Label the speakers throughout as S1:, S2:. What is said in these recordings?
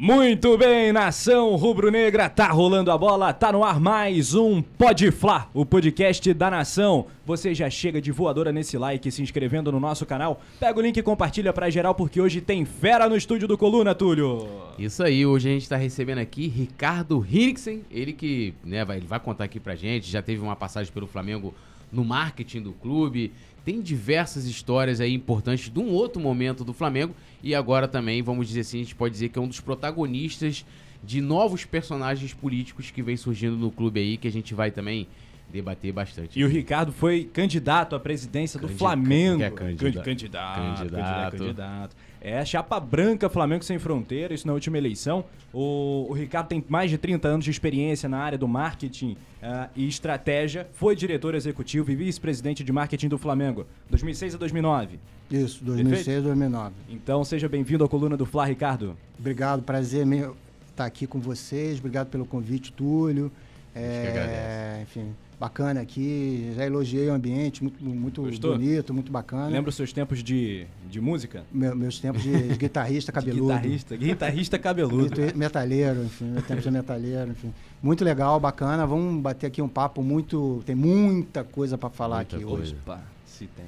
S1: Muito bem, nação rubro-negra, tá rolando a bola, tá no ar mais um Pode Fla, o podcast da nação. Você já chega de voadora nesse like, se inscrevendo no nosso canal. Pega o link e compartilha pra geral, porque hoje tem fera no estúdio do Coluna, Túlio.
S2: Isso aí, hoje a gente tá recebendo aqui Ricardo Hinrichsen, ele que né, vai, ele vai contar aqui pra gente, já teve uma passagem pelo Flamengo no marketing do clube, tem diversas histórias aí importantes de um outro momento do Flamengo e agora também, vamos dizer assim, a gente pode dizer que é um dos protagonistas de novos personagens políticos que vem surgindo no clube aí, que a gente vai também debater bastante.
S1: E o Ricardo foi candidato à presidência do Flamengo.
S2: É candidato.
S1: Candidato,
S2: Candidato.
S1: candidato. É a chapa branca Flamengo Sem Fronteira, isso na última eleição. O, o Ricardo tem mais de 30 anos de experiência na área do marketing ah, e estratégia. Foi diretor executivo e vice-presidente de marketing do Flamengo, 2006 a 2009.
S3: Isso, 2006, 2009.
S1: Então seja bem-vindo à coluna do Fla, Ricardo.
S3: Obrigado, prazer meu estar aqui com vocês. Obrigado pelo convite, Túlio. É, enfim, bacana aqui. Já elogiei o ambiente, muito, muito
S1: Gostou?
S3: bonito, muito bacana.
S1: Lembra os seus tempos de, de música?
S3: Meu- meus tempos de guitarrista cabeludo.
S1: Guitarrista, guitarrista cabeludo.
S3: Meta- Metalheiro, enfim, meu tempo de metalheiro, enfim. Muito legal, bacana. Vamos bater aqui um papo muito. Tem muita coisa para falar
S2: Muita
S3: aqui
S2: coisa.
S3: hoje.
S1: Opa, se tem.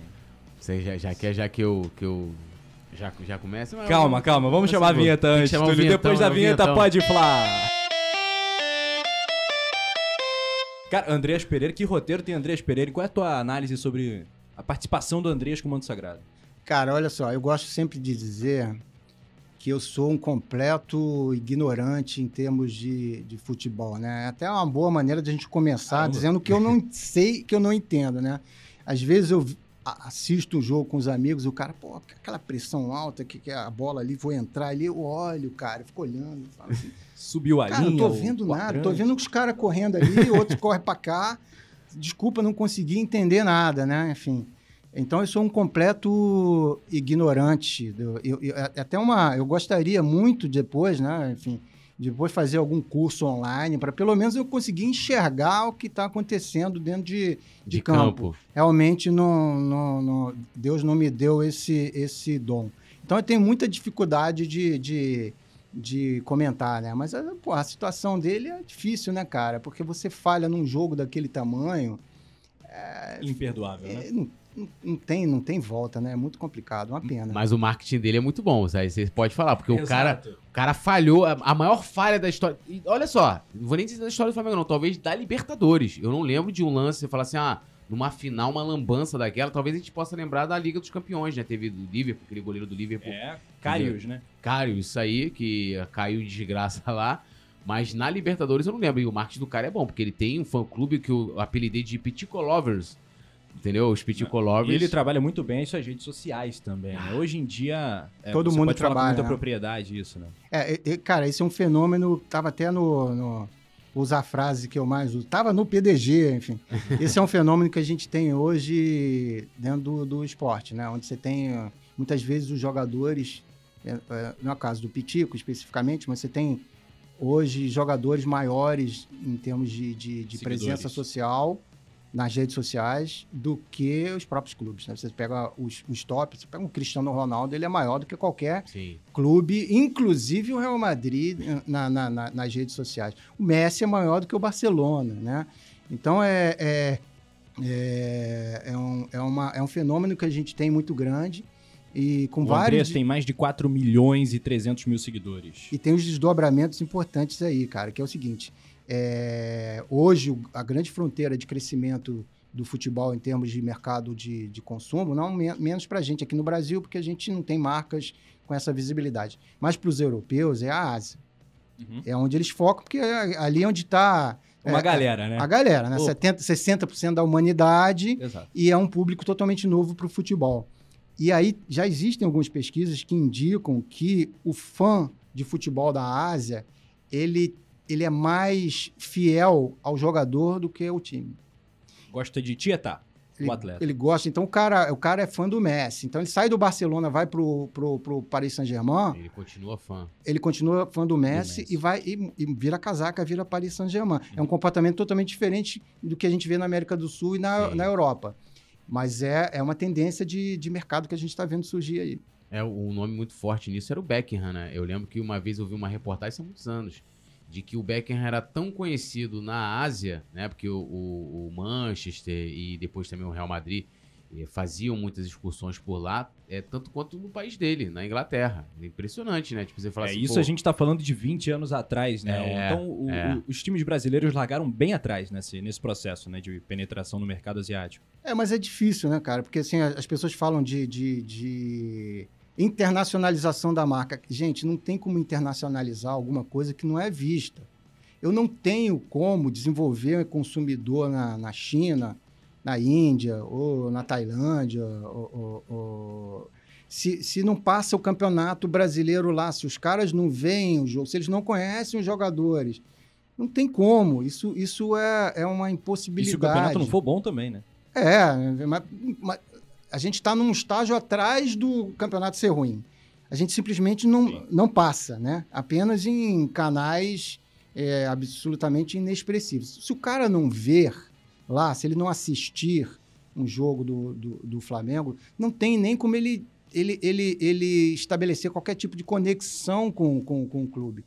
S2: Você já, já quer já que eu que eu já já começa?
S1: Calma, calma, vamos chamar a vinheta antes, Túlio. Depois da
S2: o
S1: vinheta
S2: vinhetão.
S1: pode falar. Cara, Andreas Pereira, que roteiro tem Andreas Pereira? E qual é a tua análise sobre a participação do Andreas com o Manto Sagrado?
S3: Cara, olha só, eu gosto sempre de dizer que eu sou um completo ignorante em termos de, de futebol, né? É Até uma boa maneira de a gente começar
S1: Caramba.
S3: dizendo que eu não sei, que eu não entendo, né? Às vezes eu assisto um jogo com os amigos, o cara, pô, aquela pressão alta que, que a bola ali foi entrar ali, eu olho, cara, eu fico olhando, falo assim,
S1: Subiu a
S3: Cara,
S1: linha?
S3: não tô vendo nada. Tô
S1: quadrante?
S3: vendo os caras correndo ali, outros correm pra cá. Desculpa, não consegui entender nada, né? Enfim. Então eu sou um completo ignorante. do- Eu, eu- é até uma, eu gostaria muito depois, né? Enfim, depois fazer algum curso online para pelo menos eu conseguir enxergar o que está acontecendo dentro de, de,
S2: de
S3: campo
S2: campo.
S3: realmente não, não- não- Deus não me deu esse, esse dom. Então eu tenho muita dificuldade de, de, de comentar, né? Mas ah, pô, a situação dele é difícil, né, cara? Porque você falha num jogo daquele tamanho,
S1: Imperdoável, né?
S3: é, não, não- não tem, não tem volta, né? É muito complicado, uma pena.
S2: Mas o marketing dele é muito bom, Zé. Você pode falar, porque o cara,
S1: Exato.
S2: o cara falhou, a, a maior falha da história. e olha só, não vou nem dizer da história do Flamengo, não. Talvez da Libertadores. Eu não lembro de um lance, você falar assim, ah, numa final, uma lambança daquela. Talvez a gente possa lembrar da Liga dos Campeões, né? Teve do Liverpool, aquele goleiro do Liverpool.
S1: É, Carius, né?
S2: Caio, isso aí, que caiu de desgraça lá. Mas na Libertadores eu não lembro. E o marketing do cara é bom, porque ele tem um fã-clube que eu apelidei de Pitico Lovers. Entendeu? Os Pitico
S1: E
S2: Lovers.
S1: ele trabalha muito bem as suas redes sociais também, né? Hoje em dia, é,
S3: Todo
S1: você
S3: mundo
S1: pode falar com
S3: trabalha,
S1: muita
S3: né?
S1: propriedade isso, né?
S3: É, cara, esse é um fenômeno, tava até no, no- usar a frase que eu mais uso, tava no PDG, enfim. Esse é um fenômeno que a gente tem hoje dentro do, do esporte, né? Onde você tem, muitas vezes, os jogadores, é, é, não é o caso do Pitico especificamente, mas você tem hoje jogadores maiores em termos de, de- de presença social nas redes sociais do que os próprios clubes. Né? Você pega os, os tops, você pega um Cristiano Ronaldo, ele é maior do que qualquer
S2: Sim.
S3: clube, inclusive o Real Madrid na- na- na- nas redes sociais. O Messi é maior do que o Barcelona, né? Então é, é, é, é um, é, uma, é um fenômeno que a gente tem muito grande e com
S1: O
S3: vários
S1: Andreas tem mais de 4 milhões e 300 mil seguidores.
S3: e tem os desdobramentos importantes aí, cara, que é o seguinte: é, hoje a grande fronteira de crescimento do futebol em termos de mercado de, de consumo, não men- menos para a gente aqui no Brasil, porque a gente não tem marcas com essa visibilidade. Mas para os europeus é a Ásia.
S1: Uhum.
S3: É onde eles focam, porque é ali onde está
S1: Uma galera, né?
S3: a galera, né?
S1: Pô.
S3: 70, 60% da humanidade
S1: Exato.
S3: e é um público totalmente novo para o futebol. E aí já existem algumas pesquisas que indicam que o fã de futebol da Ásia ele, ele é mais fiel ao jogador do que o time.
S1: Gosta de Tietá,
S3: Ele,
S1: o atleta.
S3: ele gosta, então o cara, o cara é fã do Messi. Então ele sai do Barcelona, vai pro, pro, pro Paris Saint-Germain,
S2: Ele continua fã.
S3: ele continua fã do Messi,
S1: Messi.
S3: e vai e, e vira casaca, vira Paris Saint-Germain. É um comportamento totalmente diferente do que a gente vê na América do Sul e na,
S2: Sim.
S3: na Europa. Mas é, é uma tendência de, de mercado que a gente está vendo surgir aí.
S2: É, um nome muito forte nisso era o Beckham, né? Eu lembro que uma vez eu vi uma reportagem há muitos anos de que o Beckham era tão conhecido na Ásia, né? Porque o, o, o Manchester e depois também o Real Madrid eh, faziam muitas excursões por lá, é tanto quanto no país dele, na Inglaterra. É impressionante, né? Tipo, você fala
S1: É,
S2: assim,
S1: isso
S2: pô,
S1: a gente tá falando de 20 anos atrás, né?
S2: É,
S1: então o-
S2: é.
S1: o- os times brasileiros largaram bem atrás nesse, nesse processo né, de penetração no mercado asiático.
S3: É, mas é difícil, né, cara? Porque assim, as pessoas falam de, de, de internacionalização da marca. Gente, não tem como internacionalizar alguma coisa que não é vista. Eu não tenho como desenvolver consumidor na, na China, na Índia, ou na Tailândia, ou, ou- ou- se, se não passa o campeonato brasileiro lá, se os caras não veem o jogo, se eles não conhecem os jogadores. Não tem como. Isso, isso é, é uma
S1: E
S3: impossibilidade.
S1: se o campeonato não for bom também, né?
S3: É, mas, mas a gente está num estágio atrás do campeonato ser ruim. A gente simplesmente
S1: Sim.
S3: não, não passa, né? Apenas em canais é, absolutamente inexpressivos. Se o cara não ver lá, se ele não assistir um jogo do, do, do Flamengo, não tem nem como ele, ele, ele, ele estabelecer qualquer tipo de conexão com, com, com o clube.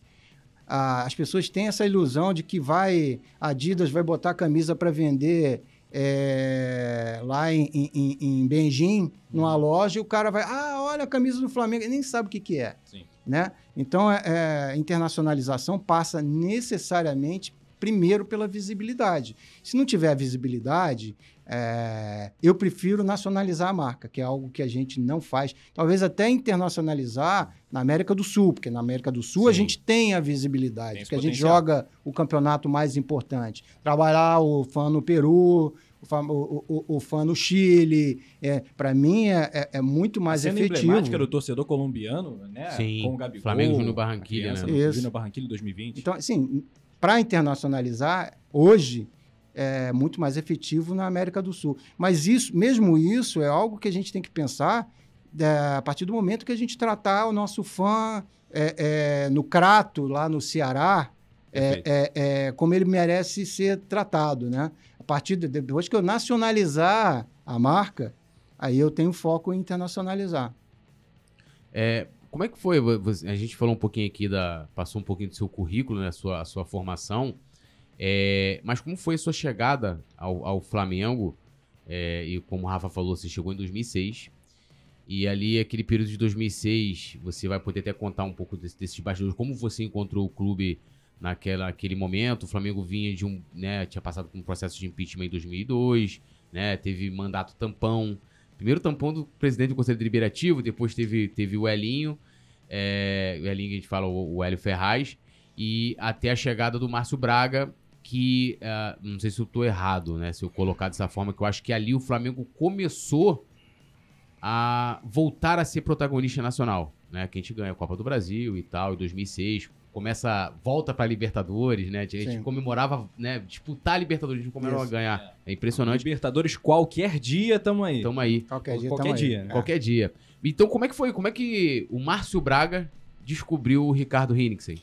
S3: Ah, as pessoas têm essa ilusão de que vai a Adidas vai botar a camisa para vender é, lá em, em, em- em Beijing, numa loja, e o cara vai, ah, olha a camisa do Flamengo, ele nem sabe o que, que é.
S1: Sim.
S3: Né? Então, é, é, internacionalização passa necessariamente primeiro pela visibilidade. Se não tiver visibilidade, é, eu prefiro nacionalizar a marca, que é algo que a gente não faz. Talvez até internacionalizar na América do Sul, porque na América do Sul a
S1: Sim.
S3: gente tem a visibilidade,
S1: Tem
S3: porque a gente
S1: potencial.
S3: joga o campeonato mais importante. Trabalhar o fã no Peru, o fã, o, o- o fã no Chile, é, para mim é, é- é muito mais
S1: a cena
S3: efetivo.
S1: emblemática do torcedor colombiano, né?
S2: Sim,
S1: Com o Gabigol.
S2: Flamengo Júnior
S1: a
S2: Barranquilla, né?
S1: do
S3: Isso.
S1: Júnior Barranquilla em 2020.
S3: Então, assim, para internacionalizar, hoje é muito mais efetivo na América do Sul. Mas isso, mesmo isso, é algo que a gente tem que pensar é, a partir do momento que a gente tratar o nosso fã é, é, no Crato, lá no Ceará, é, é, como ele merece ser tratado, né? A partir de, depois que eu nacionalizar a marca, aí eu tenho foco em internacionalizar.
S2: É, como é que foi? A gente falou um pouquinho aqui da. Passou um pouquinho do seu currículo, né? A sua, a sua formação. É, mas como foi a sua chegada ao, ao Flamengo? É, e como o Rafa falou, você chegou em 2006. E ali, aquele período de 2006, você vai poder até contar um pouco desse, desses bastidores. Como você encontrou o clube naquela, naquele momento? O Flamengo vinha de um. Né, tinha passado por um processo de impeachment em 2002, né? Teve mandato tampão. Primeiro tampão do presidente do Conselho Deliberativo, depois teve, teve o Elinho, é, o Elinho que a gente fala, o, o Hélio Ferraz, e até a chegada do Márcio Braga, que ah, não sei se eu tô errado, né? Se eu colocar dessa forma, que eu acho que ali o Flamengo começou a voltar a ser protagonista nacional, né? Que a gente ganha a Copa do Brasil e tal, em 2006. Começa, volta pra Libertadores, né? A gente
S3: Sim. comemorava,
S2: comemorava, né? Disputar a Libertadores, a gente comemorava
S3: Isso.
S2: ganhar. É impressionante.
S1: Libertadores qualquer dia, tamo aí.
S2: Tamo aí.
S3: Qualquer dia,
S1: qualquer
S3: tamo aí.
S1: dia, né?
S3: É.
S2: Qualquer dia. Então, como é que foi? Como é que o Márcio Braga descobriu o Ricardo Hinnicksen?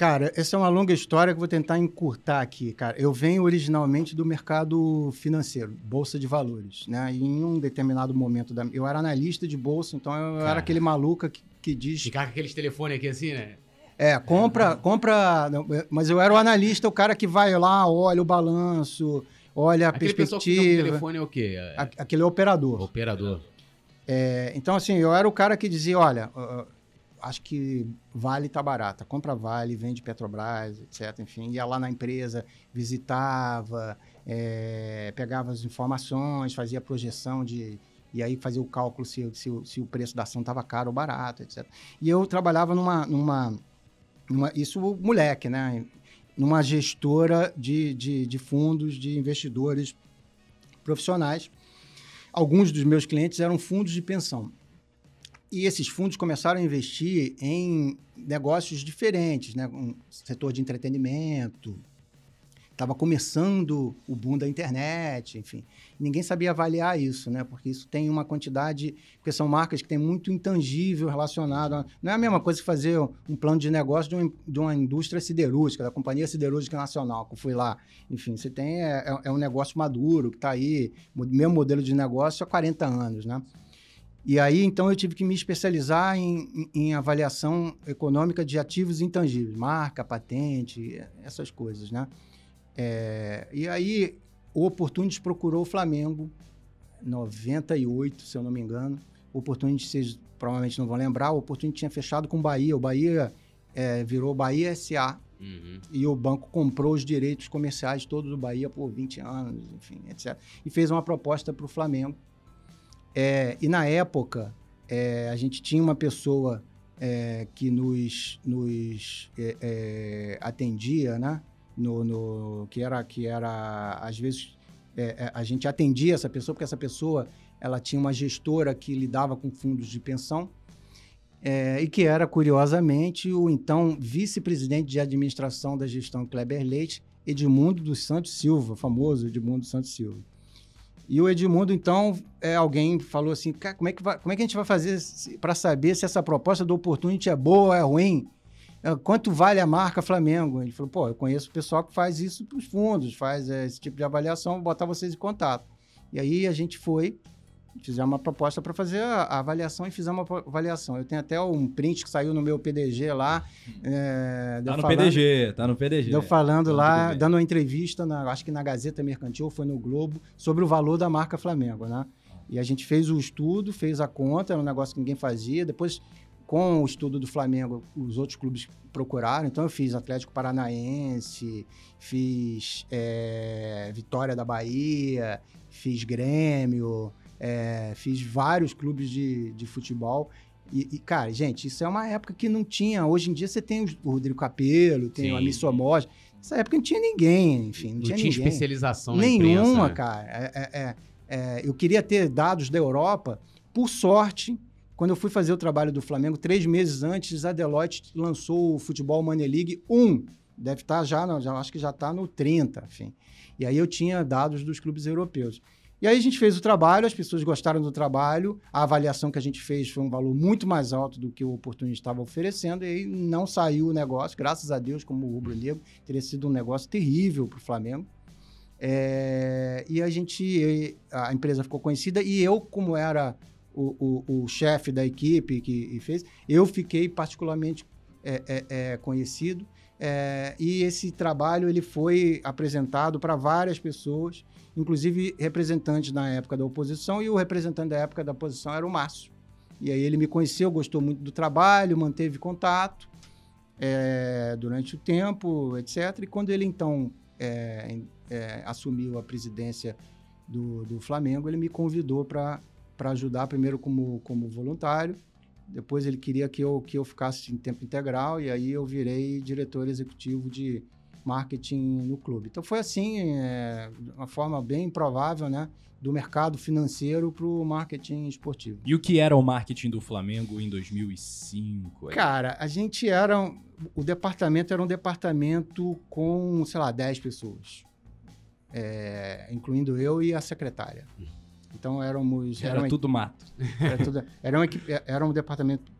S3: Cara, essa é uma longa história que eu vou tentar encurtar aqui, cara. Eu venho originalmente do mercado financeiro, bolsa de valores, né? E em um determinado momento da eu era analista de bolsa, então eu
S2: Cara.
S3: era aquele maluco que, que diz,
S2: Ficar com aqueles telefones aqui assim, né?
S3: é, compra, compra, é, mas eu era o analista, o cara que vai lá, olha o balanço, olha a
S2: Aquele
S3: perspectiva,
S2: telefone é o quê?
S3: A- aquele operador.
S2: Operador.
S3: É, então, assim, eu era o cara que dizia, olha, acho que Vale tá barata, compra Vale, vende Petrobras, etc. Enfim, ia lá na empresa, visitava, é, pegava as informações, fazia projeção de... E aí fazia o cálculo se, se, o- se o preço da ação estava caro ou barato, etc. E eu trabalhava numa... numa, numa isso moleque, né? Numa gestora de, de, de fundos de investidores profissionais alguns dos meus clientes eram fundos de pensão. E esses fundos começaram a investir em negócios diferentes, né? Um setor de entretenimento. Estava começando o boom da internet, enfim. Ninguém sabia avaliar isso, né? Porque isso tem uma quantidade, porque são marcas que têm muito intangível relacionado. A, não é a mesma coisa que fazer um plano de negócio de uma, de uma indústria siderúrgica, da Companhia Siderúrgica Nacional, que eu fui lá. Enfim, você tem é, é- um negócio maduro que está aí, o mesmo modelo de negócio há 40 anos, né? E aí, então, eu tive que me especializar em, em, em avaliação econômica de ativos intangíveis, marca, patente, essas coisas, né? É, e aí, o Opportunities procurou o Flamengo, 98, se eu não me engano. O Opportunities, vocês provavelmente não vão lembrar, o Opportunities tinha fechado com o Bahia. O Bahia é, virou Bahia SA. Uhum. E o banco comprou os direitos comerciais todos do Bahia por 20 anos, enfim, etc. E fez uma proposta para o Flamengo é, e na época, é, a gente tinha uma pessoa é, que nos, nos é, é, atendia, né? No, no, que era, que era às vezes, é, a gente atendia essa pessoa, porque essa pessoa ela tinha uma gestora que lidava com fundos de pensão, é, e que era, curiosamente, o então vice-presidente de administração da gestão Kleber Leite, Edmundo dos Santos Silva, famoso Edmundo dos Santos Silva. E o Edmundo, então, é, alguém falou assim: como é, que vai, como é que a gente vai fazer para saber se essa proposta do Opportunity é boa ou é ruim? É, quanto vale a marca Flamengo? Ele falou: pô, eu conheço o pessoal que faz isso para os fundos, faz é, esse tipo de avaliação, vou botar vocês em contato. E aí a gente foi fizemos uma proposta para fazer a, avaliação e fizemos uma avaliação. Eu tenho até um print que saiu no meu PDG lá.
S1: É, tá no falando, PDG, tá no PDG.
S3: Deu falando tá lá, dando uma entrevista, na, acho que na Gazeta Mercantil, foi no Globo, sobre o valor da marca Flamengo, né? E a gente fez o estudo, fez a conta, era um negócio que ninguém fazia. Depois, com o estudo do Flamengo, os outros clubes procuraram. Então, eu fiz Atlético Paranaense, fiz é, Vitória da Bahia, fiz Grêmio, é, fiz vários clubes de, de futebol. E, e, cara, gente, isso é uma época que não tinha. Hoje em dia você tem o Rodrigo Capello, tem Sim. o Ami Somoza. Nessa época não tinha ninguém, enfim. Não, não tinha, tinha ninguém.
S2: especialização
S3: Nenhuma,
S2: imprensa, né?
S3: cara. É, é, é, é, eu queria ter dados da Europa. Por sorte, quando eu fui fazer o trabalho do Flamengo, três meses antes, a Deloitte lançou o Futebol Money League 1. Deve estar já, já acho que já está no 30, enfim. E aí eu tinha dados dos clubes europeus. E aí a gente fez o trabalho, as pessoas gostaram do trabalho, a avaliação que a gente fez foi um valor muito mais alto do que o oportunista estava oferecendo, e aí não saiu o negócio, graças a Deus, como o Rubro Negro, teria sido um negócio terrível para o Flamengo. É, e a gente, a empresa ficou conhecida, e eu, como era o, o, o chefe da equipe que fez, eu fiquei particularmente é, é, conhecido, e esse trabalho ele foi apresentado para várias pessoas, inclusive representantes na época da oposição, e o representante da época da oposição era o Márcio. E aí ele me conheceu, gostou muito do trabalho, manteve contato é, durante o tempo, etc. E quando ele então é, é, assumiu a presidência do, do Flamengo, ele me convidou para ajudar, primeiro como, como voluntário, depois ele queria que eu, que eu ficasse em tempo integral, e aí eu virei diretor executivo de marketing no clube. Então foi assim, é, uma forma bem improvável, né? Do mercado financeiro para o marketing esportivo.
S1: E o que era o marketing do Flamengo em 2005?
S3: Aí? Cara, a gente era. O departamento era um departamento com, sei lá, 10 pessoas. É, incluindo eu e a secretária. Então éramos.
S1: Era, era tudo mato.
S3: Era, tudo, era, um, era um departamento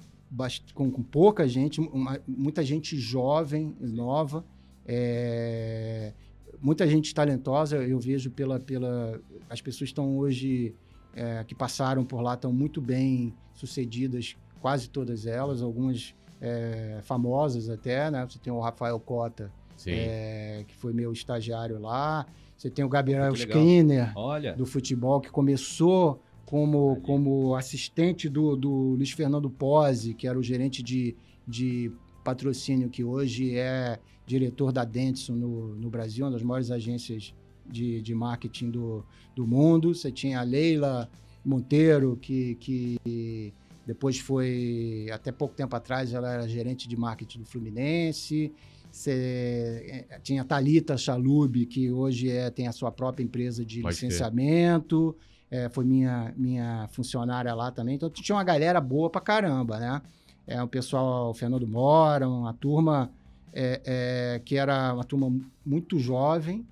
S3: com, com pouca gente, uma, muita gente jovem, nova. É, muita gente talentosa, eu vejo pela. pela as pessoas estão hoje, é, que passaram por lá, estão muito bem sucedidas, quase todas elas, algumas é, famosas até, né? Você tem o Rafael Cota, é, que foi meu estagiário lá. Você tem o Gabriel Skinner, do futebol, que começou como, como assistente do, do Luiz Fernando Pose, que era o gerente de, de patrocínio, que hoje é diretor da Dentsu no, no Brasil, uma das maiores agências de, de marketing do, do mundo. Você tinha a Leila Monteiro, que, que depois foi, até pouco tempo atrás, ela era gerente de marketing do Fluminense. Você é, tinha a Thalita Chalub, que hoje é, tem a sua própria empresa de Pode licenciamento. É, foi minha, minha funcionária lá também. Então, tinha uma galera boa pra caramba, né? É, o pessoal, o Fernando Mora, uma turma é, é, que era uma turma muito jovem,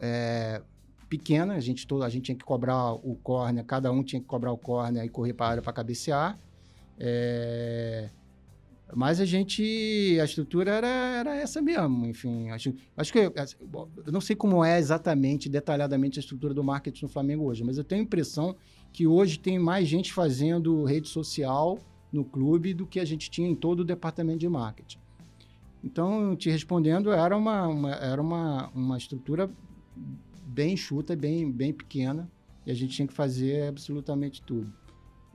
S3: é, pequena, a gente, todo, a gente tinha que cobrar o córnea, cada um tinha que cobrar o córnea e correr para a área para cabecear. É, mas a gente, a estrutura era, era essa mesmo, enfim. Acho, acho que, eu não sei como é exatamente, detalhadamente, a estrutura do marketing no Flamengo hoje, mas eu tenho a impressão que hoje tem mais gente fazendo rede social no clube do que a gente tinha em todo o departamento de marketing. Então, te respondendo, era uma, uma era uma, uma estrutura bem enxuta, bem, bem pequena, e a gente tinha que fazer absolutamente tudo.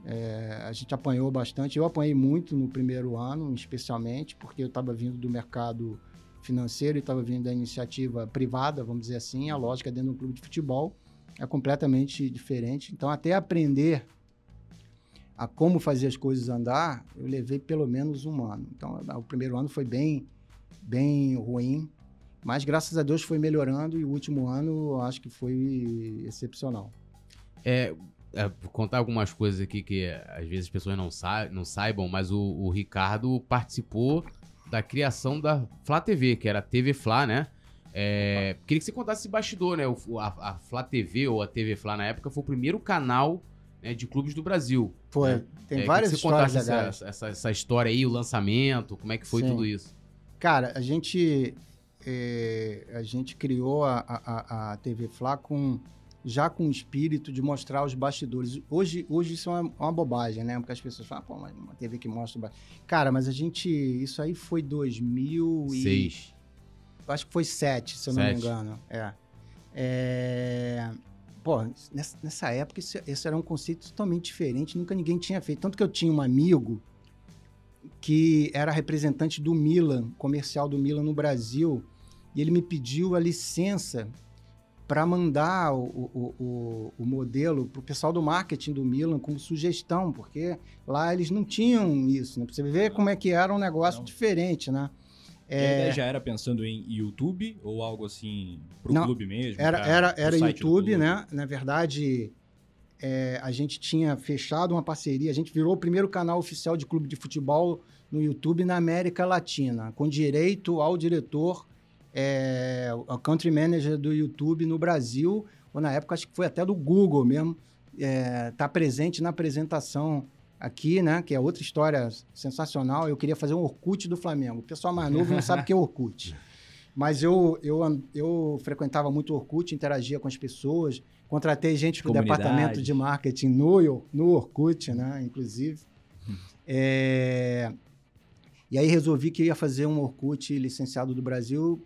S3: É, a gente apanhou bastante, eu apanhei muito no primeiro ano, especialmente, porque eu estava vindo do mercado financeiro e estava vindo da iniciativa privada, vamos dizer assim, a lógica dentro do clube de futebol é completamente diferente. Então, até aprender a como fazer as coisas andar, eu levei pelo menos um ano. Então, o primeiro ano foi bem, bem ruim, mas graças a Deus foi melhorando e o último ano acho que foi excepcional.
S2: É, é, contar algumas coisas aqui que às vezes as pessoas não, sa não saibam, mas o, o, Ricardo participou da criação da Flá TV, que era a TV Flá, né? É, queria que você contasse esse bastidor, né? O, a, a Flá TV ou a TV Flá na época foi o primeiro canal né, de clubes do Brasil.
S3: Foi.
S2: Né?
S3: Tem é, várias que você histórias
S2: essa, essa, essa, história aí, o lançamento, como é que foi Sim. tudo isso?
S3: Cara, a gente é, a gente criou a, a, a TV Flá com já com o espírito de mostrar os bastidores. Hoje, hoje isso é uma, uma bobagem, né? Porque as pessoas falam, pô, mas uma TV que mostra... Cara, mas a gente... Isso aí foi 2006. E... Acho que foi 7, se eu não me engano. É. é... Pô, nessa, nessa época, isso, esse era um conceito totalmente diferente. Nunca ninguém tinha feito. Tanto que eu tinha um amigo que era representante do Milan, comercial do Milan no Brasil, e ele me pediu a licença para mandar o, o, o, o modelo para o pessoal do marketing do Milan como sugestão, porque lá eles não tinham isso, né? Pra você ver como é que era um negócio não. diferente, né?
S1: É... a ideia já era pensando em YouTube ou algo assim para o clube mesmo?
S3: Era, pra, era, era YouTube, né? Na verdade, é, a gente tinha fechado uma parceria, a gente virou o primeiro canal oficial de clube de futebol no YouTube na América Latina, com direito ao diretor é, o country manager do YouTube no Brasil, ou na época acho que foi até do Google mesmo, é, tá presente na apresentação aqui, né? Que é outra história sensacional. Eu queria fazer um Orkut do Flamengo. O pessoal mais novo não sabe o que é Orkut. Mas eu, eu, eu frequentava muito Orkut, interagia com as pessoas, contratei gente do departamento de marketing no, no Orkut, né? Inclusive. Hum. É... E aí resolvi que ia fazer um Orkut licenciado do Brasil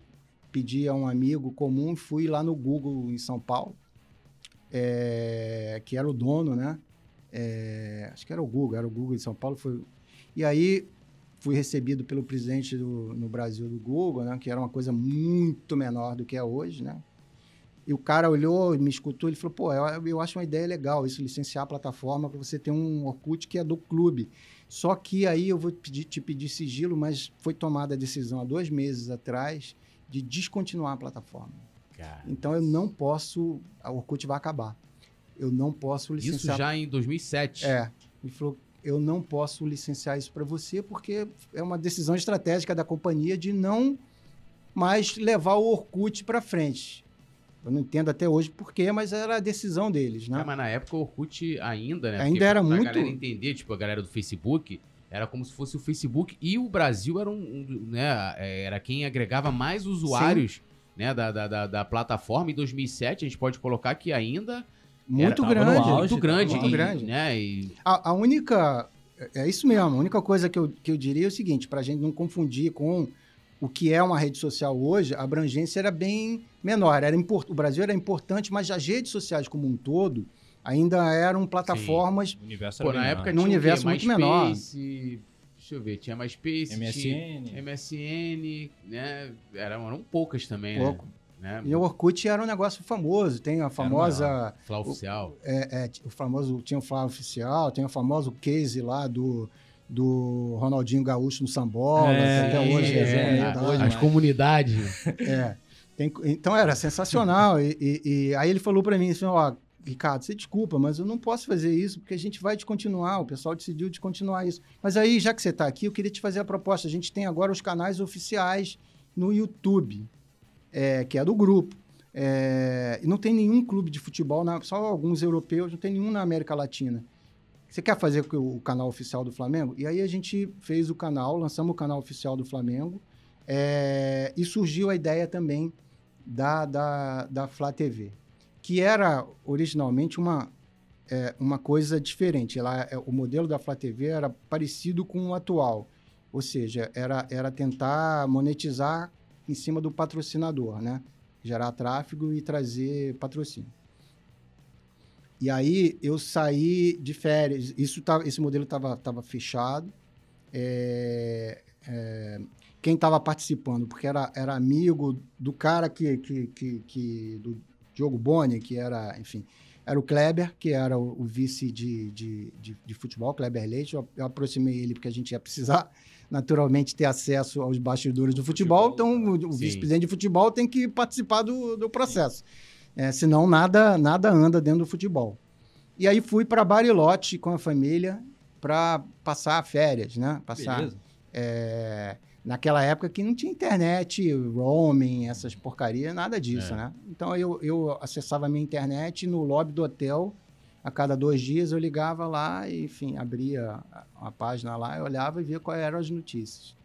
S3: pedi a um amigo comum, fui lá no Google em São Paulo, é, que era o dono, né? É, acho que era o Google, era o Google em São Paulo. Foi... E aí fui recebido pelo presidente do, no Brasil do Google, né? Que era uma coisa muito menor do que é hoje, né? E o cara olhou, me escutou, ele falou: pô, eu, eu acho uma ideia legal isso, licenciar a plataforma para você ter um Orkut que é do clube. Só que aí eu vou pedir, te pedir sigilo, mas foi tomada a decisão há dois meses atrás de descontinuar a plataforma. Cara. Então eu não posso. A Orkut vai acabar. Eu não posso
S2: licenciar. Isso já em 2007.
S3: É. Ele falou: eu não posso licenciar isso para você porque é uma decisão estratégica da companhia de não mais levar o Orkut para frente. Eu não entendo até hoje porquê, mas era a decisão deles, né? É,
S2: mas na época o Orkut ainda, né?
S3: Ainda porque era muito.
S2: A galera entender, tipo, a galera do Facebook era como se fosse o Facebook e o Brasil era um, um né, é, era quem agregava mais usuários, né, da, da, da, da, plataforma. Em 2007 a gente pode colocar que ainda
S3: muito era, grande,
S2: auge, muito grande,
S3: muito
S2: e,
S3: grande,
S2: né? E...
S3: A, a, única é isso mesmo. A única coisa que eu, que eu diria é o seguinte, para a gente não confundir com o que é uma rede social hoje, a abrangência era bem menor. Era import... O Brasil era importante, mas as redes sociais como um todo ainda eram plataformas. Sim,
S1: universo Pô, na
S3: menor. época no universo muito menor.
S2: Deixa eu ver, tinha mais Space,
S1: MSN,
S2: MSN, né? Eram, eram poucas também,
S3: Pouco. né? E o Orkut era um negócio famoso, tem a famosa.
S2: Flá oficial.
S3: O, é, é, o famoso. Tinha o Flá oficial, tem o famoso case lá do do Ronaldinho Gaúcho no Sambola, é, até hoje é,
S2: é, é as comunidades.
S3: É. Tem, então era sensacional. e, e, e, aí ele falou para mim assim: ó, Ricardo, você desculpa, mas eu não posso fazer isso porque a gente vai descontinuar. O pessoal decidiu descontinuar isso. Mas aí, já que você está aqui, eu queria te fazer a proposta. A gente tem agora os canais oficiais no YouTube, é, que é do grupo. É, não tem nenhum clube de futebol, na, só alguns europeus, não tem nenhum na América Latina. Você quer fazer o canal oficial do Flamengo? E aí a gente fez o canal, lançamos o canal oficial do Flamengo é, e surgiu a ideia também da, da, da Flá TV que era originalmente uma, é, uma coisa diferente. Ela, é, o modelo da Flá TV era parecido com o atual, ou seja, era, era tentar monetizar em cima do patrocinador, né? Gerar tráfego e trazer patrocínio. E aí eu saí de férias. Isso tava, esse modelo estava tava fechado. É, é, quem estava participando, porque era, era amigo do cara que, que, que, que, do Diogo Boni, que era, enfim, era o Kleber, que era o, o vice de, de, de, de, futebol, Kleber Leite. Eu, eu, aproximei ele porque a gente ia precisar, naturalmente, ter acesso aos bastidores do futebol. futebol então, o, o vice-presidente de futebol tem que participar do, do processo. É, senão, nada, nada anda dentro do futebol. E aí fui para Barilote com a família para passar férias, né? Passar. É, naquela época que não tinha internet, roaming, essas porcarias, nada disso, é. né? Então eu, eu acessava a minha internet no lobby do hotel. A cada dois dias eu ligava lá e, enfim, abria a, página lá, eu olhava e via quais eram as notícias.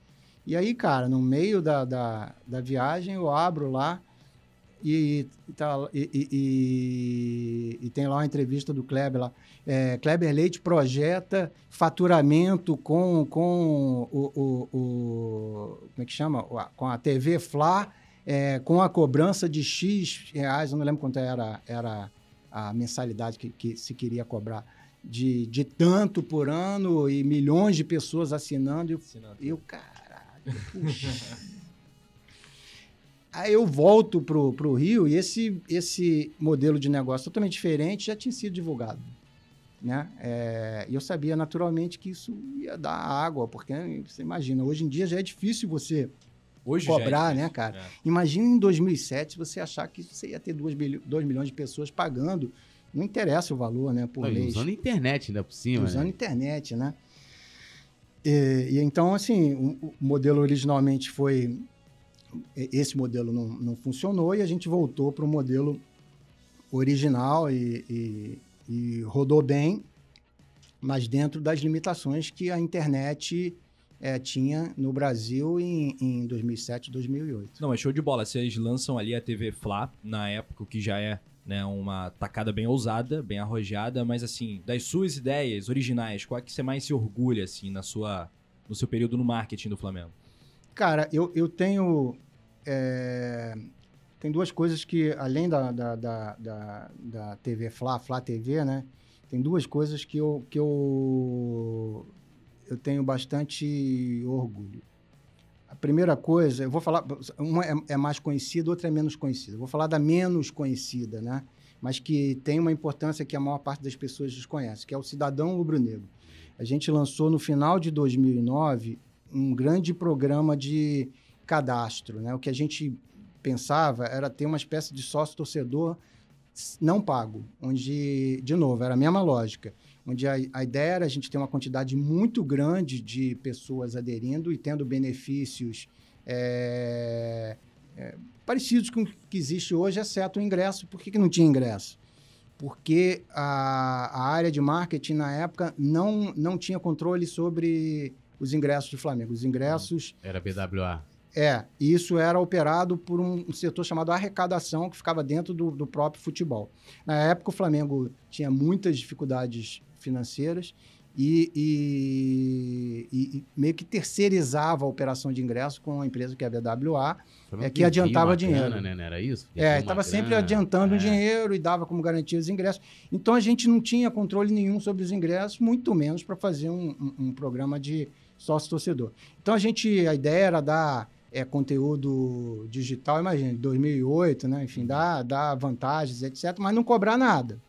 S3: E aí, cara, no meio da, da, da viagem, eu abro lá e, tá, e, e, e, tem lá uma entrevista do Kleber lá. É, Kleber Leite projeta faturamento com, com o, o, o como é que chama? Com a TV Fla, é, com a cobrança de X reais, eu não lembro quanto era, era a mensalidade que, que se queria cobrar. De, de tanto por ano e milhões de pessoas assinando. E eu, caralho, puxa. Aí eu volto para o Rio e esse, esse modelo de negócio totalmente diferente já tinha sido divulgado. Né? É, eu sabia naturalmente que isso ia dar água, porque você imagina, hoje em dia já é difícil você hoje é cobrar, né, cara? É. Imagina em 2007 você achar que você ia ter 2 milhões de pessoas pagando, não interessa o valor, né, por mês.
S2: Usando internet ainda por cima.
S3: Usando né? internet, né? E, e, então, assim, o, o modelo originalmente foi esse modelo não, não funcionou e a gente voltou para o modelo original e, e, e, rodou bem, mas dentro das limitações que a internet é, tinha no Brasil em, em 2007, 2008.
S1: Não, é show de bola. Vocês lançam ali a TV Fla, na época, que já é né, uma tacada bem ousada, bem arrojada, mas assim, das suas ideias originais, qual é que você mais se orgulha, assim, na sua, no seu período no marketing do Flamengo?
S3: Cara, eu, eu tenho. É, tem duas coisas que, além da, da, da, da, da TV Fla, Fla TV, né? Tem duas coisas que eu, que eu, eu tenho bastante orgulho. A primeira coisa, eu vou falar, uma é, é mais conhecida, outra é menos conhecida. Eu vou falar da menos conhecida, né? Mas que tem uma importância que a maior parte das pessoas desconhece, que é o cidadão rubro-negro. A gente lançou no final de 2009 um grande programa de cadastro. Né? O que a gente pensava era ter uma espécie de sócio torcedor não pago, onde, de novo, era a mesma lógica, onde a, a ideia era a gente ter uma quantidade muito grande de pessoas aderindo e tendo benefícios é, é, parecidos com o que existe hoje, exceto o ingresso. Por que, que não tinha ingresso? Porque a, a área de marketing, na época, não, não tinha controle sobre os ingressos de Flamengo. Os ingressos.
S2: Era BWA.
S3: É, isso era operado por um, setor chamado arrecadação, que ficava dentro do, do próprio futebol. Na época, o Flamengo tinha muitas dificuldades financeiras e, e, e, meio que terceirizava a operação de ingresso com a empresa que é a BWA, é, que adiantava dinheiro.
S2: Grana, né? Não era isso?
S3: é, estava sempre adiantando é. dinheiro e dava como garantia os ingressos. Então a gente não tinha controle nenhum sobre os ingressos, muito menos para fazer um, um, um, programa de sócio-torcedor. Então a gente, a ideia era dar é, conteúdo digital, imagina, 2008, né? Enfim, dá, dá vantagens, etc., mas não cobrar nada.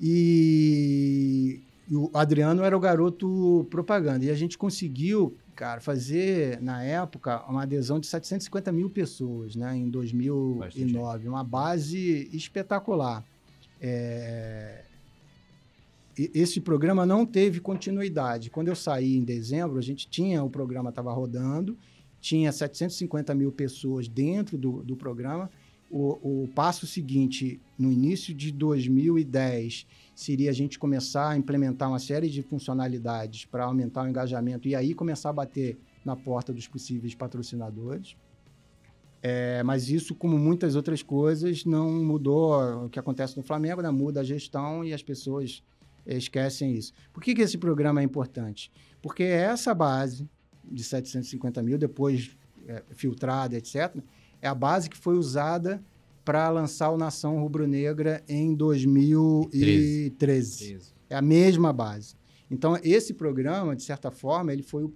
S3: E, o Adriano era o garoto propaganda. E a gente conseguiu, cara, fazer, na época, uma adesão de 750 mil pessoas, né? Em 2009. Uma base espetacular. É, esse programa não teve continuidade. Quando eu saí em dezembro, a gente tinha, o programa estava rodando, tinha 750 mil pessoas dentro do, do programa. O, o, passo seguinte, no início de 2010, seria a gente começar a implementar uma série de funcionalidades para aumentar o engajamento e aí começar a bater na porta dos possíveis patrocinadores. É, mas isso, como muitas outras coisas, não mudou o que acontece no Flamengo, né? muda a gestão e as pessoas esquecem isso. Por que, que esse programa é importante? Porque essa base de 750 mil, depois é, filtrada, etc., é a base que foi usada para lançar o Nação Rubro-Negra em 2013. É a mesma base. Então, esse programa, de certa forma, ele foi o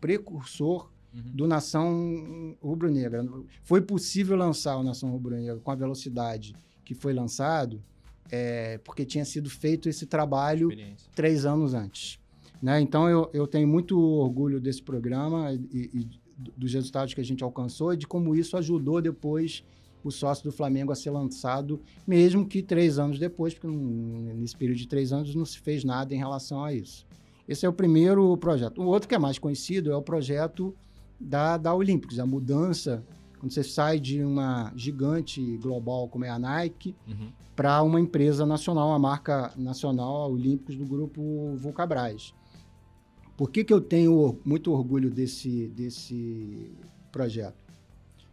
S3: precursor uhum. do Nação Rubro-Negra. Foi possível lançar o Nação Rubro-Negra com a velocidade que foi lançado, é, porque tinha sido feito esse trabalho três anos antes. Né? Então, eu, eu tenho muito orgulho desse programa e, e dos resultados que a gente alcançou e de como isso ajudou depois o sócio do Flamengo a ser lançado, mesmo que três anos depois, porque nesse período de três anos não se fez nada em relação a isso. Esse é o primeiro projeto. O outro que é mais conhecido é o projeto da, da Olímpicos, a mudança, quando você sai de uma gigante global como é a Nike, uhum. para uma empresa nacional, a marca nacional a Olímpicos do grupo Vulcabras. Por que, que eu tenho muito orgulho desse, desse projeto?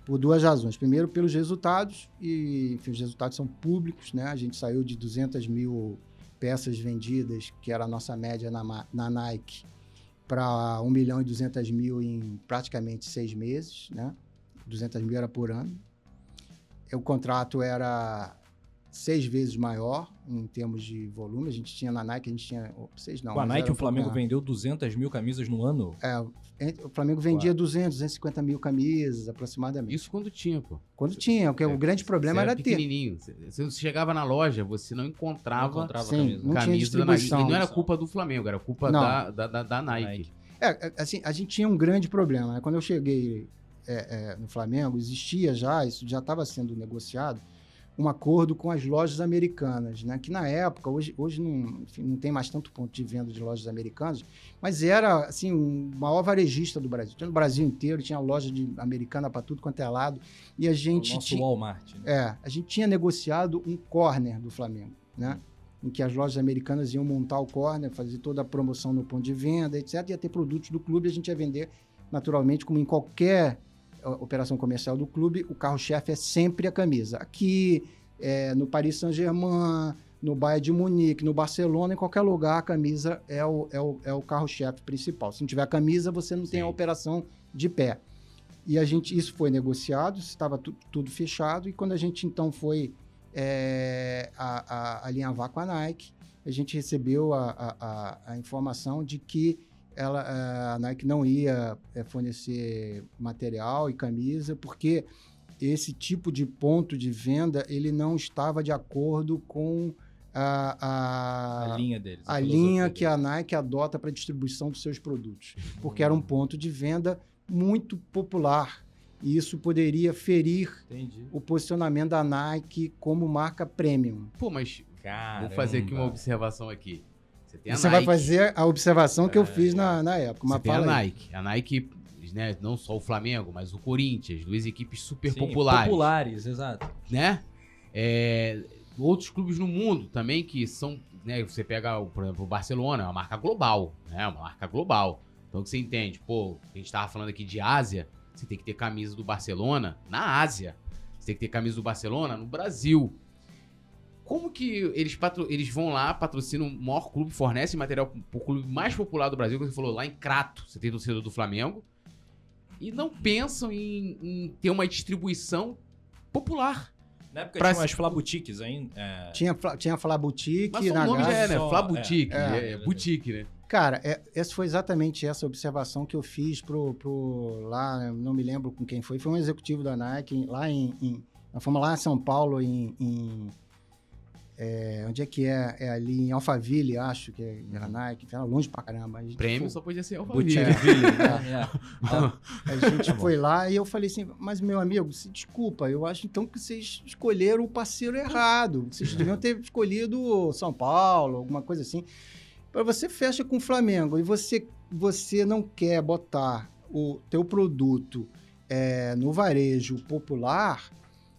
S3: Por duas razões. Primeiro, pelos resultados, e enfim, os resultados são públicos, né? A gente saiu de 200 mil peças vendidas, que era a nossa média na, na Nike, para 1 milhão e 200 mil em praticamente seis meses, né? 200 mil era por ano. O contrato era seis vezes maior em termos de volume. A gente tinha na Nike, a gente tinha. Seis não.
S1: Com a Nike, o Flamengo vendeu 200 mil camisas no ano?
S3: É, o Flamengo vendia Ué. 200, 250 mil camisas aproximadamente.
S2: Isso quando tinha, pô.
S3: Quando tinha, porque é, o grande problema era, era ter.
S2: pequenininho. Você chegava na loja, você não encontrava, não encontrava
S3: Sim, camisa. Não camisa
S2: da Nike. E não era culpa do Flamengo, era culpa da, da, da, da, Nike. Nike.
S3: É, é, assim, a gente tinha um grande problema. Né? Quando eu cheguei é, é, no Flamengo, existia já, isso já estava sendo negociado um acordo com as lojas americanas, né? Que na época, hoje, hoje não, enfim, não tem mais tanto ponto de venda de lojas americanas, mas era assim o maior varejista do Brasil. Tinha no Brasil inteiro, tinha loja de americana para tudo quanto é lado. E a gente
S1: o nosso
S3: tinha,
S1: Walmart. Né?
S3: É, a gente tinha negociado um corner do Flamengo, né? Em que as lojas americanas iam montar o corner, fazer toda a promoção no ponto de venda, etc. Ia ter produtos do clube, a gente ia vender naturalmente como em qualquer operação comercial do clube, o carro-chefe é sempre a camisa. Aqui, é, no Paris Saint-Germain, no Bayern de Munique, no Barcelona, em qualquer lugar, a camisa é o, é o, é o carro-chefe principal. Se não tiver a camisa, você não Sim. tem a operação de pé. E a gente, isso foi negociado, estava tu, tudo fechado, e quando a gente então foi é, a, a, alinhavar com a Nike, a gente recebeu a, a, a informação de que ela, a Nike não ia eh, fornecer material e camisa, porque esse tipo de ponto de venda ele não estava de acordo com a,
S1: a, a linha deles.
S3: A, a linha que a Nike adota para distribuição dos seus produtos. Porque era um ponto de venda muito popular. E isso poderia ferir Entendi. o posicionamento da Nike como marca premium.
S2: Pô, mas Caramba. vou fazer aqui uma observação aqui.
S3: Você, Você vai fazer a observação que eu fiz na, na época.
S2: Mas Você tem a Nike. A Nike, né, não só o Flamengo, mas o Corinthians, duas equipes super Sim, populares.
S1: Populares, exato.
S2: Né? É, outros clubes no mundo também que são, né, você pega, por exemplo, o Barcelona, é uma marca global, né, uma marca global. Então que você entende, pô, a gente tava falando aqui de Ásia, você tem que ter camisa do Barcelona na Ásia. Você tem que ter camisa do Barcelona no Brasil. Como que eles, patro... eles vão lá, patrocinam o maior clube, fornecem material pro clube mais popular do Brasil, como você falou, lá em Crato, você tem torcedor do Flamengo, e não pensam em, em ter uma distribuição popular.
S1: Na época pra... tinha umas Flaboutiques ainda.
S3: É... Tinha, tinha Flaboutique.
S2: Mas o nome já é, né? Só... Flaboutique. É, é, é, boutique, né?
S3: Cara, é, essa foi exatamente essa observação que eu fiz pro, pro lá, não me lembro com quem foi, foi um executivo da Nike lá em, em nós fomos lá em São Paulo em, em é, onde é que é? É ali em Alphaville, acho, que é na Nike, era longe pra caramba.
S2: Prêmio foi... só podia ser Alphaville. É,
S3: é. A gente foi lá e eu falei assim, mas meu amigo, se desculpa, eu acho então que vocês escolheram o parceiro errado. Vocês deviam ter escolhido São Paulo, alguma coisa assim. Para você fecha com o Flamengo e você, você não quer botar o teu produto é, no varejo popular,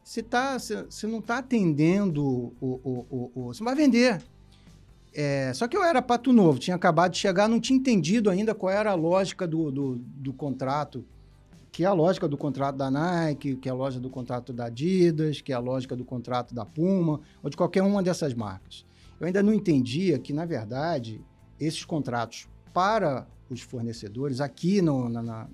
S3: você, tá, você, não está atendendo o, o, o, o, Você vai vender. É, só que eu era pato novo, tinha acabado de chegar, não tinha entendido ainda qual era a lógica do, do, do contrato que é a lógica do contrato da Nike, que é a lógica do contrato da Adidas, que é a lógica do contrato da Puma, ou de qualquer uma dessas marcas. Eu ainda não entendia que, na verdade, esses contratos para os fornecedores aqui no, na, na,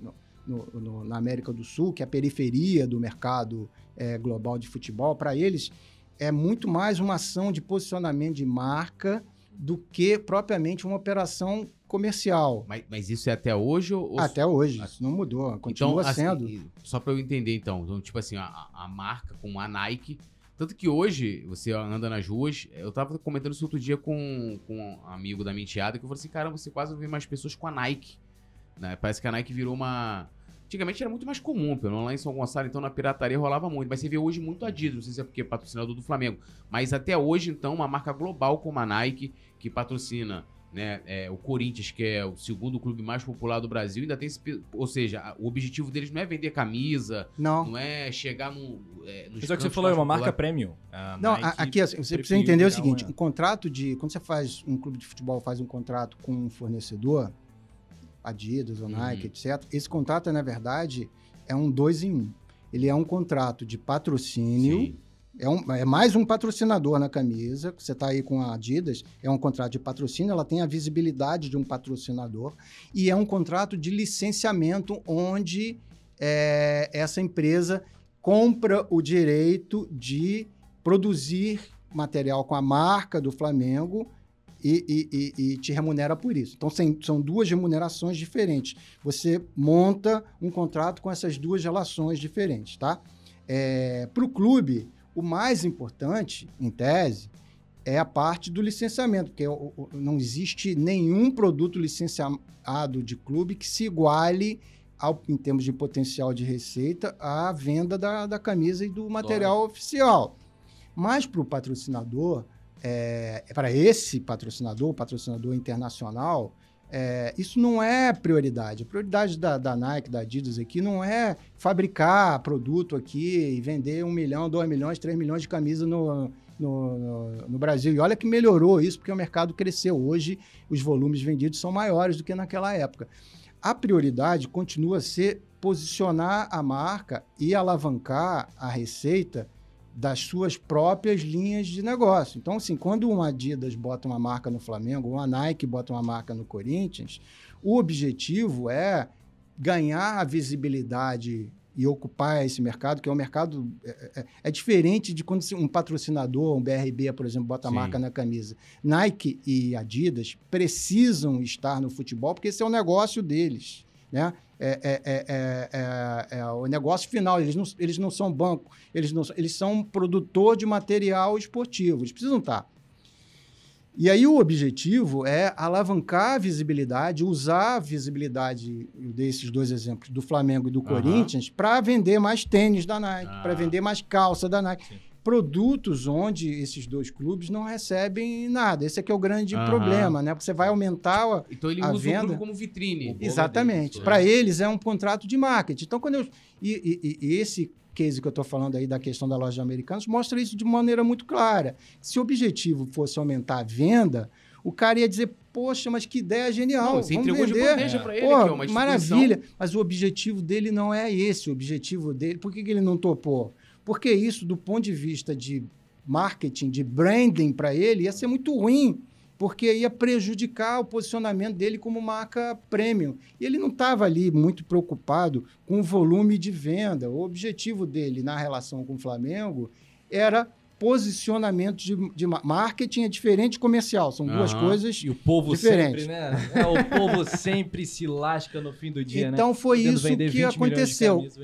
S3: no, no, na América do Sul, que é a periferia do mercado é, global de futebol, para eles é muito mais uma ação de posicionamento de marca do que propriamente uma operação comercial.
S2: Mas, mas isso é até hoje? Ou...
S3: Até hoje, isso não mudou, continua então, sendo.
S2: Assim, só para eu entender, então, então, tipo assim, a, a marca como a Nike, tanto que hoje, você anda nas ruas, eu tava comentando isso outro dia com, com um amigo da menteada, que eu falei assim, cara, você quase não vê mais pessoas com a Nike. Né? Parece que a Nike virou uma Antigamente era muito mais comum, pelo lá em São Gonçalo, então na pirataria rolava muito. Mas você vê hoje muito Adidas, não sei se é porque é patrocinador do Flamengo. Mas até hoje, então, uma marca global como a Nike, que patrocina né, é, o Corinthians, que é o segundo clube mais popular do Brasil, ainda tem esse. Ou seja, o objetivo deles não é vender camisa,
S3: não,
S2: não é chegar no. É,
S1: é que você falou, é uma marca premium.
S3: não, Nike aqui assim, você precisa entender o seguinte: um contrato de. Quando você faz um clube de futebol, faz um contrato com um fornecedor Adidas ou Nike, uhum. etc. Esse contrato, na verdade, é um dois em um. Ele é um contrato de patrocínio. É, um, é, mais um patrocinador na camisa. Você está aí com a Adidas, é um contrato de patrocínio, ela tem a visibilidade de um patrocinador. E é um contrato de licenciamento, onde é, essa empresa compra o direito de produzir material com a marca do Flamengo e, e, e, te remunera por isso. Então, são duas remunerações diferentes. Você monta um contrato com essas duas relações diferentes, tá? É, Para o clube, o mais importante, em tese, é a parte do licenciamento, porque não existe nenhum produto licenciado de clube que se iguale ao, em termos de potencial de receita à venda da, da camisa e do material oficial. Mas para o patrocinador, é, para esse patrocinador, patrocinador internacional, é, isso não é prioridade. A prioridade da, da, Nike, da Adidas aqui, não é fabricar produto aqui e vender um milhão, dois milhões, três milhões de camisas no, no, no, no, Brasil. E olha que melhorou isso, porque o mercado cresceu. Hoje, os volumes vendidos são maiores do que naquela época. A prioridade continua a ser posicionar a marca e alavancar a receita das suas próprias linhas de negócio. Então, assim, quando uma Adidas bota uma marca no Flamengo, uma Nike bota uma marca no Corinthians, o objetivo é ganhar a visibilidade e ocupar esse mercado, que é um mercado. É, é, é diferente de quando um patrocinador, um BRB, por exemplo, bota a Sim. marca na camisa. Nike e Adidas precisam estar no futebol, porque esse é o negócio deles. Né? É é, é, é, é, o negócio final. Eles não, eles não são banco, eles, não, eles são produtor de material esportivo. Eles precisam estar. E aí o objetivo é alavancar a visibilidade, usar a visibilidade desses dois exemplos, do Flamengo e do uhum. Corinthians, para vender mais tênis da Nike, ah. para vender mais calça da Nike. Sim produtos onde esses dois clubes não recebem nada. Esse aqui é o grande uhum. problema, né? Porque você vai aumentar a,
S2: então ele
S3: a
S2: usa
S3: venda.
S2: o clube como vitrine.
S3: Exatamente. Para eles é um contrato de marketing. Então quando eu e, e, e esse case que eu estou falando aí da questão da loja de americanos mostra isso de maneira muito clara. Se o objetivo fosse aumentar a venda, o cara ia dizer, poxa, mas que ideia genial. Não, você Vamos entregou vender. de bandeja para ele, Pô, aqui, ó, Maravilha. Mas o objetivo dele não é esse. O objetivo dele. Por que, que ele não topou? Porque isso, do ponto de vista de marketing, de branding para ele, ia ser muito ruim, porque ia prejudicar o posicionamento dele como marca premium. E ele não estava ali muito preocupado com o volume de venda. O objetivo dele na relação com o Flamengo era posicionamento de, de marketing é diferente de comercial, são duas coisas
S1: E o povo diferentes. sempre, né? É, o povo sempre se lasca no fim do dia,
S3: então,
S1: né?
S3: foi isso que aconteceu. Camisa,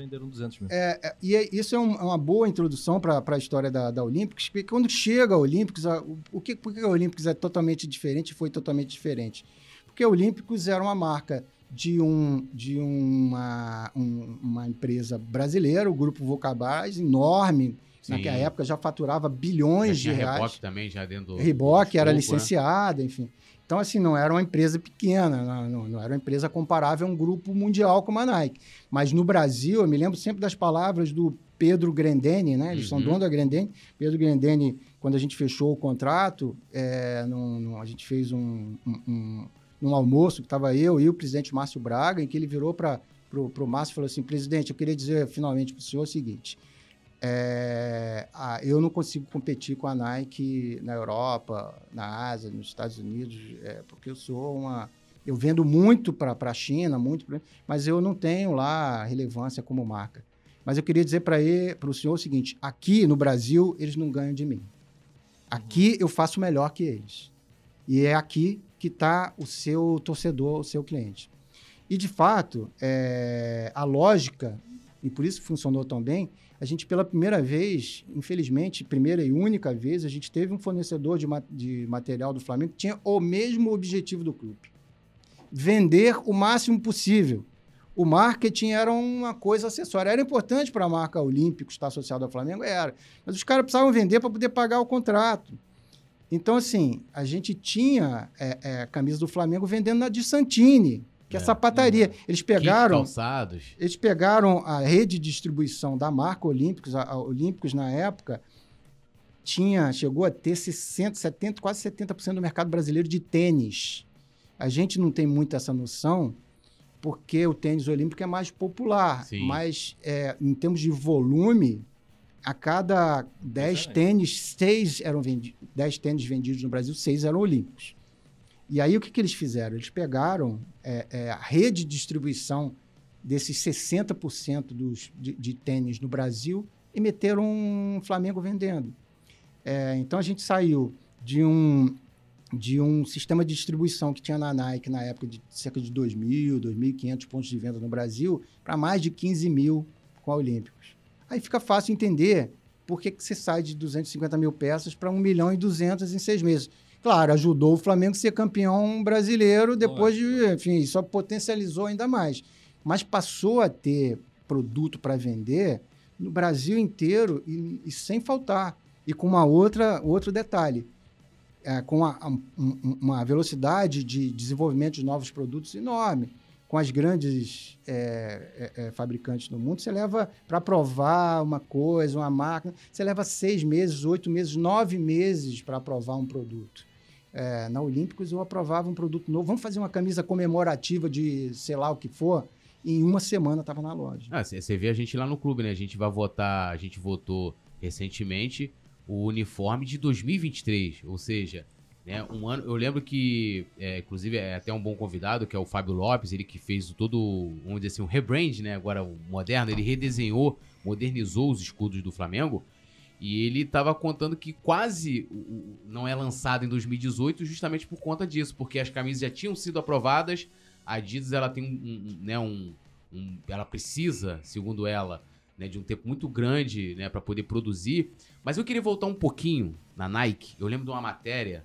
S3: é, é, e é, isso é um, uma boa introdução para a história da, da Olympics, porque quando chega a Olympics, a, o que, por que a Olympics é totalmente diferente foi totalmente diferente? Porque a Olympics era uma marca de, um, de uma, um, uma empresa brasileira, o Grupo Vocabás, enorme, Sim. Naquela época já faturava bilhões já de reais.
S2: Reebok também, já dentro do.
S3: Reebok era né? licenciada, né? enfim. Então, assim, não era uma empresa pequena, não, não, era uma empresa comparável a um grupo mundial como a Nike. Mas no Brasil, eu me lembro sempre das palavras do Pedro Grendene, né? Eles uhum. são donos da Grendene. Pedro Grendene, quando a gente fechou o contrato, é, num, num, a gente fez um, um, um, almoço que estava eu e o presidente Márcio Braga, em que ele virou para pro Márcio e falou assim: presidente, eu queria dizer finalmente para o senhor o seguinte. É, ah, eu não consigo competir com a Nike na Europa, na Ásia, nos Estados Unidos, é, porque eu sou uma. Eu vendo muito para a China, muito, pra, mas eu não tenho lá relevância como marca. Mas eu queria dizer para o senhor o seguinte: aqui no Brasil, eles não ganham de mim. Aqui eu faço melhor que eles. E é aqui que está o seu torcedor, o seu cliente. E, de fato, é, a lógica, e por isso funcionou tão bem, a gente, pela primeira vez, infelizmente, primeira e única vez, a gente teve um fornecedor de, ma de material do Flamengo que tinha o mesmo objetivo do clube: vender o máximo possível. O marketing era uma coisa acessória. Era importante para a marca Olímpico estar associada ao Flamengo? Era. Mas os caras precisavam vender para poder pagar o contrato. Então, assim, a gente tinha é, é, camisa do Flamengo vendendo na de Santini, que é, é sapataria. É. Eles pegaram.
S2: Calçados.
S3: Eles pegaram a rede de distribuição da marca Olímpicos, a, a Olímpicos na época, tinha, chegou a ter 60, 70, quase 70% do mercado brasileiro de tênis. A gente não tem muito essa noção, porque o tênis olímpico é mais popular. Sim. Mas é, em termos de volume, a cada 10 tênis, 6 eram vendidos. 10 tênis vendidos no Brasil, 6 eram olímpicos. E aí o que, que eles fizeram? Eles pegaram é, é, a rede de distribuição desses 60% dos, de, de tênis no Brasil e meteram um Flamengo vendendo. É, então a gente saiu de um de um sistema de distribuição que tinha na Nike na época de cerca de 2.000, 2.500 pontos de venda no Brasil, para mais de 15 mil com a Olímpicos. Aí fica fácil entender por que, que você sai de 250 mil peças para 1 milhão e 200 em seis meses. Claro, ajudou o Flamengo a ser campeão brasileiro depois de, enfim, isso potencializou ainda mais. Mas passou a ter produto para vender no Brasil inteiro e, e sem faltar. E com uma outra, outro detalhe é, com a, a, uma velocidade de desenvolvimento de novos produtos enorme. Com as grandes é, é, é fabricantes do mundo, você leva para provar uma coisa, uma máquina, você leva seis meses, oito meses, nove meses para aprovar um produto. É, na Olímpicos eu aprovava um produto novo. Vamos fazer uma camisa comemorativa de sei lá o que for. Em uma semana estava na loja.
S2: Você ah, vê a gente lá no clube, né? A gente vai votar, a gente votou recentemente o uniforme de 2023, ou seja, né, um ano. Eu lembro que, é, inclusive, é até um bom convidado, que é o Fábio Lopes, ele que fez todo, vamos dizer assim, um rebrand, né? Agora o moderno, ele redesenhou, modernizou os escudos do Flamengo. E ele estava contando que quase não é lançado em 2018 justamente por conta disso, porque as camisas já tinham sido aprovadas. A Adidas ela tem um, um né, um, um, ela precisa, segundo ela, né, de um tempo muito grande né, para poder produzir. Mas eu queria voltar um pouquinho na Nike. Eu lembro de uma matéria,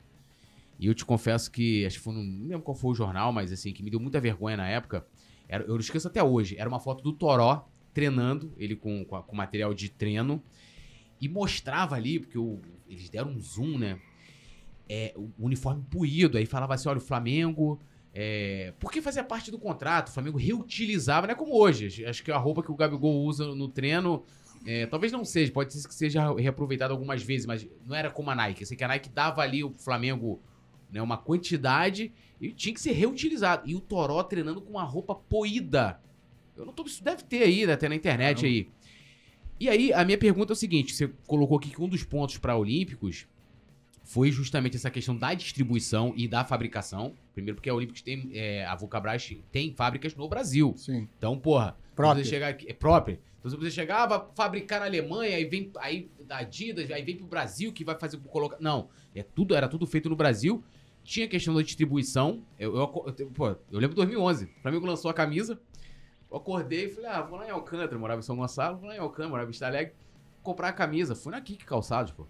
S2: e eu te confesso que, acho que foi, não lembro qual foi o jornal, mas assim, que me deu muita vergonha na época. Era, eu não esqueço até hoje. Era uma foto do Toró treinando, ele com, com, com material de treino, e mostrava ali, porque o, eles deram um zoom, né? É, o uniforme puído. Aí falava assim: olha, o Flamengo é, porque fazia parte do contrato, o Flamengo reutilizava, não é como hoje. Acho que a roupa que o Gabigol usa no treino, é, talvez não seja, pode ser que seja reaproveitado algumas vezes, mas não era como a Nike. Eu sei que a Nike dava ali o Flamengo né, uma quantidade e tinha que ser reutilizado. E o Toró treinando com uma roupa poída. Eu não tô. Isso deve ter aí, até na internet aí. E aí, a minha pergunta é o seguinte: você colocou aqui que um dos pontos para Olímpicos foi justamente essa questão da distribuição e da fabricação. Primeiro porque a Olympics tem, é, a Vulcabras tem fábricas no Brasil.
S3: Sim.
S2: Então, porra, você chegar aqui, é própria. Então, se você chegava fabricar na Alemanha, aí vem aí da Adidas, aí vem pro Brasil que vai fazer colocar, não, é tudo, era tudo feito no Brasil. Tinha a questão da distribuição. Eu, eu, eu, pô, eu lembro de 2011. O Flamengo lançou a camisa. Eu acordei e falei: "Ah, vou lá em Alcântara, morava em São Gonçalo, vou lá em Alcântara, morava em Vista Alegre, comprar a camisa". Fui na Kik Calçados, pô.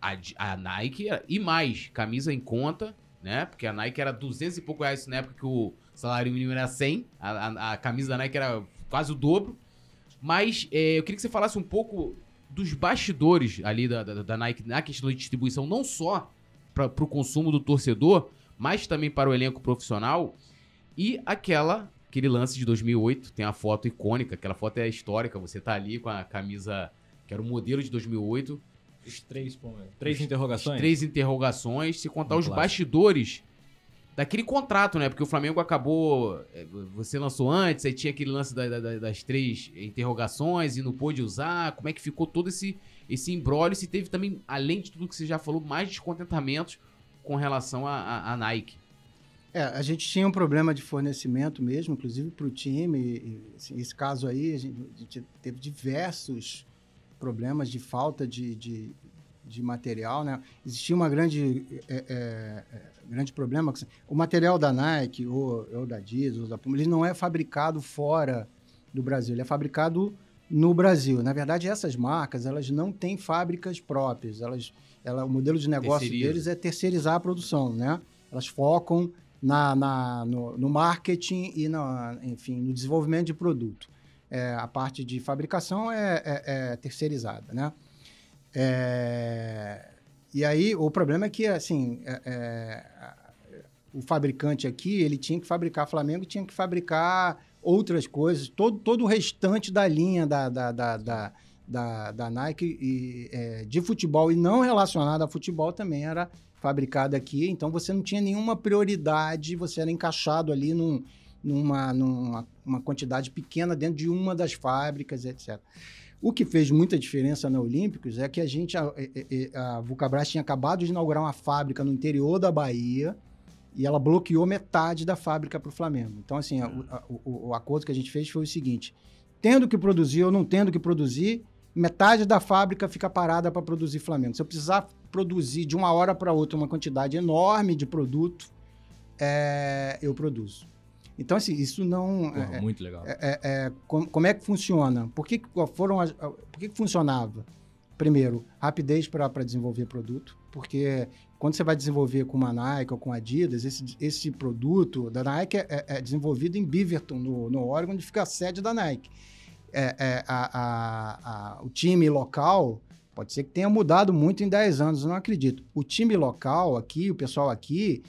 S2: A, a Nike e mais, camisa em conta, né? Porque a Nike era 200 e pouco reais na época que o salário mínimo era 100. A, a, a camisa da Nike era quase o dobro. Mas é, eu queria que você falasse um pouco dos bastidores ali da, da, da Nike na questão de distribuição, não só para o consumo do torcedor, mas também para o elenco profissional. E aquela aquele lance de 2008, tem a foto icônica, aquela foto é histórica, você tá ali com a camisa que era o modelo de 2008,
S1: os três, três interrogações?
S2: Três interrogações, se contar um os clássico. bastidores daquele contrato, né? Porque o Flamengo acabou. é, Você lançou antes, aí tinha aquele lance da- da- das três interrogações e não pôde usar. Como é que ficou todo esse, esse embrólio? Se teve também, além de tudo que você já falou, mais descontentamentos com relação à Nike.
S3: É, a gente tinha um problema de fornecimento mesmo, inclusive para o time. e, assim, esse caso aí, a gente, a gente teve diversos problemas de falta de, de, de material, né? Existia uma grande, é, é, é, grande problema. assim, O material da Nike ou, ou da Adidas, ou da Puma, ele não é fabricado fora do Brasil, ele é fabricado no Brasil. Na verdade, essas marcas, elas não têm fábricas próprias. Elas, ela, o modelo de negócio deles é terceirizar a produção, né? Elas focam na, na- no, no marketing e, na, enfim, no desenvolvimento de produto. É, a parte de fabricação é, é- é terceirizada, né? É, e aí, o problema é que, assim, é- é, o fabricante aqui, ele tinha que fabricar Flamengo, tinha que fabricar outras coisas, todo, todo o restante da linha da, da, da, da, da- da Nike e, é, de futebol e não relacionado a futebol também era fabricado aqui, então você não tinha nenhuma prioridade, você era encaixado ali num- numa, numa uma quantidade pequena dentro de uma das fábricas, etc. O que fez muita diferença na Olímpicos é que a gente, a, a, a Vulcabras tinha acabado de inaugurar uma fábrica no interior da Bahia e ela bloqueou metade da fábrica para o Flamengo. Então, assim, a- a- o, o acordo que a gente fez foi o seguinte: tendo que produzir ou não tendo que produzir, metade da fábrica fica parada para produzir Flamengo. Se eu precisar produzir de uma hora para outra uma quantidade enorme de produto, é, eu produzo. Então, assim, isso não.
S1: Porra,
S3: é-
S1: muito legal.
S3: é- é- é, com- como é que funciona? Por que, foram as- por que, que funcionava? Primeiro, rapidez para desenvolver produto, porque quando você vai desenvolver com uma Nike ou com a Adidas, esse, esse produto da Nike é, é- é desenvolvido em Beaverton, no, no Oregon, onde fica a sede da Nike. É- é, a- a- a- o time local pode ser que tenha mudado muito em 10 anos, não acredito. O time local aqui, o pessoal aqui,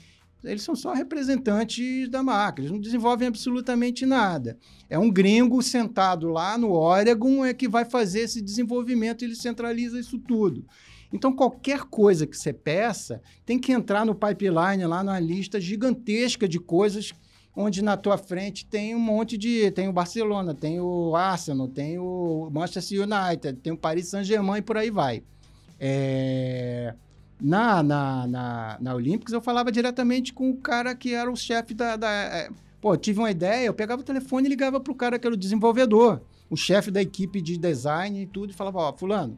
S3: eles são só representantes da marca, eles não desenvolvem absolutamente nada. É um gringo sentado lá no Oregon é que vai fazer esse desenvolvimento, ele centraliza isso tudo. Então, qualquer coisa que você peça tem que entrar no pipeline lá na lista gigantesca de coisas onde na tua frente tem um monte de... Tem o Barcelona, tem o Arsenal, tem o Manchester United, tem o Paris Saint-Germain e por aí vai. É, Na, na, na, na Olympics, eu falava diretamente com o cara que era o chefe da... da é, pô, tive uma ideia, eu pegava o telefone e ligava pro cara que era o desenvolvedor, o chefe da equipe de design e tudo, e falava, ó, fulano,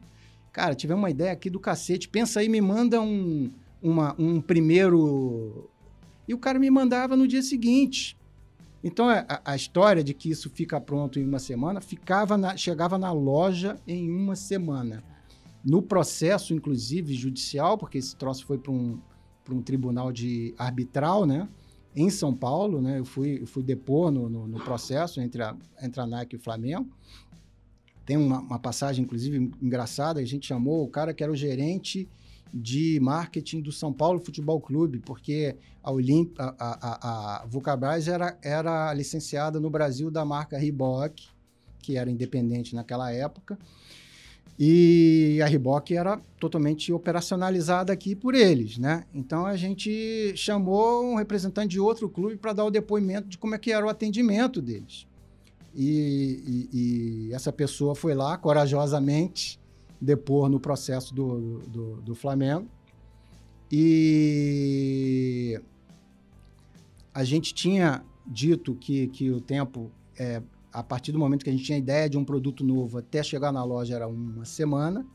S3: cara, tivemos uma ideia aqui do cacete, pensa aí, me manda um, uma, um primeiro... E o cara me mandava no dia seguinte. Então, a, a história de que isso fica pronto em uma semana, ficava na- chegava na loja em uma semana. No processo, inclusive, judicial, porque esse troço foi para um, um tribunal de arbitral, né? Em São Paulo, né? Eu fui, eu fui depor no, no, no processo entre a, entre a Nike e o Flamengo. Tem uma, uma passagem, inclusive, engraçada. A gente chamou o cara que era o gerente de marketing do São Paulo Futebol Clube, porque a, Olimp, a, a, a, Vulcabras era, era licenciada no Brasil da marca Reebok, que era independente naquela época. E a Reebok era totalmente operacionalizada aqui por eles, né? Então a gente chamou um representante de outro clube para dar o depoimento de como é que era o atendimento deles. E, e- e essa pessoa foi lá corajosamente depor no processo do, do, do Flamengo. E a gente tinha dito que, que o tempo, é, a partir do momento que a gente tinha ideia de um produto novo até chegar na loja era uma semana.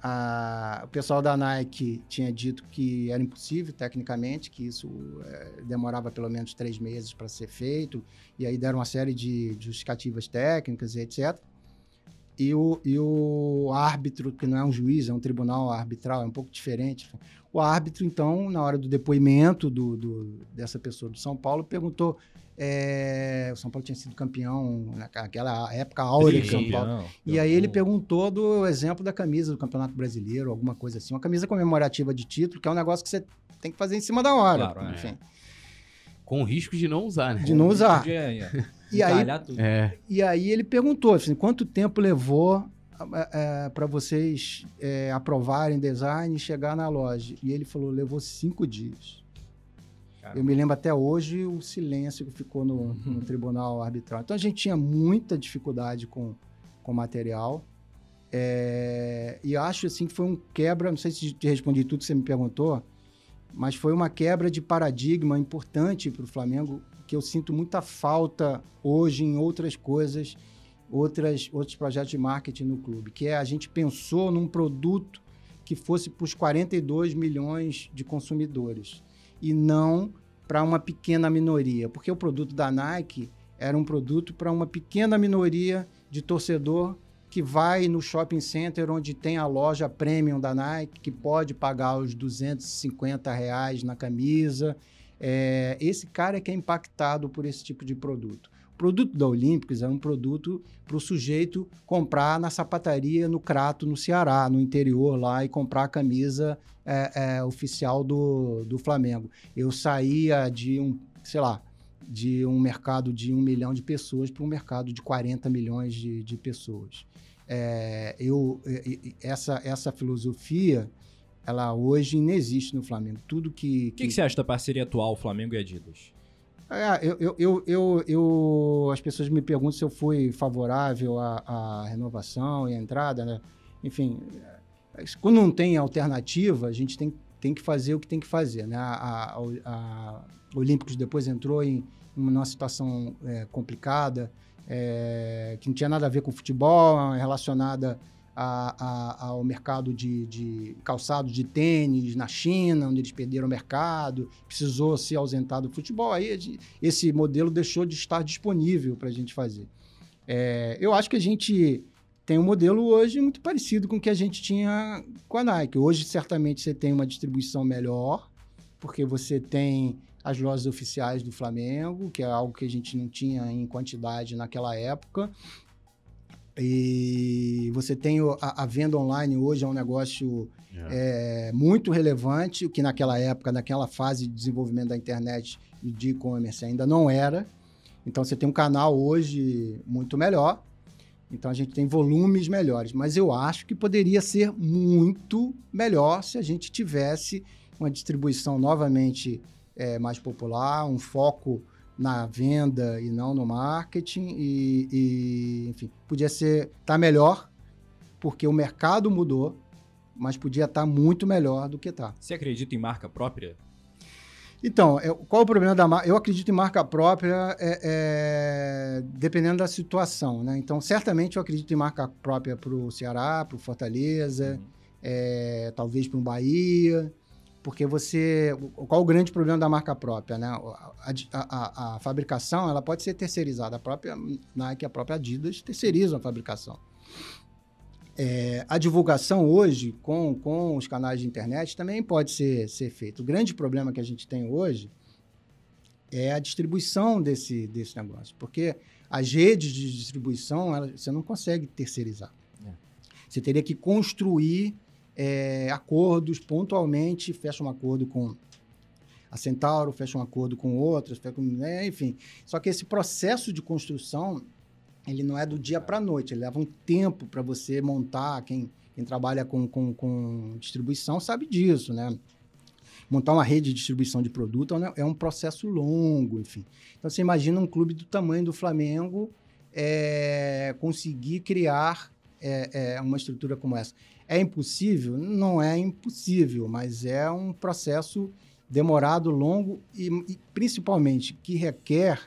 S3: A- o pessoal da Nike tinha dito que era impossível tecnicamente, que isso é, demorava pelo menos três meses para ser feito, e aí deram uma série de justificativas técnicas e etc. E o, e o árbitro, que não é um juiz, é um tribunal arbitral, é um pouco diferente. O árbitro, então, na hora do depoimento do, do- dessa pessoa do São Paulo, perguntou. é, o São Paulo tinha sido campeão naquela época áurea de São Paulo. E aí ele perguntou do exemplo da camisa do Campeonato Brasileiro, alguma coisa assim. Uma camisa comemorativa de título, que é um negócio que você tem que fazer em cima da hora.
S1: Claro, é.
S3: enfim.
S2: Com risco de não usar, né?
S3: De não usar.
S1: Podia, é,
S3: E aí.
S2: É.
S3: e aí ele perguntou, assim, quanto tempo levou para vocês é, aprovarem design e chegar na loja? E ele falou, levou cinco dias. Eu me lembro até hoje o silêncio que ficou no, no tribunal arbitral. Então a gente tinha muita dificuldade com, com material. É, e acho assim que foi um quebra, não sei se te respondi tudo que você me perguntou, mas foi uma quebra de paradigma importante para o Flamengo, que eu sinto muita falta hoje em outras coisas, outras, outros projetos de marketing no clube, que é a gente pensou num produto que fosse para os 42 milhões de consumidores e não para uma pequena minoria, porque o produto da Nike era um produto para uma pequena minoria de torcedor que vai no shopping center onde tem a loja premium da Nike, que pode pagar os 250 reais na camisa. É, esse cara é que é impactado por esse tipo de produto. O produto da Olímpicos é um produto para o sujeito comprar na sapataria, no Crato, no Ceará, no interior lá, e comprar a camisa é, é, oficial do, do Flamengo. Eu saía de um, sei lá, de um mercado de um milhão de pessoas para um mercado de 40 milhões de, de pessoas. É, eu, essa, essa filosofia, ela hoje não existe no Flamengo. Tudo que.
S1: O que, que, você acha da parceria atual Flamengo e Adidas?
S3: É, eu, eu, eu, eu, eu, as pessoas me perguntam se eu fui favorável à, à renovação e à entrada, né? Enfim, quando não tem alternativa, a gente tem, tem que fazer o que tem que fazer, né? A, a, a Olímpicos depois entrou em uma situação é, complicada, é, que não tinha nada a ver com futebol, relacionada a, a, ao mercado de, de calçados de tênis na China, onde eles perderam o mercado, precisou se ausentar do futebol. Aí esse modelo deixou de estar disponível para a gente fazer. É, eu acho que a gente tem um modelo hoje muito parecido com o que a gente tinha com a Nike. Hoje, certamente, você tem uma distribuição melhor, porque você tem as lojas oficiais do Flamengo, que é algo que a gente não tinha em quantidade naquela época. E você tem a, a venda online hoje, é um negócio é. É, muito relevante, o que naquela época, naquela fase de desenvolvimento da internet e de e-commerce ainda não era. Então você tem um canal hoje muito melhor. Então a gente tem volumes melhores. Mas eu acho que poderia ser muito melhor se a gente tivesse uma distribuição novamente é, mais popular, um foco na venda e não no marketing e, e enfim, podia ser tá melhor porque o mercado mudou, mas podia estar tá muito melhor do que está.
S1: Você acredita em marca própria?
S3: Então, eu, qual o problema da marca? Eu acredito em marca própria é, é, dependendo da situação, né? Então, certamente eu acredito em marca própria para o Ceará, para o Fortaleza, uhum. é, talvez para o Bahia. Porque você. Qual o grande problema da marca própria? Né? A, a, a, fabricação ela pode ser terceirizada. A própria Nike, a própria Adidas terceirizam a fabricação. É, a divulgação hoje, com, com os canais de internet, também pode ser, ser feita. O grande problema que a gente tem hoje é a distribuição desse, desse negócio. Porque as redes de distribuição, ela, você não consegue terceirizar. É. Você teria que construir é, acordos pontualmente, fecha um acordo com a Centauro, fecha um acordo com outras, né, enfim. Só que esse processo de construção, ele não é do dia para a noite, ele leva um tempo para você montar. Quem, quem trabalha com, com, com, distribuição sabe disso, né? Montar uma rede de distribuição de produto é um processo longo, enfim. Então, você imagina um clube do tamanho do Flamengo é, conseguir criar é, é, uma estrutura como essa. É impossível? Não é impossível, mas é um processo demorado, longo e, e principalmente que requer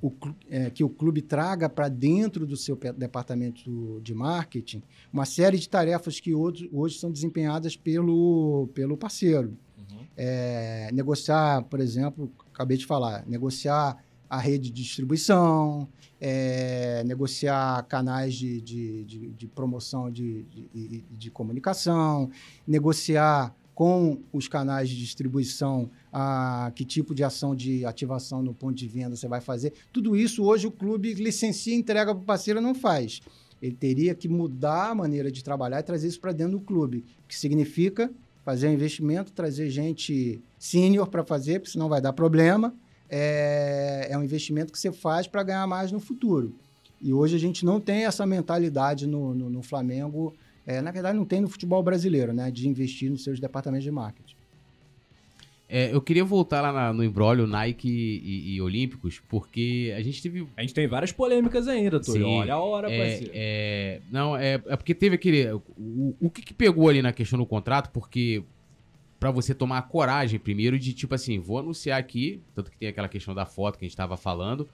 S3: o, é, que o clube traga para dentro do seu departamento de marketing uma série de tarefas que hoje, hoje são desempenhadas pelo, pelo parceiro. Uhum. É, negociar, por exemplo, acabei de falar, negociar a rede de distribuição, é, negociar canais de, de, de, de promoção de, de, de, comunicação, negociar com os canais de distribuição a, que tipo de ação de ativação no ponto de venda você vai fazer. Tudo isso hoje o clube licencia e entrega para o parceiro não faz. Ele teria que mudar a maneira de trabalhar e trazer isso para dentro do clube, que significa fazer um investimento, trazer gente sênior para fazer, porque senão vai dar problema é, é um investimento que você faz para ganhar mais no futuro. E hoje a gente não tem essa mentalidade no, no, no Flamengo, é, na verdade não tem no futebol brasileiro, né, de investir nos seus departamentos de marketing.
S2: É, eu queria voltar lá na- no embrólio Nike e, e Olímpicos, porque a gente teve
S1: A gente tem várias polêmicas ainda, Túlio.
S2: Sim.
S1: Olha a hora,
S2: É,
S1: parceiro.
S2: é, não, é, é porque teve aquele. O, o que, que pegou ali na questão do contrato? Porque pra você tomar a coragem primeiro de, tipo assim, vou anunciar aqui, tanto que tem aquela questão da foto que a gente tava falando.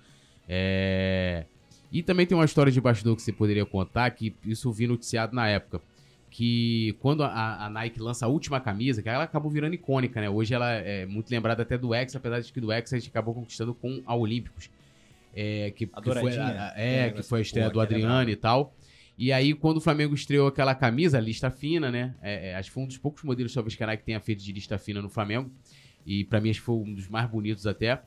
S2: é, e também tem uma história de bastidor que você poderia contar, que isso vi noticiado na época. Que quando a, a Nike lança a última camisa, que ela acabou virando icônica, né? Hoje ela é muito lembrada até do X, apesar de que do X a gente acabou conquistando com a Olímpicos. É, que, que foi, a-
S1: É,
S2: é, que foi a estreia do
S1: é
S2: Adriano
S1: brava.
S2: e tal. E aí, quando o Flamengo estreou aquela camisa, lista fina, né? É, é, acho que foi um dos poucos modelos, talvez, que tenha feito de lista fina no Flamengo. E pra mim, acho que foi um dos mais bonitos até.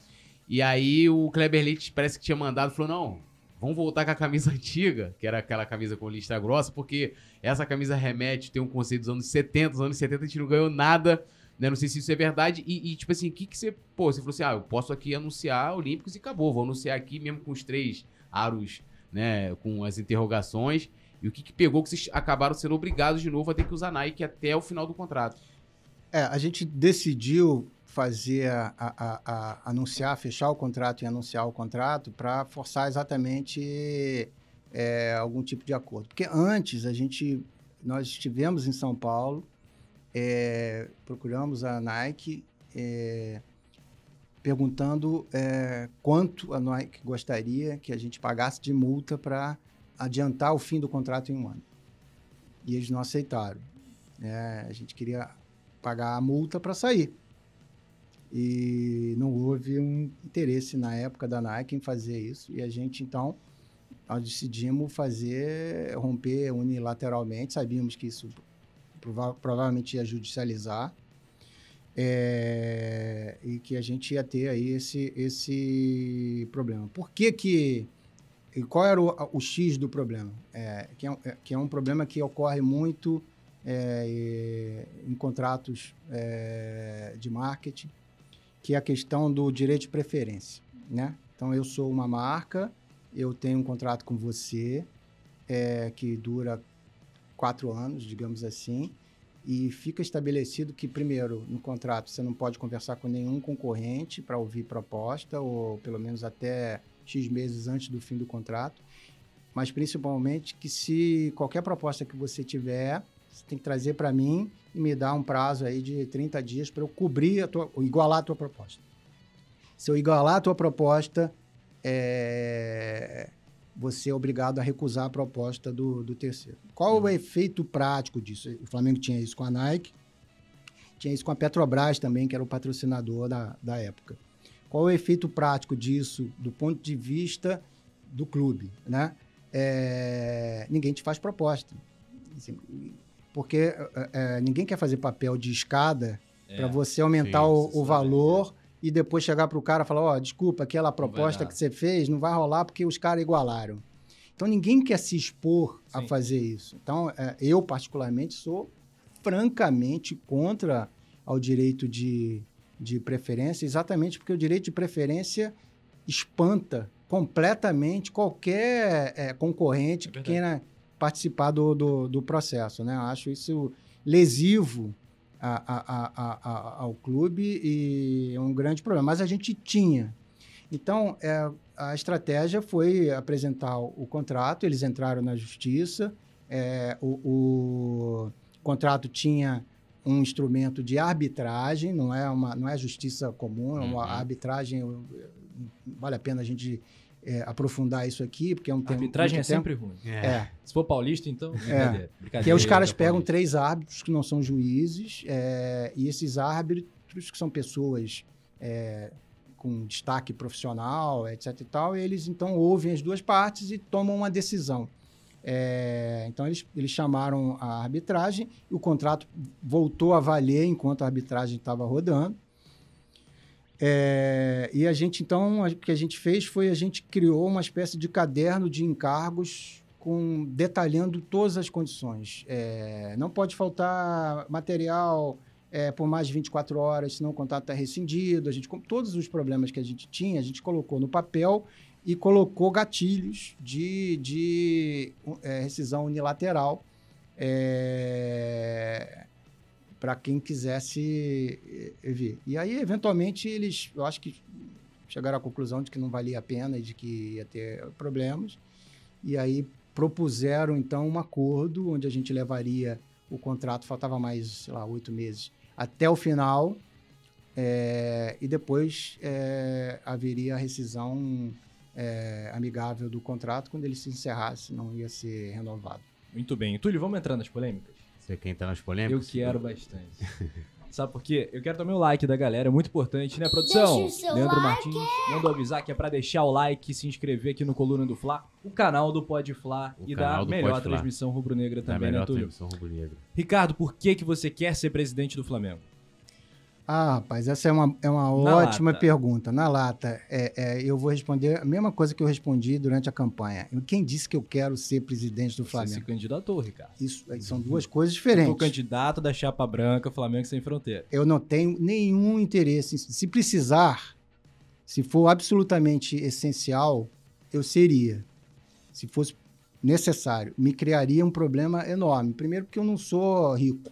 S2: E aí, o Kleber Leite parece que tinha mandado, falou: não, vamos voltar com a camisa antiga, que era aquela camisa com lista grossa, porque essa camisa remete, tem um conceito dos anos 70, os anos 70 a gente não ganhou nada. Né? Não sei se isso é verdade. E, e, tipo assim, o que, que você. Pô, você falou assim: ah, eu posso aqui anunciar Olímpicos e acabou. Vou anunciar aqui mesmo com os três aros, né? Com as interrogações. E o que, que pegou que vocês acabaram sendo obrigados de novo a ter que usar Nike até o final do contrato?
S3: É, a gente decidiu fazer, a, a- a- anunciar, fechar o contrato e anunciar o contrato para forçar exatamente é, algum tipo de acordo. Porque antes a gente, nós estivemos em São Paulo, é, procuramos a Nike, é, perguntando é, quanto a Nike gostaria que a gente pagasse de multa para adiantar o fim do contrato em um ano. E eles não aceitaram. né? a gente queria pagar a multa para sair. E não houve um interesse na época da Nike em fazer isso. E a gente, então, nós decidimos fazer, romper unilateralmente. Sabíamos que isso prova- provavelmente ia judicializar. É, e que a gente ia ter aí esse, esse problema. Por que que... Qual era o, o X do problema? É, que, é, um- é- que é um problema que ocorre muito é, em contratos é, de marketing, que é a questão do direito de preferência, né? Então, eu sou uma marca, eu tenho um contrato com você, é, que dura quatro anos, digamos assim, e fica estabelecido que, primeiro, no contrato, você não pode conversar com nenhum concorrente para ouvir proposta, ou pelo menos até X meses antes do fim do contrato, mas principalmente que se qualquer proposta que você tiver, você tem que trazer para mim e me dar um prazo aí de 30 dias para eu cobrir, a tua, igualar a tua proposta. Se eu igualar a tua proposta, é, você é obrigado a recusar a proposta do, do terceiro. Qual o efeito prático disso? O Flamengo tinha isso com a Nike, tinha isso com a Petrobras também, que era o patrocinador da, da época. Qual o efeito prático disso do ponto de vista do clube, né? É, ninguém te faz proposta. Assim, porque é, é, ninguém quer fazer papel de escada para você aumentar
S2: sim,
S3: o, o
S1: é
S3: valor e depois chegar para o cara e falar, ó, desculpa, aquela proposta que você fez não vai rolar porque os caras igualaram. Então ninguém quer se expor a
S1: Sim.
S3: fazer isso. Então é, eu particularmente sou francamente contra ao direito de, de preferência, exatamente porque o direito de preferência espanta completamente qualquer é, concorrente
S1: É
S3: que queira participar do, do, do processo. Né? Eu acho isso lesivo a- a- ao clube e é um grande problema. Mas a gente tinha. Então, é, a estratégia foi apresentar o, o contrato, eles entraram na justiça, é, o, o contrato tinha um instrumento de arbitragem, não é uma não é justiça comum, é uma
S2: Uhum.
S3: arbitragem. Vale a pena a gente é, aprofundar isso aqui, porque é um
S1: A
S3: tempo.
S1: arbitragem é
S3: tempo.
S1: sempre ruim.
S3: É,
S1: Se for paulista, então, brincadeira. brincadeira.
S3: que aí os caras
S1: É
S3: pegam
S1: paulista.
S3: três árbitros que não são juízes, é, e esses árbitros, que são pessoas é, com destaque profissional, etc e tal, eles então ouvem as duas partes e tomam uma decisão. É, então eles, eles chamaram a arbitragem e o contrato voltou a valer enquanto a arbitragem estava rodando. É, e a gente, então, o que a gente fez foi a gente criou uma espécie de caderno de encargos com detalhando todas as condições. É, não pode faltar material é, por mais de 24 horas, senão o contrato está rescindido. A gente, com todos os problemas que a gente tinha, a gente colocou no papel e colocou gatilhos de, de é, rescisão unilateral. É, para quem quisesse eh, vir. E aí, eventualmente, eles, eu acho que chegaram à conclusão de que não valia a pena e de que ia ter problemas. E aí propuseram, então, um acordo onde a gente levaria o contrato, faltava mais, sei lá, oito meses, até o final, é, e depois é, haveria a rescisão é, amigável do contrato quando ele se encerrasse, não ia ser renovado.
S1: Muito bem. Túlio, vamos entrar nas polêmicas?
S2: Você quer entrar nas polêmicas?
S1: Eu quero bastante. Sabe por quê? Eu quero também o like da galera, é muito importante, né, produção?
S4: Deixa o seu
S1: Leandro
S4: like.
S1: Martins, manda avisar que é pra deixar o like e se inscrever aqui no Coluna do Fla, o canal do Pode Fla
S2: O
S1: e da melhor transmissão rubro-negra também, né,
S2: melhor
S1: Túlio? Ricardo, por que que você quer ser presidente do Flamengo?
S3: Ah, rapaz, essa é uma, é uma
S1: Na
S3: ótima
S1: lata.
S3: pergunta. Na lata, é, é, eu vou responder a mesma coisa que eu respondi durante a campanha. Quem disse que eu quero ser presidente do
S1: Você se
S3: Flamengo?
S1: candidatou, Ricardo.
S3: Isso aí são duas coisas
S1: Você foi o
S3: diferentes.
S1: candidato da chapa branca, Flamengo Sem Fronteira.
S3: Eu não tenho nenhum interesse. Se precisar, se for absolutamente essencial, eu seria. Se fosse necessário, me criaria um problema enorme. Primeiro, porque eu não sou rico.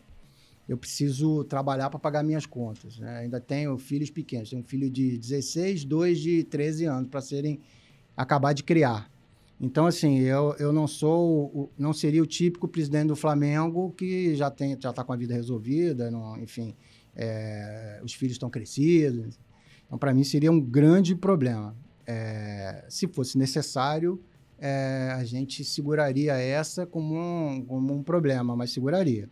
S3: Eu preciso trabalhar para pagar minhas contas. né? Ainda tenho filhos pequenos. Tenho um filho de 16, dois de 13 anos para serem acabar de criar. Então, assim, eu, eu não sou, não seria o típico presidente do Flamengo que já tem, já está com a vida resolvida, não, enfim, é, os filhos estão crescidos. Então, para mim, seria um grande problema. É, se fosse necessário, é, a gente seguraria essa como um, como um problema, mas seguraria.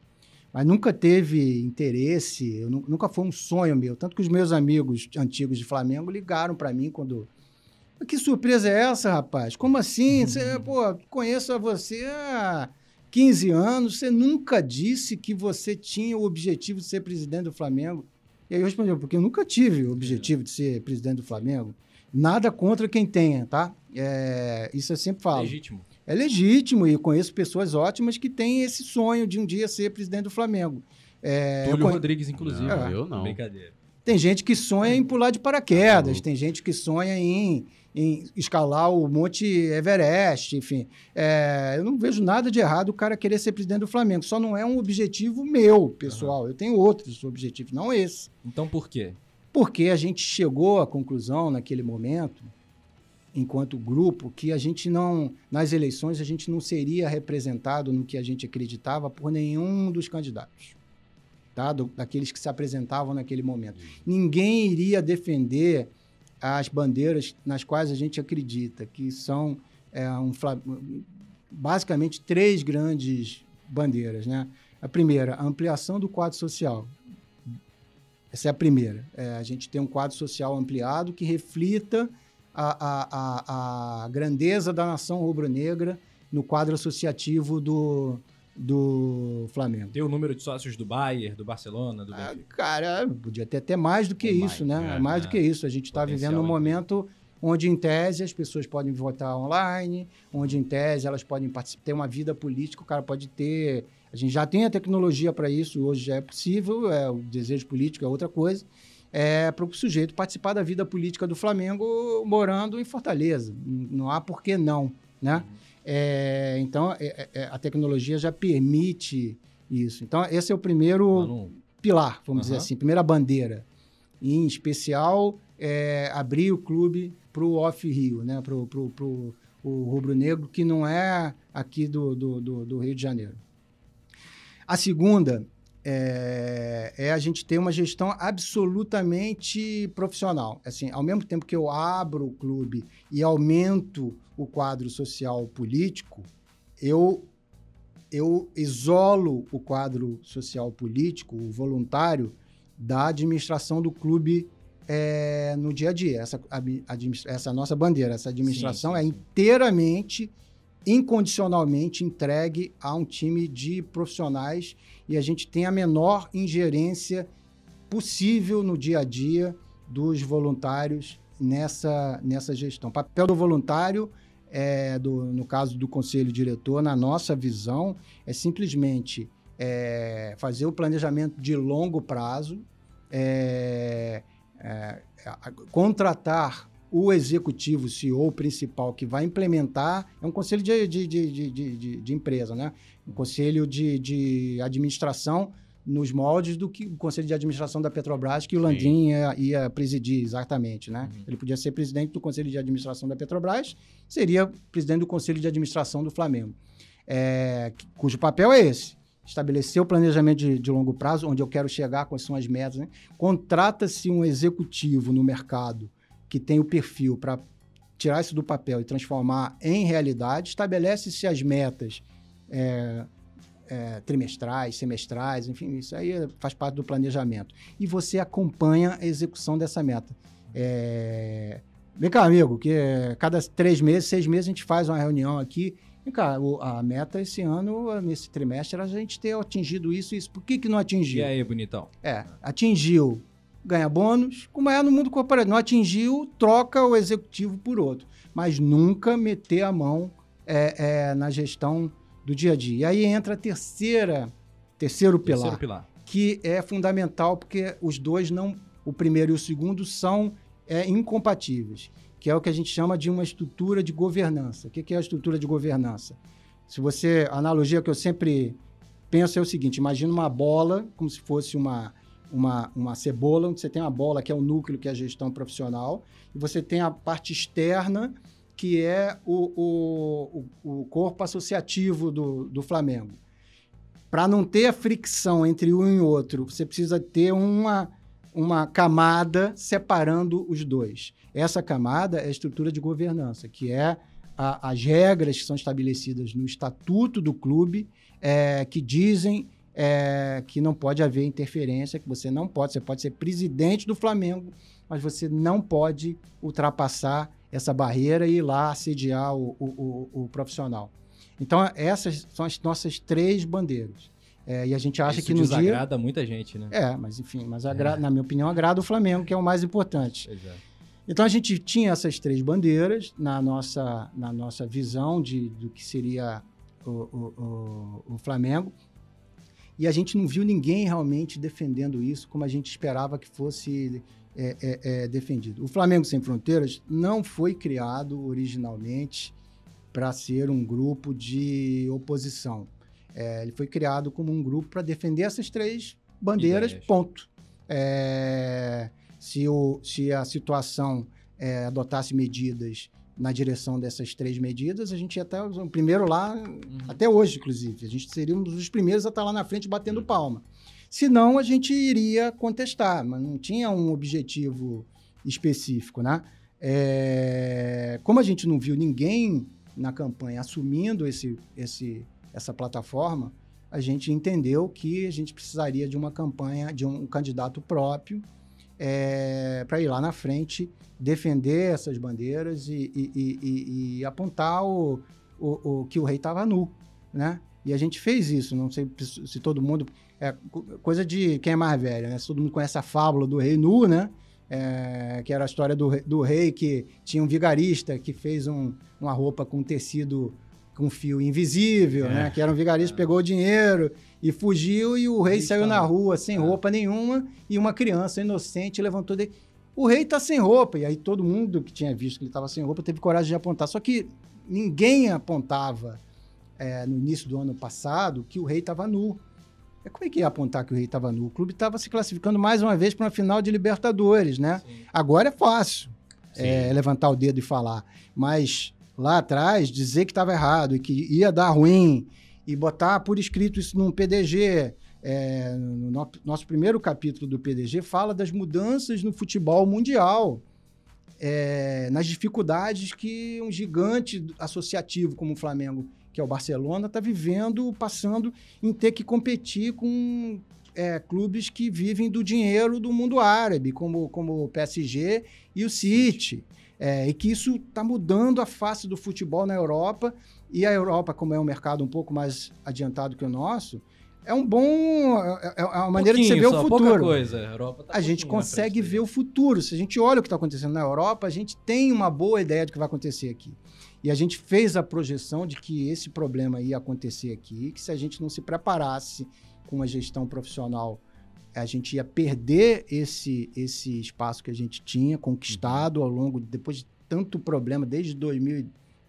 S3: Mas nunca teve interesse, eu nu- nunca foi um sonho meu. Tanto que os meus amigos antigos de Flamengo ligaram para mim quando. Que surpresa é essa, rapaz? Como assim? Você, pô, conheço você há 15 anos, você nunca disse que você tinha o objetivo de ser presidente do Flamengo. E aí eu respondi, porque eu nunca tive o objetivo de ser presidente do Flamengo. Nada contra quem tenha, tá? É, isso eu sempre falo.
S1: Legítimo.
S3: É legítimo e conheço pessoas ótimas que têm esse sonho de um dia ser presidente do Flamengo. É,
S1: Túlio
S3: conhe-
S1: Rodrigues, inclusive.
S2: Não,
S3: É.
S2: eu não.
S1: Brincadeira.
S3: Tem gente que sonha em pular de paraquedas,
S2: Maluco.
S3: tem gente que sonha em, em escalar o Monte Everest, enfim. É, eu não vejo nada de errado o cara querer ser presidente do Flamengo. Só não é um objetivo meu, pessoal. Eu tenho outros objetivos, não esse.
S1: Então por quê?
S3: Porque a gente chegou à conclusão naquele momento, enquanto grupo, que a gente não, nas eleições, a gente não seria representado no que a gente acreditava por nenhum dos candidatos, tá? Do- daqueles que se apresentavam naquele momento. Ninguém iria defender as bandeiras nas quais a gente acredita, que são é, um, basicamente três grandes bandeiras, né? A primeira, a ampliação do quadro social. Essa é a primeira. É, a gente tem um quadro social ampliado que reflita a, a, a, grandeza da nação rubro-negra no quadro associativo do, do Flamengo.
S1: Tem o número de sócios do Bayern, do Barcelona, do
S3: Ah, cara, podia ter até mais do que isso,
S1: mais,
S3: né?
S2: é,
S3: mais
S1: é.
S3: do que isso. A gente está vivendo um momento onde, em tese, as pessoas podem votar online, onde, em tese, elas podem participar, ter uma vida política, o cara pode ter. A gente já tem a tecnologia para isso, hoje já é possível, é, o desejo político é outra coisa. É para o sujeito participar da vida política do Flamengo morando em Fortaleza. Não há por que não, né? É, então, é- é- a tecnologia já permite isso. Então, esse é o primeiro pilar, vamos dizer
S1: Aham.
S3: assim, primeira bandeira. E, em especial, é, abrir o clube para o off-Rio, né? para o rubro-negro, que não é aqui do, do, do- do Rio de Janeiro. A segunda é, é a gente ter uma gestão absolutamente profissional. Assim, ao mesmo tempo que eu abro o clube e aumento o quadro social político, eu eu isolo o quadro social político, o voluntário, da administração do clube é, no dia a dia. Essa, abi- administra- essa nossa bandeira, essa administração
S1: sim,
S3: é
S1: sim.
S3: inteiramente, incondicionalmente entregue a um time de profissionais e a gente tem a menor ingerência possível no dia a dia dos voluntários nessa, nessa gestão. O papel do voluntário é, do- no caso do conselho diretor, na nossa visão, é simplesmente é, fazer o planejamento de longo prazo, é, é, contratar o executivo, CEO principal que vai implementar, é um conselho de, de, de, de, de- empresa, né? Um conselho de, de administração nos moldes do que o Conselho de Administração da Petrobras, que o
S2: Sim.
S3: Landim ia, ia presidir, exatamente, né? Ele podia ser presidente do Conselho de Administração da Petrobras, seria presidente do Conselho de Administração do Flamengo, É, cujo papel é esse, estabelecer o planejamento de, de longo prazo, onde eu quero chegar, quais são as metas, né? Contrata-se um executivo no mercado que tem o perfil para tirar isso do papel e transformar em realidade, estabelece-se as metas é, é, trimestrais, semestrais, enfim, isso aí faz parte do planejamento. E você acompanha a execução dessa meta. É, Vem cá, amigo, que cada três meses, seis meses, a gente faz uma reunião aqui. Vem cá, a meta esse ano, nesse trimestre, era a gente ter atingido isso e isso. Por que, que não atingiu?
S1: E aí, bonitão?
S3: É, atingiu, ganha bônus, como é no mundo corporativo. Não atingiu, troca o executivo por outro. Mas nunca meter a mão é, é, na gestão do dia a dia. E aí entra a terceira, terceiro pilar,
S1: Terceiro pilar.
S3: que é fundamental porque os dois não, o primeiro e o segundo são é, incompatíveis, que é o que a gente chama de uma estrutura de governança. O que é a estrutura de governança? Se você, a analogia que eu sempre penso é o seguinte: imagina uma bola como se fosse uma uma, uma cebola, onde você tem uma bola que é o núcleo, que é a gestão profissional, e você tem a parte externa, que é o, o, o, corpo associativo do, do Flamengo. Para não ter a fricção entre um e outro, você precisa ter uma, uma camada separando os dois. Essa camada é a estrutura de governança, que é a- as regras que são estabelecidas no estatuto do clube, é, que dizem é, que não pode haver interferência, que você não pode, você pode ser presidente do Flamengo, mas você não pode ultrapassar essa barreira e ir lá assediar o, o- o- o profissional. Então, essas são as nossas três bandeiras. É, e a gente acha
S1: Isso
S3: que no dia.
S1: desagrada muita gente, né?
S3: É, mas enfim, mas agra- na minha opinião, agrada o Flamengo, que é o mais importante.
S1: É.
S3: Então a gente tinha essas três bandeiras na nossa, na nossa visão de, do que seria o, o, o, o Flamengo. E a gente não viu ninguém realmente defendendo isso como a gente esperava que fosse é, é, é, defendido. O Flamengo Sem Fronteiras não foi criado originalmente para ser um grupo de oposição. É, ele foi criado como um grupo para defender essas três bandeiras,
S1: Ideias.
S3: ponto. É, se, o, se a situação é, adotasse medidas na direção dessas três medidas, a gente ia até o primeiro lá, até hoje, inclusive. A gente seria um dos primeiros a estar lá na frente batendo palma. Senão, a gente iria contestar, mas não tinha um objetivo específico, né? É, como a gente não viu ninguém na campanha assumindo esse, esse, essa plataforma, a gente entendeu que a gente precisaria de uma campanha, de um candidato próprio, para ir lá na frente defender essas bandeiras e, e- e- e- apontar o, o- o que o rei estava nu, né? E a gente fez isso, não sei se todo mundo... É co- coisa de quem é mais velho, né? Se todo mundo conhece a fábula do rei nu, né? É, que era a história do, rei- do rei que tinha um vigarista que fez um- uma roupa com tecido com fio invisível,
S2: É.
S3: né? Que era um vigarista, pegou o dinheiro e fugiu e o rei
S1: rei
S3: saiu na rua sem
S1: É.
S3: roupa nenhuma e uma criança inocente levantou dele. O rei tá sem roupa. E aí todo mundo que tinha visto que ele estava sem roupa teve coragem de apontar. Só que ninguém apontava é, no início do ano passado que o rei estava nu. É, Como é que ia apontar que o rei estava nu? O clube estava se classificando mais uma vez para uma final de Libertadores, né?
S1: Sim.
S3: Agora é fácil é, levantar o dedo e falar. Mas lá atrás, dizer que estava errado e que ia dar ruim e botar por escrito isso num PDG. é, no no- nosso primeiro capítulo do PDG fala das mudanças no futebol mundial, é, nas dificuldades que um gigante associativo como o Flamengo, que é o Barcelona, está vivendo, passando em ter que competir com é, clubes que vivem do dinheiro do mundo árabe, como, como o PSG e o City. É, e que isso está mudando a face do futebol na Europa. E a Europa, como é um mercado um pouco mais adiantado que o nosso, é um bom. É, é uma maneira de você ver o
S1: só, pouca
S3: futuro.
S1: coisa. A, Europa tá
S3: A gente consegue ver o futuro. Se a gente olha o que está acontecendo na Europa, a gente tem uma boa ideia do que vai acontecer aqui. E a gente fez a projeção de que esse problema ia acontecer aqui, que se a gente não se preparasse com uma gestão profissional, a gente ia perder esse, esse espaço que a gente tinha conquistado ao longo, depois de tanto problema, desde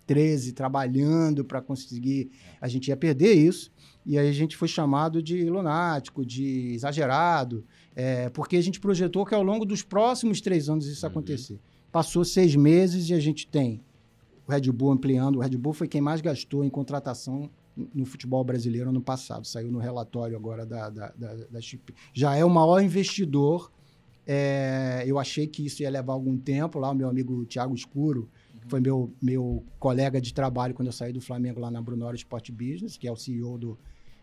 S3: 13 trabalhando para conseguir. A gente ia perder isso. E aí a gente foi chamado de lunático, de exagerado, é, porque a gente projetou que ao longo dos próximos três anos isso
S2: Uhum.
S3: acontecer. Passou seis meses e a gente tem o Red Bull ampliando. O Red Bull foi quem mais gastou em contratação no futebol brasileiro ano passado. Saiu no relatório agora da, da, da, da Chip. Já é o maior investidor. É, eu achei que isso ia levar algum tempo. Lá o meu amigo Thiago Escuro, que foi meu, meu colega de trabalho quando eu saí do Flamengo lá na Brunora Sport Business, que é o CEO do...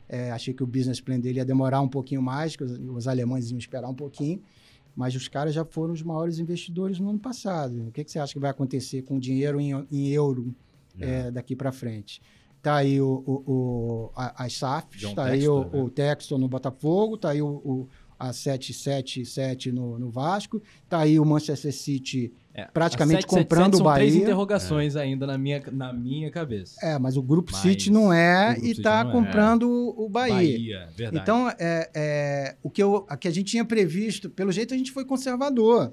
S3: é, achei que o business plan dele ia demorar um pouquinho mais, que os, os alemães iam esperar um pouquinho. Mas os caras já foram os maiores investidores no ano passado. O que, que você acha que vai acontecer com o dinheiro em, em euro é, daqui para frente? Tá aí o, o, o- a- as SAFs,
S1: John
S3: tá aí o,
S1: né?
S3: o Textor no Botafogo, tá aí o, o- a 777 no, no Vasco, tá aí o Manchester City
S1: É,
S3: praticamente
S1: a 777
S3: comprando o
S1: são três
S3: Bahia.
S1: interrogações ainda na minha, na minha cabeça.
S3: É, mas o Grupo
S1: Mas
S3: City não é e tá
S1: não é.
S3: comprando o Bahia.
S1: verdade.
S3: Então, é, é, o que, eu, a que a gente tinha previsto, pelo jeito a gente foi conservador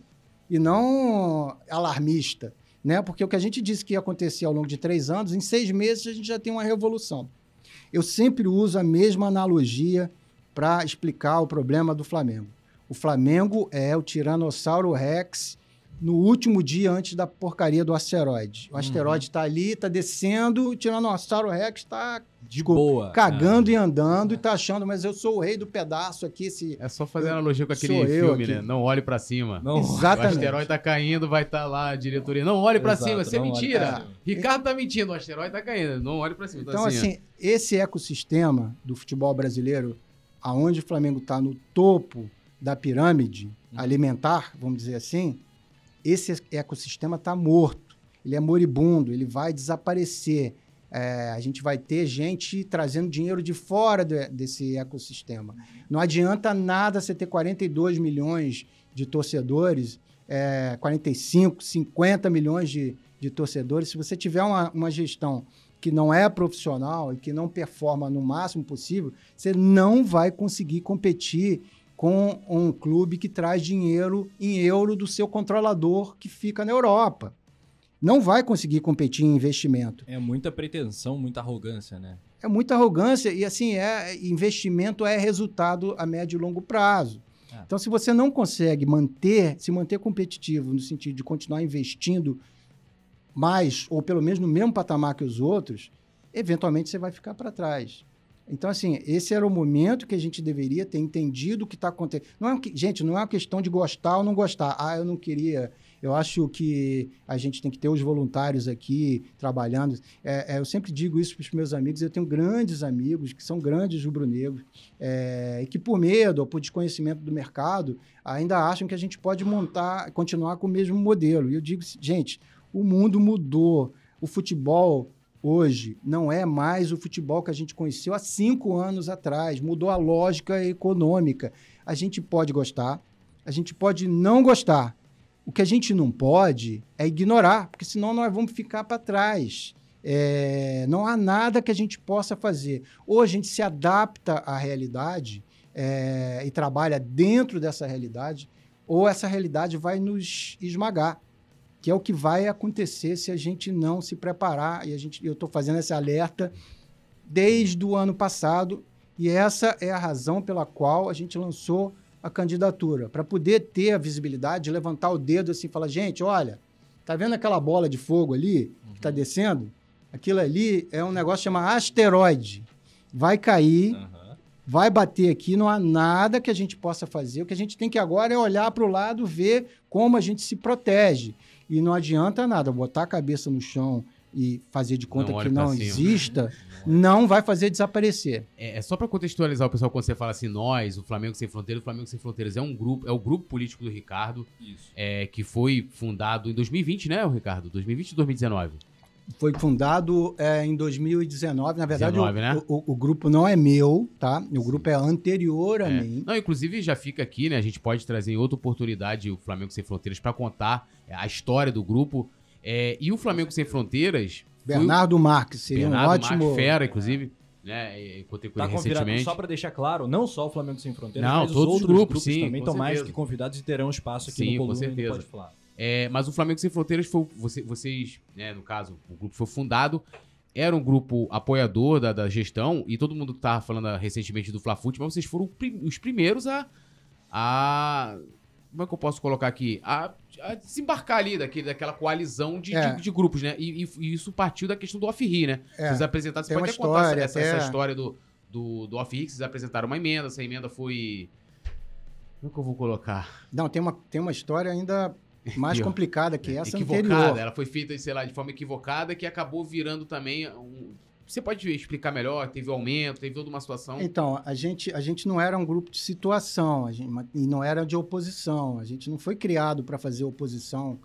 S3: e não alarmista, né? Porque o que a gente disse que ia acontecer ao longo de três anos, em seis meses a gente já tem uma revolução. Eu sempre uso a mesma analogia para explicar o problema do Flamengo. O Flamengo é o Tiranossauro Rex no último dia antes da porcaria do asteroide. O
S1: Uhum.
S3: asteroide está ali, está descendo, o Tiranossauro Rex está
S1: De boa.
S3: cagando e andando e tá achando, mas eu sou o rei do pedaço aqui, esse...
S2: É só fazer analogia com aquele
S3: eu
S2: filme,
S3: aqui.
S2: né? Não olhe pra cima.
S1: Não,
S2: O
S3: Exatamente.
S2: asteroide tá caindo, vai estar lá a diretoria. Não olhe pra
S1: Exato,
S2: cima, isso é mentira. Ricardo tá mentindo, o asteroide tá caindo. Não olhe pra cima.
S3: Então, assim, esse ecossistema do futebol brasileiro, aonde o Flamengo está no topo da pirâmide alimentar, vamos dizer assim, esse ecossistema está morto. Ele é moribundo, ele vai desaparecer. É, a gente vai ter gente trazendo dinheiro de fora de- desse ecossistema. Não adianta nada você ter 42 milhões de torcedores, é, 45, 50 milhões de, de torcedores. Se você tiver uma, uma gestão que não é profissional e que não performa no máximo possível, você não vai conseguir competir com um clube que traz dinheiro em euro do seu controlador que fica na Europa. Não vai conseguir competir em investimento.
S1: É muita pretensão, muita arrogância, né?
S3: É muita arrogância e assim é investimento é resultado a médio e longo prazo.
S1: É.
S3: Então, se você não consegue manter, se manter competitivo no sentido de continuar investindo mais ou pelo menos no mesmo patamar que os outros, eventualmente você vai ficar para trás. Então, assim, esse era o momento que a gente deveria ter entendido o que está acontecendo. Não é, gente, não é uma questão de gostar ou não gostar. Ah, eu não queria. Eu acho que a gente tem que ter os voluntários aqui trabalhando. É, é, eu sempre digo isso para os meus amigos. Eu tenho grandes amigos que são grandes rubro-negros é, e que, por medo ou por desconhecimento do mercado, ainda acham que a gente pode montar, continuar com o mesmo modelo. E eu digo, gente, o mundo mudou. O futebol hoje não é mais o futebol que a gente conheceu há cinco anos atrás. Mudou a lógica econômica. A gente pode gostar, a gente pode não gostar. O que a gente não pode é ignorar, porque senão nós vamos ficar para trás. É, não há nada que a gente possa fazer. Ou a gente se adapta à realidade é, e trabalha dentro dessa realidade, ou essa realidade vai nos esmagar que é o que vai acontecer se a gente não se preparar. E a gente, eu estou fazendo esse alerta desde o ano passado, e essa é a razão pela qual a gente lançou a candidatura, para poder ter a visibilidade, levantar o dedo assim e falar: gente, olha, tá vendo aquela bola de fogo ali que está descendo? Aquilo ali é um negócio chamado asteroide. Vai cair, vai bater aqui, não há nada que a gente possa fazer. O que a gente tem que agora é olhar para o lado, ver como a gente se protege. E não adianta nada botar a cabeça no chão e fazer de conta
S2: Não
S3: que não exista, não vai fazer desaparecer.
S2: É, é só pra contextualizar o pessoal quando você fala assim, nós, o Flamengo Sem Fronteiras, o Flamengo Sem Fronteiras é um grupo, é o grupo político do Ricardo,
S1: Isso.
S2: é, que foi fundado em 2020, né, o Ricardo? 2020 ou 2019?
S3: Foi fundado é, em 2019. Na verdade,
S2: 19,
S3: o,
S2: né?
S3: o- o grupo não é meu, tá? O grupo é anterior a
S2: É.
S3: mim.
S2: Não, inclusive já fica aqui, né? A gente pode trazer em outra oportunidade o Flamengo Sem Fronteiras pra contar é, a história do grupo. É, e o Flamengo Sem Fronteiras. foi o
S3: Bernardo Marques seria
S2: Bernardo
S3: um ótimo.
S2: Marques, fera, inclusive. Né? é, Encontrei com
S1: Tá
S2: ele recentemente.
S1: só pra deixar claro, não só o Flamengo Sem Fronteiras,
S2: Não,
S1: mas
S2: todos os
S1: os outros
S2: grupos, sim,
S1: também
S2: com
S1: estão mais que convidados e terão espaço aqui
S2: Sim,
S1: no
S2: com
S1: Coluna no
S2: certeza.
S1: Pode Falar.
S2: É, mas o Flamengo Sem Fronteiras foi. Você, vocês, né, no caso, o grupo foi fundado. Era um grupo apoiador da, da gestão, e todo mundo que tava falando recentemente do Flafute, mas vocês foram os primeiros a, a. Como é que eu posso colocar aqui? A, a desembarcar ali daquele, daquela coalizão de,
S3: É.
S2: de, de grupos, né? E, e- e isso partiu da questão do off-ri, né?
S3: É,
S2: Vocês apresentaram. Você
S3: tem
S2: pode até contar
S3: história,
S2: essa, essa
S3: até-
S2: história do, do, do off-ri, que vocês apresentaram uma emenda, essa emenda foi. Como é que eu vou colocar?
S3: Não, tem uma, tem uma história ainda mais complicada que essa
S2: equivocada.
S3: anterior.
S2: Ela foi feita, sei lá, de forma equivocada, que acabou virando também um. Você pode explicar melhor? Teve aumento, teve toda uma situação.
S3: Então, a gente, a gente não era um grupo de situação a gente, e não era de oposição. A gente não foi criado para fazer oposição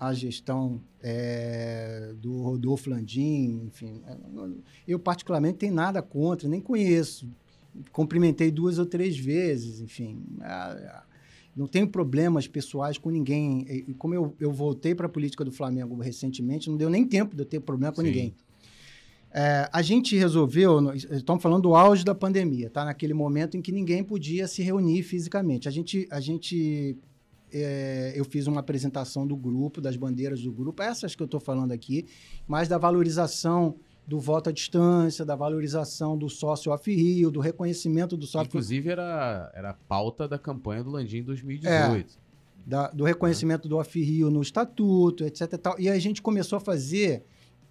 S3: à gestão é, do Rodolfo Landim, enfim. Eu, particularmente, tenho nada contra, nem conheço. Cumprimentei duas ou três vezes, enfim. Ah, Não tenho problemas pessoais com ninguém. E como eu, eu voltei para a política do Flamengo recentemente, não deu nem tempo de eu ter problema com
S2: Sim.
S3: ninguém. É, a gente resolveu, estamos falando do auge da pandemia, tá? Naquele momento em que ninguém podia se reunir fisicamente. A gente, a gente é, eu fiz uma apresentação do grupo, das bandeiras do grupo, essas que eu estou falando aqui, mas da valorização do voto à distância, da valorização do sócio off-rio, do reconhecimento do sócio
S2: Inclusive, era, era a pauta da campanha do Landim em 2018.
S3: da- do reconhecimento do off-rio no estatuto, etc. E, tal. e a gente começou a fazer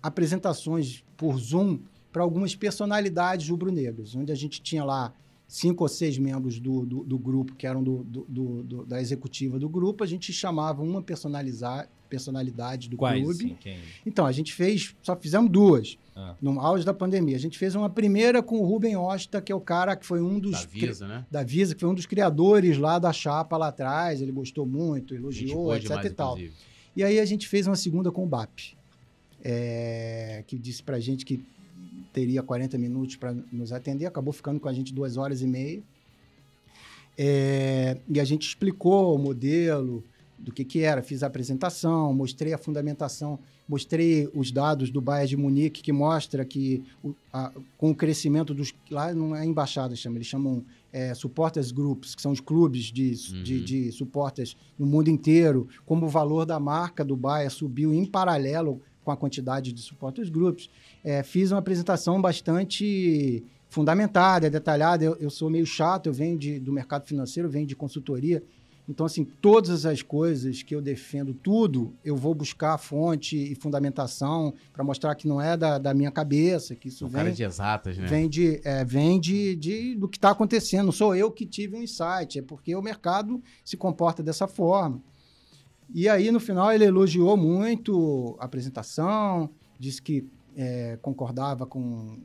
S3: apresentações por Zoom para algumas personalidades rubro-negras, onde a gente tinha lá cinco ou seis membros do, do, do grupo, que eram do- do- da executiva do grupo, a gente chamava uma personalizar, personalidade do
S1: Quais?
S3: clube.
S1: assim, quem?
S3: Então, a gente fez, só fizemos duas,
S1: Ah.
S3: no auge da pandemia. A gente fez uma primeira com o Rubem Osta, que é o cara que foi um dos...
S2: Da Visa, né?
S3: da Visa, que foi um dos criadores lá da chapa lá atrás. Ele gostou muito, elogiou, etc
S2: demais,
S3: e tal.
S2: inclusive.
S3: E aí a gente fez uma segunda com o BAP, é, que disse pra gente que teria 40 minutos para nos atender, acabou ficando com a gente duas horas e meia. É, e a gente explicou o modelo, do que, que era, fiz a apresentação, mostrei a fundamentação, mostrei os dados do Bayern de Munique, que mostra que o- a- com o crescimento dos... Lá não é embaixada, chama, eles chamam é, supporters groups, que são os clubes de, de,
S2: Uhum.
S3: de supporters no mundo inteiro, como o valor da marca do Bayern subiu em paralelo com a quantidade de supporters groups. É, fiz uma apresentação bastante fundamentada, detalhada. Eu, eu sou meio chato, eu venho de- do mercado financeiro, venho de consultoria. Então, assim, todas as coisas que eu defendo, tudo, eu vou buscar fonte e fundamentação para mostrar que não é da, da minha cabeça, que isso
S2: São
S3: vem,
S2: cara de exatas, né?
S3: vem, de, é, vem de, de- do que está acontecendo. Não sou eu que tive um insight, é porque o mercado se comporta dessa forma. E aí, no final, ele elogiou muito a apresentação, disse que é, concordava com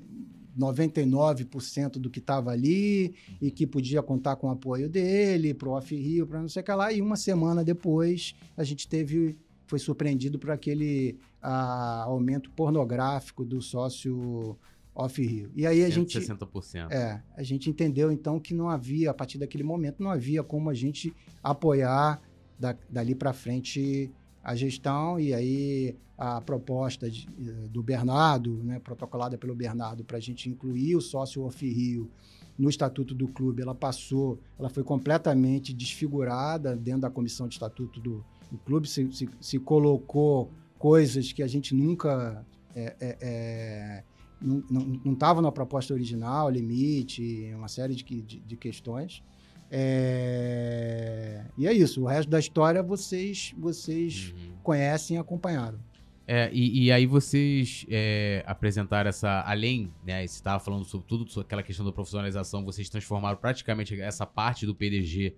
S3: 99% do que estava ali e que podia contar com o apoio dele para o Off-Rio, para não sei o que lá. E uma semana depois, a gente teve, foi surpreendido por aquele ah, aumento pornográfico do sócio Off-Rio. E aí a gente...
S2: 160%.
S3: É, a gente entendeu então que não havia, a partir daquele momento, não havia como a gente apoiar da- dali para frente a gestão e aí a proposta de- eh, do Bernardo, né, protocolada pelo Bernardo, para a gente incluir o sócio Off-Rio no estatuto do clube, ela passou, ela foi completamente desfigurada dentro da comissão de estatuto do, do clube, se, se- se colocou coisas que a gente nunca é, é, é, não estava na proposta original, limite, uma série de, de, de questões. É, E é isso. O resto da história vocês, vocês
S2: Uhum.
S3: conhecem e acompanharam.
S2: É, e, e aí vocês é, apresentaram essa, além, né, você estava falando sobre tudo, sobre aquela questão da profissionalização, vocês transformaram praticamente essa parte do PDG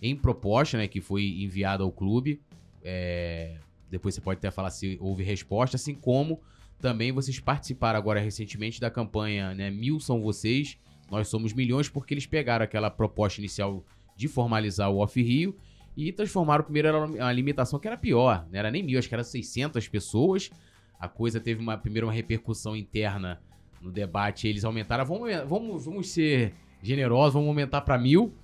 S2: em proposta, né, que foi enviada ao clube. É, depois você pode até falar se houve resposta, assim como também vocês participaram agora recentemente da campanha, né, Mil São Vocês, Nós Somos Milhões, porque eles pegaram aquela proposta inicial de formalizar o Off-Rio e transformaram primeiro uma limitação que era pior, não era nem mil, acho que era 600 pessoas. A coisa teve uma primeiro uma repercussão interna no debate, eles aumentaram, vamos, vamos, vamos ser generosos, vamos aumentar para mil.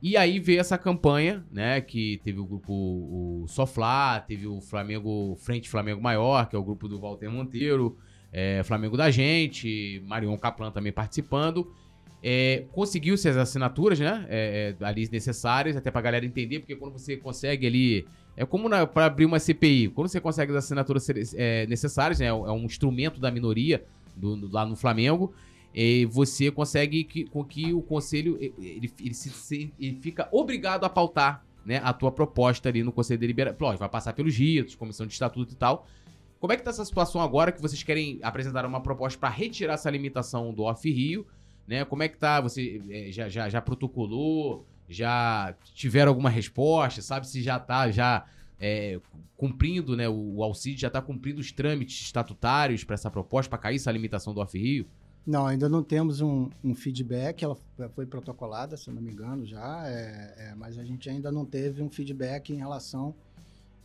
S2: E aí veio essa campanha, né, que teve o grupo o Soflá, teve o Flamengo Frente Flamengo Maior, que é o grupo do Walter Monteiro, é, Flamengo da Gente, Marion Caplan também participando. É, Conseguiu-se as assinaturas, né? É, é, ali necessárias, até pra galera entender, porque quando você consegue ali. É como para abrir uma CPI. Quando você consegue as assinaturas é, necessárias, né? É um instrumento da minoria do, do, lá no Flamengo. E você consegue que, com que o conselho ele, ele, se, ele fica obrigado a pautar né, a tua proposta ali no conselho deliberativo. Lógico, vai passar pelos ritos, comissão de estatuto e tal. Como é que tá essa situação agora que vocês querem apresentar uma proposta para retirar essa limitação do off-rio? Né? Como é que tá? Você é, já, já, já protocolou? Já tiveram alguma resposta? Sabe se já tá já é, cumprindo, né? O, o Alcide já está cumprindo os trâmites estatutários para essa proposta, para cair essa limitação do off-rio?
S3: Não, ainda não temos um, um, feedback. Ela foi protocolada, se não me engano, já, é, é, mas a gente ainda não teve um feedback em relação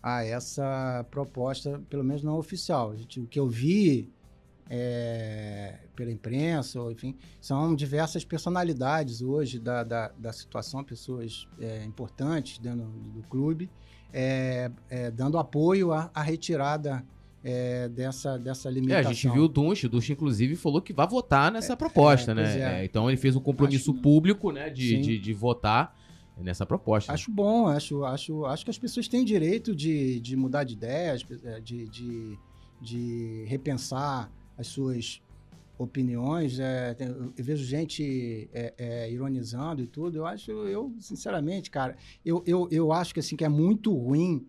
S3: a essa proposta, pelo menos não oficial. Gente, o que eu vi é, pela imprensa, ou, enfim, são diversas personalidades hoje da, da, da situação, pessoas é, importantes dentro do, do clube, é, é, dando apoio à, à retirada é, dessa, dessa limitação.
S2: É, a gente viu o Dunch, o Dunch inclusive falou que vai votar nessa é, proposta, é, né? É. então ele fez um compromisso acho, público, né, de, de, de, votar nessa proposta.
S3: Acho bom, acho, acho, acho que as pessoas têm direito de, de mudar de ideias, de, de, de repensar as suas opiniões. É, eu vejo gente é, é, ironizando e tudo. Eu acho, eu, sinceramente, cara, eu, eu, eu acho que assim que é muito ruim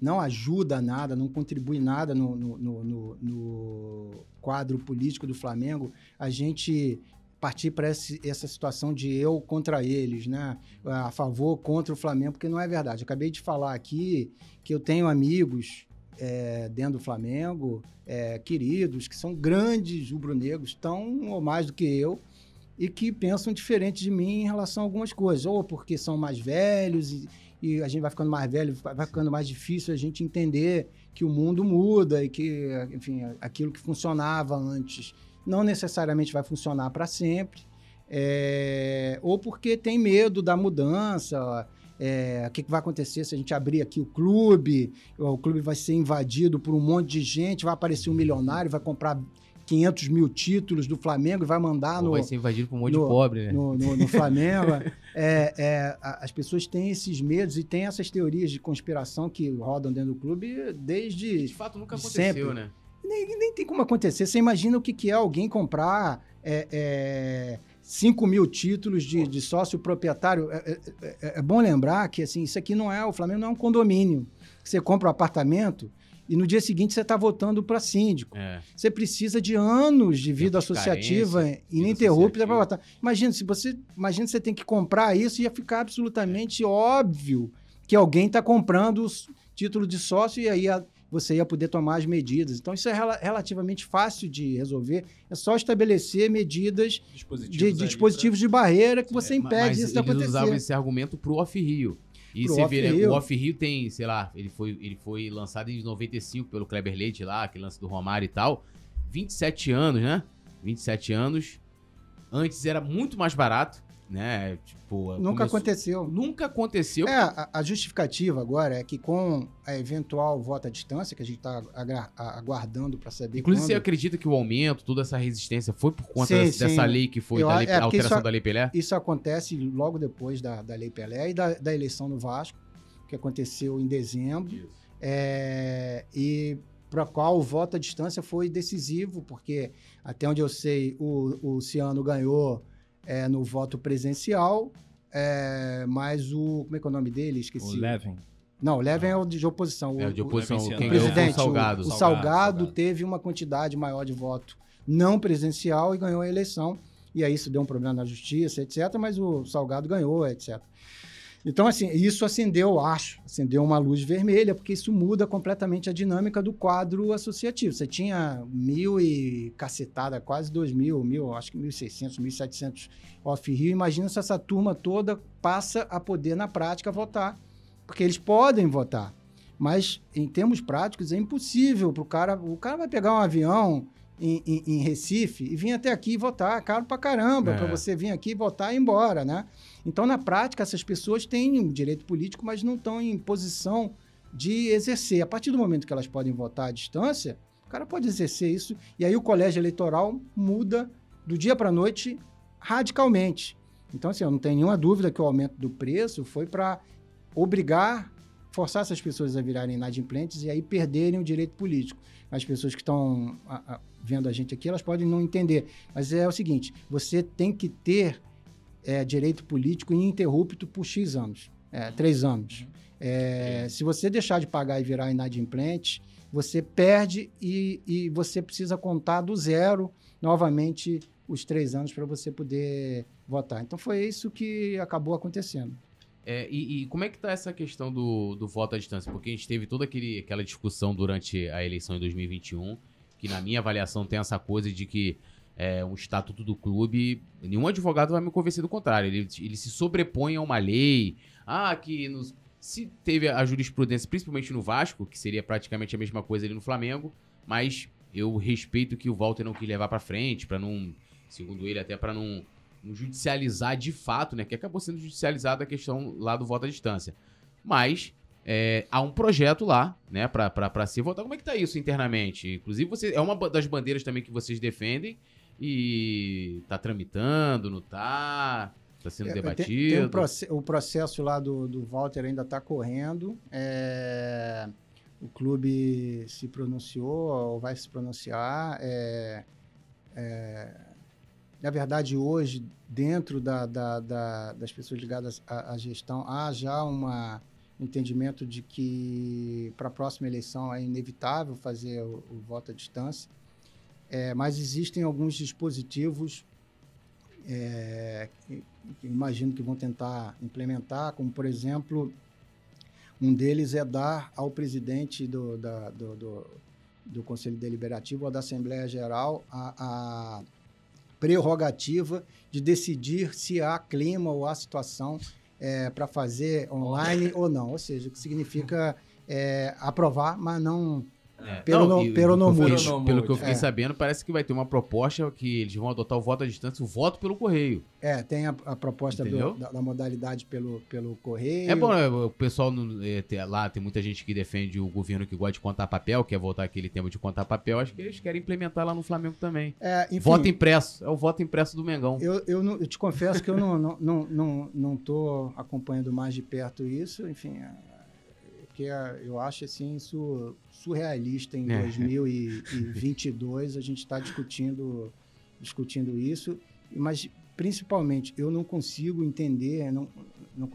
S3: não ajuda nada, não contribui nada no, no, no, no quadro político do Flamengo, a gente partir para essa situação de eu contra eles, né? A favor, contra o Flamengo, porque não é verdade. Eu acabei de falar aqui que eu tenho amigos é, dentro do Flamengo, é, queridos, que são grandes rubro-negros, tão ou mais do que eu, e que pensam diferente de mim em relação a algumas coisas, ou porque são mais velhos e, e a gente vai ficando mais velho, vai ficando mais difícil a gente entender que o mundo muda e que, enfim, aquilo que funcionava antes não necessariamente vai funcionar para sempre, é, ou porque tem medo da mudança. É, o que, que, vai acontecer se a gente abrir aqui o clube? O clube vai ser invadido por um monte de gente, vai aparecer um milionário, vai comprar 500 mil títulos do Flamengo e vai mandar Pô, no.
S2: Vai ser invadido por um monte no, de pobre, né?
S3: No, no, no Flamengo. é, é, as pessoas têm esses medos e têm essas teorias de conspiração que rodam dentro do clube desde.
S2: De fato, nunca aconteceu,
S3: sempre.
S2: né?
S3: Nem, nem tem como acontecer. Você imagina o que, que é alguém comprar. É, é, 5 mil títulos de, de sócio proprietário. É, é, é, é, bom lembrar que assim, isso aqui não é, o Flamengo não é um condomínio. Você compra um apartamento e no dia seguinte você está votando para síndico. É. Você precisa de anos de vida associativa ininterrupta para votar. Imagina, se você, imagina você tem que comprar isso, ia ficar absolutamente óbvio que alguém está comprando o título de sócio e aí a, você ia poder tomar as medidas. Então, isso é rel relativamente fácil de resolver. É só estabelecer medidas dispositivos de, de dispositivos de barreira que você é, impede isso de acontecer. Eles
S2: usavam esse argumento para o off-rio. E você vê, né, o Off Rio tem, sei lá, ele foi, ele foi lançado em 95 pelo Kleber Leite lá, aquele lance do Romário e tal. 27 anos, né? 27 anos. Antes era muito mais barato né? Tipo,
S3: nunca começou... aconteceu.
S2: Nunca aconteceu.
S3: É, a, a, justificativa agora é que com a eventual voto à distância, que a gente está aguardando para saber.
S2: Inclusive,
S3: quando...
S2: você acredita que o aumento, toda essa resistência foi por conta sim, dessa, sim. lei que foi, Eu, da lei, é, alteração
S3: isso,
S2: da Lei Pelé?
S3: Isso acontece logo depois da, da Lei Pelé e da, da eleição no Vasco, que aconteceu em dezembro. É, e para qual o voto à distância foi decisivo, porque até onde eu sei, o, o Ciano ganhou é, no voto presencial, é, mas o. Como é que é o nome dele? Esqueci.
S1: O Levin.
S3: Não, o Levin é o de oposição.
S2: É o de oposição.
S3: O,
S2: quem
S3: o presidente, o Salgado. O, o Salgado, Salgado, teve uma quantidade maior de voto não presencial e ganhou a eleição. E aí isso deu um problema na justiça, etc. Mas o Salgado ganhou, etc. Então, assim, isso acendeu, acho, acendeu uma luz vermelha, porque isso muda completamente a dinâmica do quadro associativo. Você tinha mil e cacetada, quase dois mil, mil, acho que mil e seiscentos, mil e setecentos off-rio. Imagina se essa turma toda passa a poder, na prática, votar. Porque eles podem votar. Mas, em termos práticos, é impossível para o cara... O cara vai pegar um avião em, em, em, Recife e vir até aqui votar. É caro pra caramba é. para você vir aqui votar e ir embora, né? Então, na prática, essas pessoas têm direito político, mas não estão em posição de exercer. A partir do momento que elas podem votar à distância, o cara pode exercer isso. E aí o colégio eleitoral muda do dia para a noite radicalmente. Então, assim, eu não tenho nenhuma dúvida que o aumento do preço foi para obrigar, forçar essas pessoas a virarem inadimplentes e aí perderem o direito político. As pessoas que estão vendo a gente aqui, elas podem não entender. Mas é o seguinte: você tem que ter é, direito político ininterrupto por X anos, é, três anos. É, se você deixar de pagar e virar inadimplente, você perde e, e você precisa contar do zero novamente os três anos para você poder votar. Então foi isso que acabou acontecendo.
S2: É, e, e, como é que está essa questão do, do voto à distância? Porque a gente teve toda aquele, aquela discussão durante a eleição em 2021, que na minha avaliação tem essa coisa de que é, um estatuto do clube, nenhum advogado vai me convencer do contrário. Ele, ele se sobrepõe a uma lei. Ah, que nos, se teve a jurisprudência, principalmente no Vasco, que seria praticamente a mesma coisa ali no Flamengo, mas eu respeito que o Walter não quis levar para frente, para não, segundo ele, até para não judicializar de fato, né? Que acabou sendo judicializada a questão lá do voto à distância. Mas é, há um projeto lá, né, para ser votado. Como é que tá isso internamente? Inclusive, você, é uma das bandeiras também que vocês defendem e tá tramitando, não tá? Tá sendo é, debatido? Tem, tem
S3: um proce o processo lá do, do Walter ainda está correndo. É, o clube se pronunciou ou vai se pronunciar. É, é na verdade, hoje, dentro da, da, da, das pessoas ligadas à, à, gestão, há já uma, um entendimento de que para a próxima eleição é inevitável fazer o, o voto à distância, é, mas existem alguns dispositivos é, que, que imagino que vão tentar implementar, como, por exemplo, um deles é dar ao presidente do, da, do, do, do Conselho Deliberativo ou da Assembleia Geral a, a prerrogativa de decidir se há clima ou há situação é, para fazer online ou não. Ou seja, o que significa é, aprovar, mas não é. Pelo, não, no, pelo, no
S2: pelo, pelo que eu fiquei é. sabendo, parece que vai ter uma proposta que eles vão adotar o voto à distância, o voto pelo correio.
S3: É, tem a, a proposta do, da, da, modalidade pelo, pelo correio.
S2: É bom, né? o pessoal é, lá tem muita gente que defende o governo que gosta de contar papel, quer voltar aquele tema de contar papel. Acho que eles querem implementar lá no Flamengo também.
S3: É, enfim,
S2: voto impresso, é o voto impresso do Mengão.
S3: Eu, eu, não, eu te confesso que eu não, não, não, não, não tô acompanhando mais de perto isso, enfim, é, porque eu acho assim isso surrealista em é. 2022 a gente está discutindo discutindo isso, mas principalmente eu não consigo entender, não, não,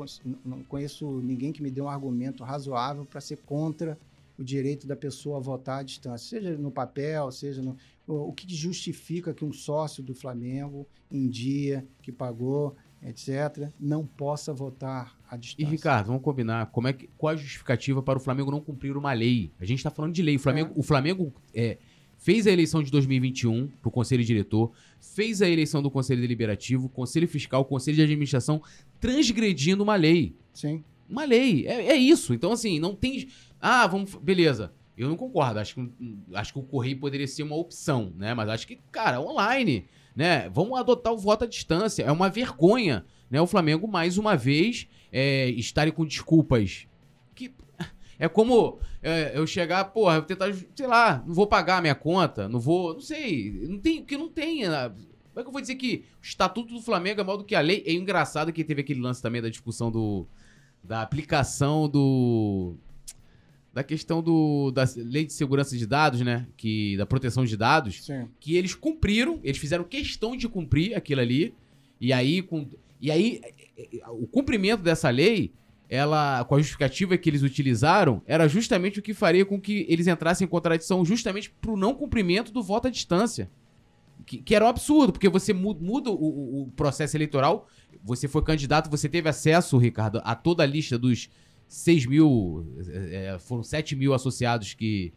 S3: não conheço ninguém que me dê um argumento razoável para ser contra o direito da pessoa a votar à distância, seja no papel, seja no. O, o que justifica que um sócio do Flamengo, em dia, que pagou etc., não possa votar à distância.
S2: E, Ricardo, vamos combinar. Como é que, qual a justificativa para o Flamengo não cumprir uma lei? A gente está falando de lei. O Flamengo, é. o Flamengo é, fez a eleição de 2021 para o Conselho Diretor, fez a eleição do Conselho Deliberativo, Conselho Fiscal, Conselho de Administração, transgredindo uma lei.
S3: Sim.
S2: Uma lei. É, é isso. Então, assim, não tem. Ah, vamos. Beleza. Eu não concordo. Acho que, acho que o Correio poderia ser uma opção, né? Mas acho que, cara, online né? Vamos adotar o voto à distância. É uma vergonha, né? O Flamengo, mais uma vez, é, estarem com desculpas. Que é como é, eu chegar, porra, eu tentar, sei lá, não vou pagar a minha conta, não vou, não sei, não tem, que não tem. Né? Como é que eu vou dizer que o estatuto do Flamengo é maior do que a lei? É engraçado que teve aquele lance também da discussão do da aplicação do da questão do, da lei de segurança de dados, né? Que, da proteção de dados.
S3: Sim.
S2: Que eles cumpriram, eles fizeram questão de cumprir aquilo ali. E aí, com, e aí o cumprimento dessa lei, ela, com a justificativa que eles utilizaram, era justamente o que faria com que eles entrassem em contradição justamente pro não cumprimento do voto à distância. Que, que era um absurdo, porque você muda, muda o, o processo eleitoral, você foi candidato, você teve acesso, Ricardo, a toda a lista dos 6 mil, é, foram 7 mil associados que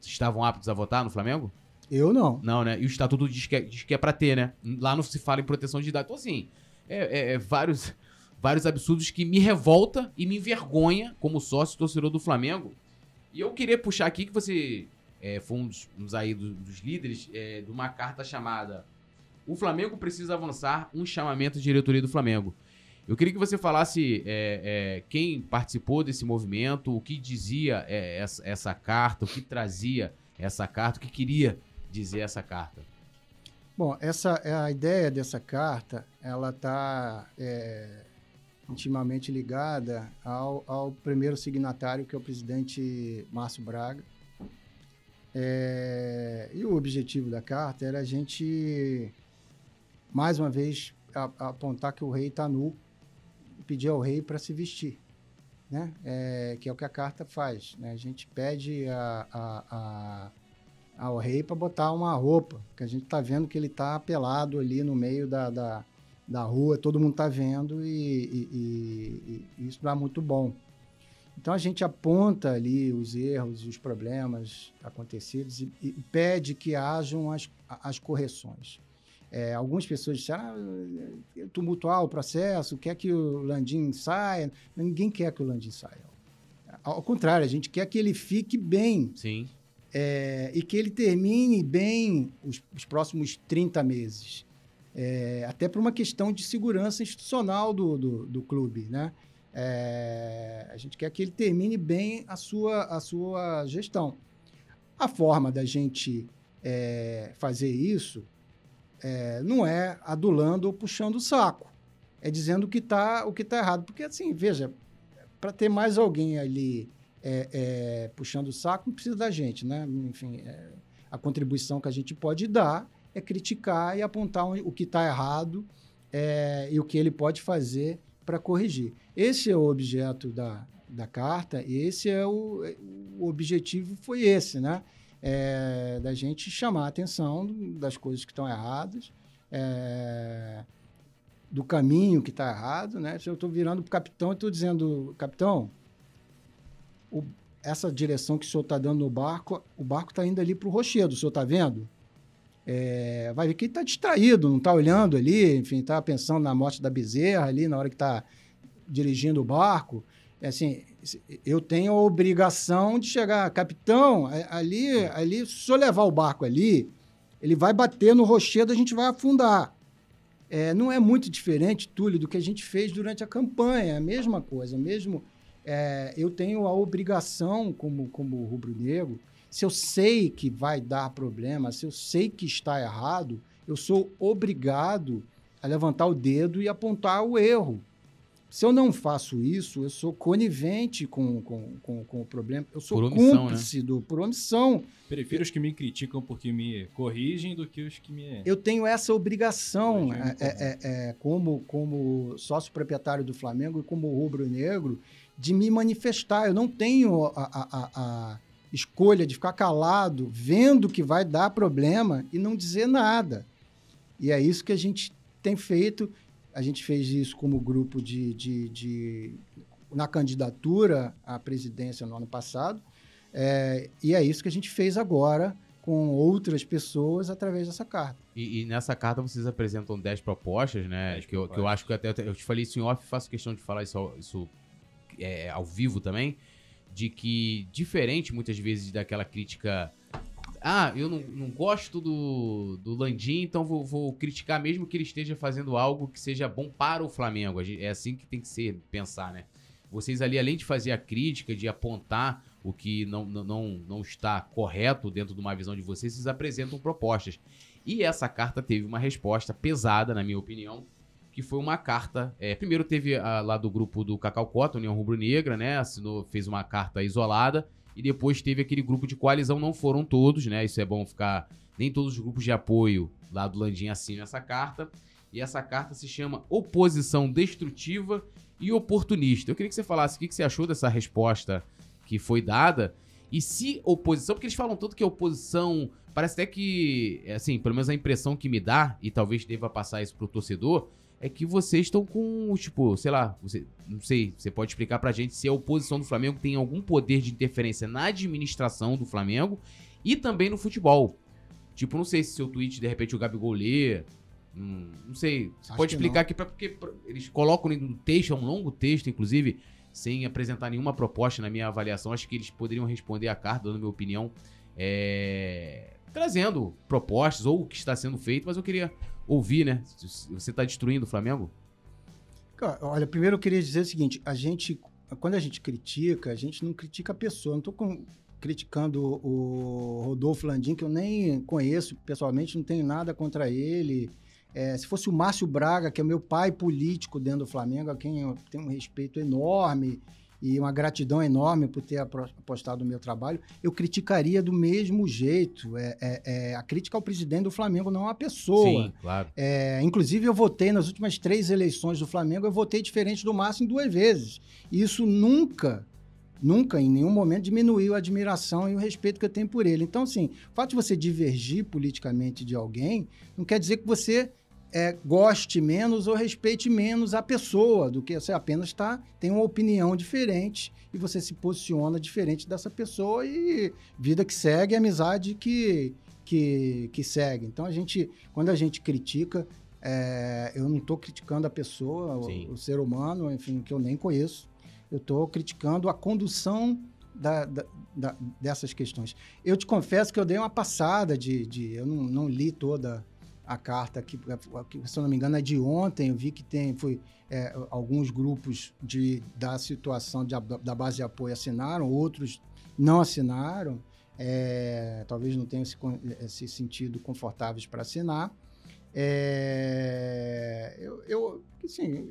S2: estavam aptos a votar no Flamengo?
S3: Eu não.
S2: Não, né? E o estatuto diz que é, diz que é pra ter, né? Lá não se fala em proteção de dados. Então, assim, é, é, é vários, vários absurdos que me revolta e me envergonha como sócio torcedor do Flamengo. E eu queria puxar aqui que você é, foi um dos, uns aí dos, dos líderes é, de uma carta chamada O Flamengo precisa avançar um chamamento de diretoria do Flamengo. Eu queria que você falasse é, quem participou desse movimento, o que dizia essa, essa, carta, o que trazia essa carta, o que queria dizer essa carta.
S3: Bom, essa é a ideia dessa carta, ela está é, intimamente ligada ao, ao primeiro signatário, que é o presidente Márcio Braga. É, e o objetivo da carta era a gente, mais uma vez, a, a apontar que o rei está nu e pedir ao rei para se vestir. Né? É, que é o que a carta faz. Né? A gente pede a, a, a ao rei para botar uma roupa, que a gente está vendo que ele está pelado ali no meio da, da, da rua, todo mundo está vendo e, e, e, e, isso dá muito bom. Então a gente aponta ali os erros e os problemas acontecidos e, e pede que hajam as, as correções. É, algumas pessoas disseram, ah, tumultuar o processo, quer que o Landim saia. Ninguém quer que o Landim saia. Ao contrário, a gente quer que ele fique bem.
S2: Sim.
S3: É, e que ele termine bem os, os próximos 30 meses. É, até por uma questão de segurança institucional do, do, do clube, né? É, a gente quer que ele termine bem a sua, a sua gestão. A forma da gente é, fazer isso é, não é adulando ou puxando o saco. É dizendo o que está tá errado. Porque, assim, veja, para ter mais alguém ali é, é, puxando o saco, não precisa da gente, né? Enfim, é, a contribuição que a gente pode dar é criticar e apontar o que está errado é, e o que ele pode fazer para corrigir. Esse é o objeto da, da carta e esse é o, o objetivo foi esse, né? é, da gente chamar a atenção das coisas que estão erradas, é, do caminho que está errado, né? Se eu estou virando para o capitão e estou dizendo, capitão, o, essa direção que o senhor está dando no barco, o barco está indo ali para o rochedo, o senhor está vendo? É, vai ver que ele está distraído, não está olhando ali, enfim, está pensando na morte da bezerra ali na hora que está dirigindo o barco. É assim, eu tenho a obrigação de chegar, capitão, ali, ali, se eu levar o barco ali, ele vai bater no rochedo, a gente vai afundar. É, não é muito diferente, Túlio, do que a gente fez durante a campanha, é a mesma coisa, mesmo. É, eu tenho a obrigação, como, como rubro-negro, se eu sei que vai dar problema, se eu sei que está errado, eu sou obrigado a levantar o dedo e apontar o erro. Se eu não faço isso, eu sou conivente com, com, com, com o problema. Eu sou omissão, cúmplice né? do, por omissão.
S1: Prefiro eu, os que me criticam porque me corrigem do que os que me.
S3: Eu tenho essa obrigação é, é, é, é, como, como sócio proprietário do Flamengo e como rubro-negro de me manifestar. Eu não tenho a, a, a, a escolha de ficar calado, vendo que vai dar problema e não dizer nada. E é isso que a gente tem feito a gente fez isso como grupo de, de, de na candidatura à presidência no ano passado. É, e é isso que a gente fez agora com outras pessoas através dessa carta.
S2: E, e nessa carta vocês apresentam 10 propostas, né? 10 que, eu, que eu acho que até eu te falei isso em off, faço questão de falar isso, isso é, ao vivo também, de que, diferente muitas vezes daquela crítica ah, eu não, não gosto do, do Landim, então vou, vou, criticar mesmo que ele esteja fazendo algo que seja bom para o Flamengo. É assim que tem que ser, pensar, né? Vocês ali, além de fazer a crítica, de apontar o que não, não, não está correto dentro de uma visão de vocês, vocês apresentam propostas. E essa carta teve uma resposta pesada, na minha opinião, que foi uma carta. É, primeiro teve a, lá do grupo do Cacau Cota, União Rubro Negra, né? Assinou, fez uma carta isolada e depois teve aquele grupo de coalizão, não foram todos, né? Isso é bom ficar. Nem todos os grupos de apoio lá do Landim assinam essa carta. E essa carta se chama Oposição Destrutiva e Oportunista. Eu queria que você falasse o que você achou dessa resposta que foi dada. E se oposição, porque eles falam tanto que oposição. Parece até que, assim, pelo menos a impressão que me dá, e talvez deva passar isso pro torcedor, é que vocês estão com, tipo, sei lá, você, não sei, você pode explicar pra gente se a oposição do Flamengo tem algum poder de interferência na administração do Flamengo e também no futebol. Tipo, não sei se seu tweet, de repente, o Gabigol lê, hum, não sei, você Acho pode explicar não. aqui, pra, porque pra, eles colocam no texto, é um longo texto, inclusive, sem apresentar nenhuma proposta na minha avaliação, acho que eles poderiam responder a carta, dando minha opinião, é, trazendo propostas ou o que está sendo feito, mas eu queria ouvir, né? Você está destruindo o Flamengo?
S3: Olha, primeiro eu queria dizer o seguinte: a gente, quando a gente critica, a gente não critica a pessoa. Não estou criticando o Rodolfo Landim, que eu nem conheço pessoalmente, não tenho nada contra ele. É, se fosse o Márcio Braga, que é meu pai político dentro do Flamengo, a quem eu tenho um respeito enorme e uma gratidão enorme por ter apostado no meu trabalho, eu criticaria do mesmo jeito. É, é, é, a crítica ao presidente do Flamengo, não a pessoa.
S2: Sim, claro.
S3: É, inclusive, eu votei nas últimas três eleições do Flamengo, eu votei diferente do Márcio em duas vezes. E isso nunca nunca, em nenhum momento, diminuiu a admiração e o respeito que eu tenho por ele. Então, assim, o fato de você divergir politicamente de alguém não quer dizer que você é, goste menos ou respeite menos a pessoa, do que você apenas tá, tem uma opinião diferente e você se posiciona diferente dessa pessoa e vida que segue, amizade que, que, que segue. Então, a gente, quando a gente critica, é, eu não estou criticando a pessoa, o, o, ser humano, enfim, que eu nem conheço. Eu estou criticando a condução da, da, da, dessas questões. Eu te confesso que eu dei uma passada de. de eu não, não li toda a carta que, se eu não me engano, é de ontem. Eu vi que tem foi, é, alguns grupos de, da situação de, da base de apoio assinaram, outros não assinaram. É, talvez não tenham se, se sentido confortáveis para assinar. É, eu, eu, assim,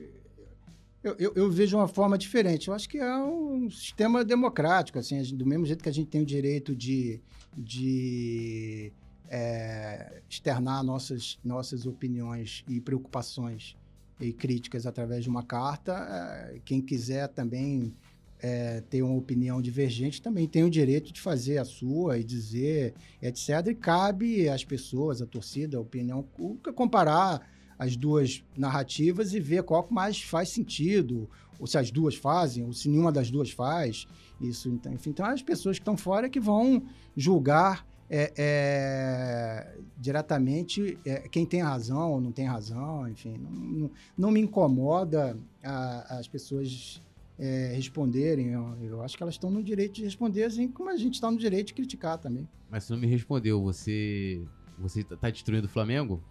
S3: eu, eu, eu, vejo uma forma diferente. Eu acho que é um sistema democrático, assim, do mesmo jeito que a gente tem o direito de, de é, externar nossas, nossas opiniões e preocupações e críticas através de uma carta. É, quem quiser também é, ter uma opinião divergente também tem o direito de fazer a sua e dizer, etc. E cabe às pessoas, à torcida, a opinião pública, comparar as duas narrativas e ver qual mais faz sentido, ou se as duas fazem, ou se nenhuma das duas faz. Isso, então, enfim, então as pessoas que estão fora que vão julgar é, é, diretamente é, quem tem razão ou não tem razão, enfim, não, não, não me incomoda a, as pessoas é, responderem. Eu, eu, acho que elas estão no direito de responder, assim como a gente está no direito de criticar também.
S2: Mas você não me respondeu, você você está destruindo o Flamengo?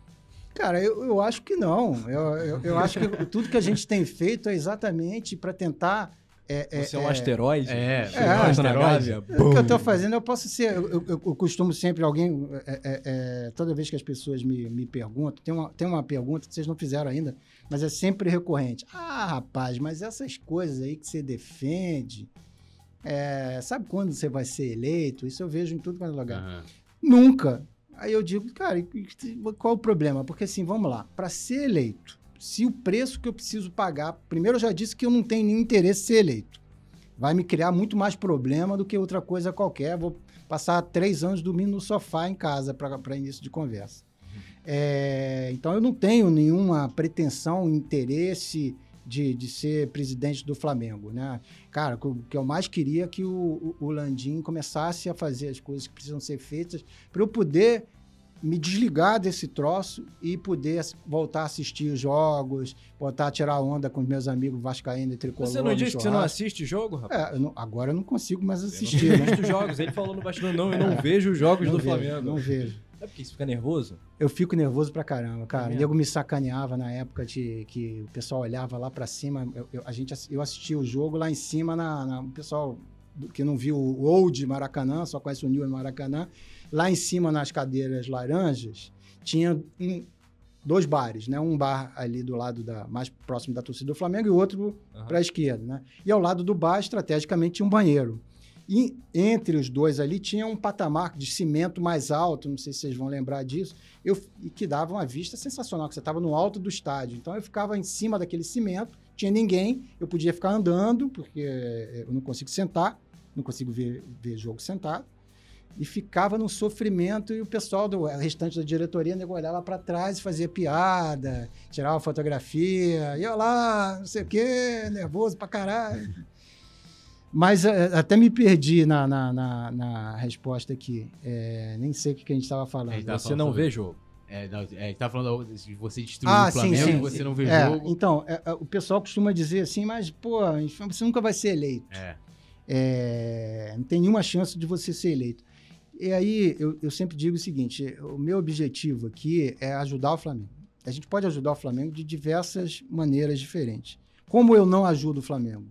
S3: Cara, eu, eu acho que não. Eu, eu, eu acho que tudo que a gente tem feito é exatamente para tentar
S1: é, é, Você é um é, asteroide?
S2: É,
S1: é, um
S3: asteroide. O que eu estou fazendo, eu posso ser. Eu, eu, eu costumo sempre, alguém. É, é, toda vez que as pessoas me, me perguntam, tem uma, tem uma pergunta que vocês não fizeram ainda, mas é sempre recorrente. Ah, rapaz, mas essas coisas aí que você defende. sabe quando você vai ser eleito? Isso eu vejo em tudo quanto é lugar. Uhum. Nunca Aí eu digo, cara, qual o problema? Porque assim, vamos lá, para ser eleito, se o preço que eu preciso pagar, primeiro eu já disse que eu não tenho nenhum interesse em ser eleito. Vai me criar muito mais problema do que outra coisa qualquer. Vou passar três anos dormindo no sofá em casa para início de conversa. Uhum. É, então eu não tenho nenhuma pretensão, interesse de, de ser presidente do Flamengo, né? Cara, o que eu mais queria é que o, o, o Landim começasse a fazer as coisas que precisam ser feitas para eu poder me desligar desse troço e poder voltar a assistir os jogos, voltar a tirar onda com os meus amigos vascaínos e tricolor.
S1: Você não disse que você não assiste jogo, rapaz?
S3: É, eu não, agora eu não consigo mais assistir. Eu
S1: não né? jogos. Ele falou no bastidor, não, eu não é, vejo os jogos do
S3: vejo,
S1: Flamengo.
S3: Não vejo.
S1: É porque você fica nervoso?
S3: Eu fico nervoso pra caramba, cara. É o nego me sacaneava na época de que o pessoal olhava lá pra cima. Eu, eu a gente, eu assistia o jogo lá em cima, na, na, o pessoal que não viu o Old Maracanã, só conhece o New Maracanã. Lá em cima, nas cadeiras laranjas, tinha um, dois bares, né? Um bar ali do lado da mais próximo da torcida do Flamengo e outro uhum. para a esquerda, né? E ao lado do bar, estrategicamente, tinha um banheiro. E entre os dois ali tinha um patamar de cimento mais alto, não sei se vocês vão lembrar disso, eu, e que dava uma vista sensacional, que você estava no alto do estádio. Então eu ficava em cima daquele cimento, tinha ninguém, eu podia ficar andando, porque eu não consigo sentar, não consigo ver, ver jogo sentado. E ficava num sofrimento, e o pessoal do restante da diretoria nego, olhava para trás e fazia piada, tirava fotografia, ia lá, não sei o quê, nervoso pra caralho. Mas é, até me perdi na, na, na, na resposta aqui. É, nem sei o que, a gente estava falando.
S1: Você falando não sobre... vê jogo.
S2: É, não, é, tá falando de você destruir ah, o Flamengo sim, sim. e você não vê
S3: é,
S2: jogo.
S3: Então, é, é, o pessoal costuma dizer assim, mas, pô, você nunca vai ser eleito.
S2: É.
S3: é. não tem nenhuma chance de você ser eleito. E aí, eu, eu sempre digo o seguinte: o meu objetivo aqui é ajudar o Flamengo. A gente pode ajudar o Flamengo de diversas maneiras diferentes. Como eu não ajudo o Flamengo?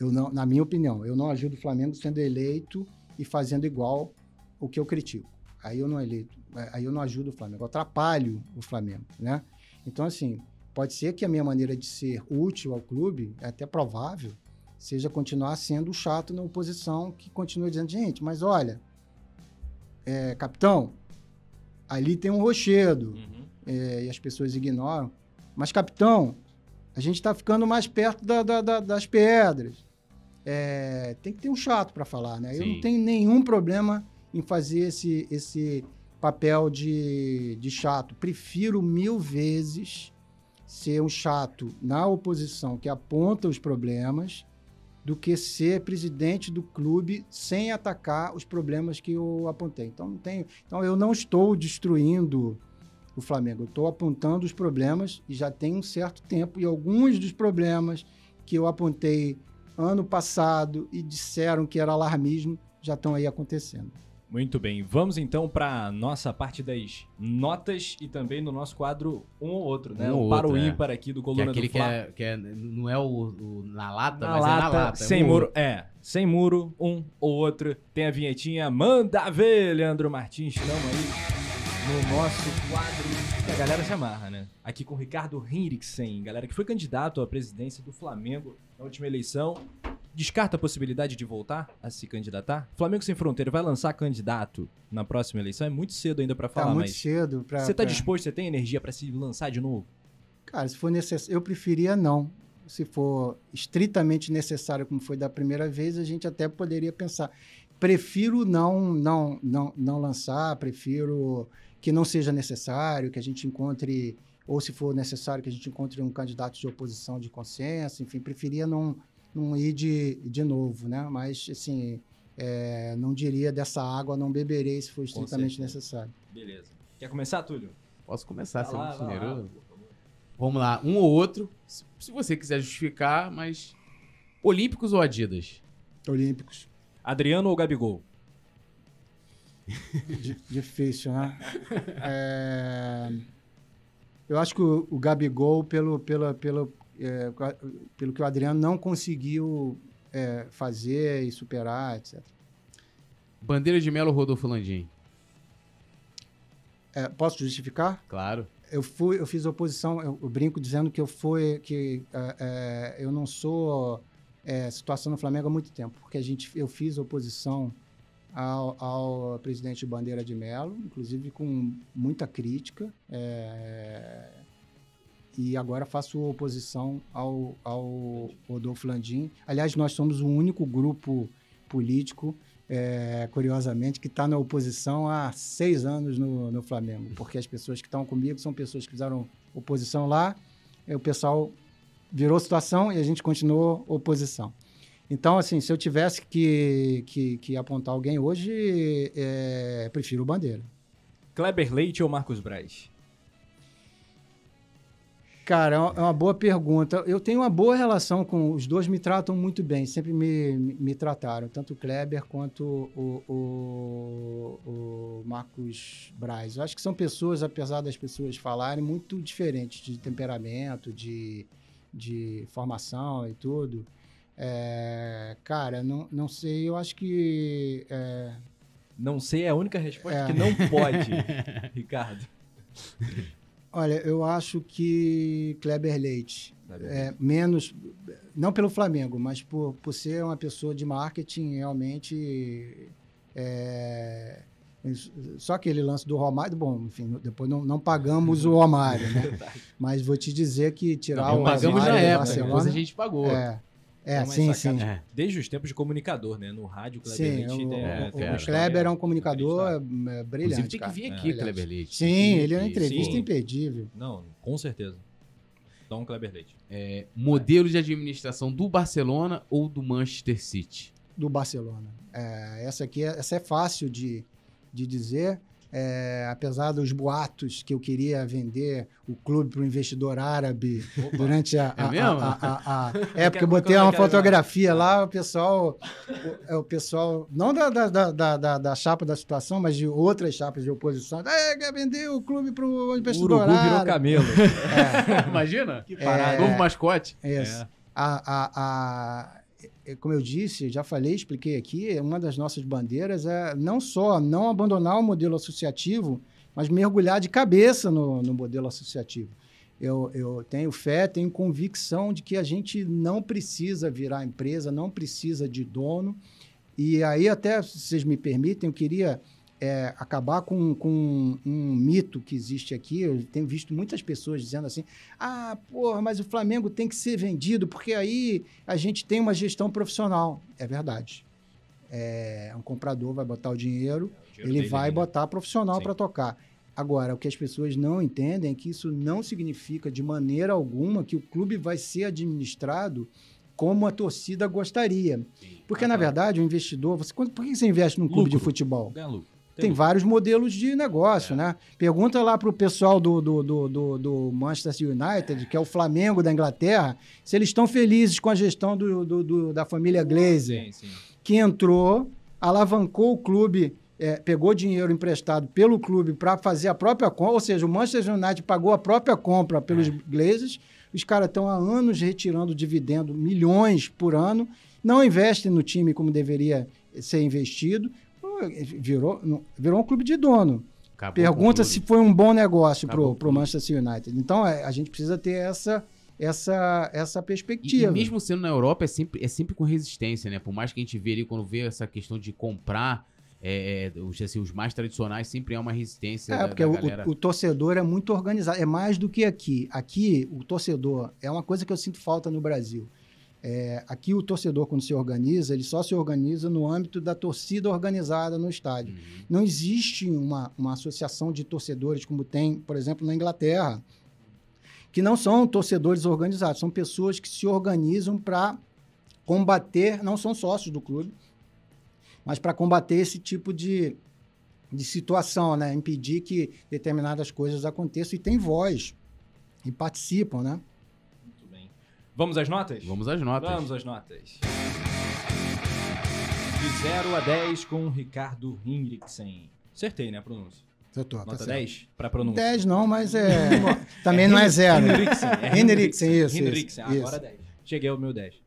S3: Eu não, na minha opinião, eu não ajudo o Flamengo sendo eleito e fazendo igual o que eu critico. Aí eu não eleito, aí eu não ajudo o Flamengo, eu atrapalho o Flamengo, né? Então, assim, pode ser que a minha maneira de ser útil ao clube, é até provável, seja continuar sendo chato na oposição, que continua dizendo, gente, mas olha, é, capitão, ali tem um rochedo,
S1: Uhum.
S3: é, e as pessoas ignoram. Mas, capitão, a gente está ficando mais perto da- da- da- das pedras. É, tem que ter um chato para falar, né? Eu
S2: Sim.
S3: não tenho nenhum problema em fazer esse, esse papel de, de chato. Prefiro mil vezes ser um chato na oposição que aponta os problemas do que ser presidente do clube sem atacar os problemas que eu apontei. Então, não tenho, então eu não estou destruindo o Flamengo. Eu estou apontando os problemas e já tem um certo tempo. E alguns dos problemas que eu apontei ano passado e disseram que era alarmismo já estão aí acontecendo.
S1: Muito bem, vamos então para nossa parte das notas e também no nosso quadro um ou outro, né?
S2: Um ou
S1: o para o
S2: é.
S1: ímpar aqui do
S2: Que é
S1: Coluna
S2: aquele
S1: do
S2: que é, que é- não é o, o na lata,
S1: Na
S2: mas
S1: lata,
S2: é na lata.
S1: sem
S2: é um-
S1: muro, é, sem muro, um ou outro. Tem a vinhetinha, manda ver, Leandro Martins, estamos aí no nosso quadro que a galera se amarra, né? Aqui com o Ricardo Henriksen, galera que foi candidato à presidência do Flamengo na última eleição. Descarta a possibilidade de voltar a se candidatar? Flamengo Sem Fronteira vai lançar candidato na próxima eleição? É muito cedo ainda pra
S3: Tá
S1: falar,
S3: muito
S1: mas
S3: cedo para.
S1: você tá disposto, você tem energia pra se lançar de novo?
S3: Cara, se for necessário, eu preferia não. Se for estritamente necessário, como foi da primeira vez, a gente até poderia pensar. Prefiro não, não, não, não lançar, prefiro que não seja necessário, que a gente encontre, ou se for necessário, que a gente encontre um candidato de oposição de consenso, enfim, preferia não, não ir de, de novo, né? Mas, assim, é, não diria dessa água, não beberei se for estritamente necessário.
S1: Beleza. Quer começar, Túlio?
S2: Posso começar,
S1: Vai
S2: é muito generoso?
S1: favor.
S2: Vamos lá, um ou outro. Se, se você quiser justificar, mas. Olímpicos ou Adidas?
S3: Olímpicos.
S1: Adriano ou Gabigol?
S3: Di- Difícil, né? É, Eu acho que o, o Gabigol, pelo, pela, pelo, é, pelo que o Adriano não conseguiu é, fazer e superar, etc.
S2: Bandeira de Melo Rodolfo Landim?
S3: É, posso justificar?
S2: Claro.
S3: Eu fui, eu fiz oposição, eu, eu brinco dizendo que eu fui, que é, é, eu não sou é, situação no Flamengo há muito tempo, porque a gente, eu fiz oposição ao, ao presidente Bandeira de Mello, inclusive com muita crítica, é, e agora faço oposição ao, ao Rodolfo Landim. Aliás, nós somos o único grupo político é, curiosamente, que está na oposição há seis anos no, no Flamengo, porque as pessoas que estão comigo são pessoas que fizeram oposição lá, e o pessoal virou situação e a gente continuou oposição. Então, assim, se eu tivesse que, que, que apontar alguém hoje, é, prefiro o Bandeira.
S1: Kleber Leite ou Marcos Braz?
S3: Cara, é uma- é uma boa pergunta. Eu tenho uma boa relação com os dois, me tratam muito bem, sempre me, me, me trataram, tanto o Kleber quanto o, o, o Marcos Braz. Eu acho que são pessoas, apesar das pessoas falarem, muito diferentes de temperamento, de, de formação e tudo. É, cara, não, não sei, eu acho que. é,
S1: Não sei, é a única resposta
S3: É.
S1: que não pode, Ricardo.
S3: olha, eu acho que Kleber Leite. É, menos, não pelo Flamengo, mas por, por ser uma pessoa de marketing realmente. é, só aquele lance do Romário, bom, enfim, depois não, não pagamos o Romário, né? Mas vou te dizer que tirar
S2: Não,
S3: o
S2: pagamos
S3: Romário
S2: na
S3: do
S2: época, depois a gente pagou.
S3: É, é
S1: É uma
S3: sim, sim.
S2: É.
S1: Desde os tempos de comunicador, né? No rádio, Kleber
S3: Sim,
S1: Leite
S3: o,
S1: é,
S3: o- o. Kleber é um comunicador é,
S1: inacreditável.
S3: brilhante.
S2: Inclusive tem que vir
S1: É,
S2: aqui. Kleber Leite.
S3: Sim, ele é uma entrevista
S1: Sim.
S3: imperdível.
S1: Não, com certeza. Então, Kleber Leite.
S2: É, modelo de administração do Barcelona ou do Manchester City?
S3: do Barcelona. É, essa aqui é, essa é fácil de, de dizer. É, apesar dos boatos que eu queria vender o clube para o investidor árabe durante a,
S2: É
S3: a-
S2: mesmo?
S3: a- a- a- é porque eu
S1: é
S3: botei uma fotografia lá, o pessoal, o, é, o pessoal não da, da, da, da, da- chapa da situação, mas de outras chapas de oposição. É, quer vender o clube para o
S1: O
S3: investidor
S1: Urubu virou
S3: árabe.
S1: camelo.
S2: Imagina?
S1: Que
S3: parada.
S2: Novo mascote.
S3: Isso.
S1: É.
S3: A, a, a- é, como eu disse, já falei, expliquei aqui, uma das nossas bandeiras é não só não abandonar o modelo associativo, mas mergulhar de cabeça no, no modelo associativo. Eu, eu tenho fé, tenho convicção de que a gente não precisa virar empresa, não precisa de dono. E aí, até, se vocês me permitem, eu queria é, acabar com, com um mito que existe aqui. Eu tenho visto muitas pessoas dizendo assim: ah, porra, mas o Flamengo tem que ser vendido porque aí a gente tem uma gestão profissional. É verdade. É, um comprador vai botar o dinheiro,
S1: É, o dinheiro
S3: ele vai
S1: né?
S3: botar profissional
S1: Sim.
S3: para tocar. Agora, o que as pessoas não entendem é que isso não significa de maneira alguma que o clube vai ser administrado como a torcida gostaria. Porque,
S1: Ah,
S3: na
S1: tá.
S3: verdade, o investidor. Você, por que você investe num clube de
S1: Lucro.
S3: futebol?
S1: Ganha lucro.
S3: Tem vários modelos de negócio,
S1: É.
S3: né? Pergunta lá para o pessoal do, do, do, do, Manchester United, que é o Flamengo da Inglaterra, se eles estão felizes com a gestão do, da família Glazer
S1: Sim, sim.
S3: que entrou, alavancou o clube, é, pegou dinheiro emprestado pelo clube para fazer a própria compra, ou seja, o Manchester United pagou a própria compra pelos
S1: É.
S3: Glazers. Os caras estão há anos retirando dividendo, milhões por ano, não investem no time como deveria ser investido. Virou, virou um clube de dono.
S2: Acabou
S3: Pergunta se foi um bom negócio
S2: Acabou
S3: para o
S2: com
S3: Manchester United. Então, é, a gente precisa ter essa, essa, essa
S2: E,
S3: perspectiva.
S2: e mesmo sendo na Europa, é sempre, é sempre com resistência, né? Por mais que a gente vê ali, quando vê essa questão de comprar, é, é, os, assim, os mais tradicionais, sempre é uma resistência
S3: É,
S2: da,
S3: porque
S2: da
S3: o- o torcedor é muito organizado. É mais do que aqui. Aqui, o torcedor é uma coisa que eu sinto falta no Brasil. É, aqui, o torcedor, quando se organiza, ele só se organiza no âmbito da torcida organizada no estádio.
S2: Uhum.
S3: Não existe uma, uma associação de torcedores como tem, por exemplo, na Inglaterra, que não são torcedores organizados, são pessoas que se organizam para combater, não são sócios do clube, mas para combater esse tipo de, de situação, né? Impedir que determinadas coisas aconteçam e tem voz e participam, né?
S1: Vamos às notas?
S2: Vamos às notas.
S1: Vamos às notas. De 0 a 10 com Ricardo Hinrichsen. Acertei, né, a pronúncia?
S3: Eu tô, tá
S1: Nota
S3: certo.
S1: 10 para pronúncia.
S3: 10 não, mas é. também não é zero.
S1: Hinrichsen. É
S3: Hinrichsen, isso,
S1: Hinrichsen.
S3: isso.
S1: Agora 10. Cheguei ao meu 10.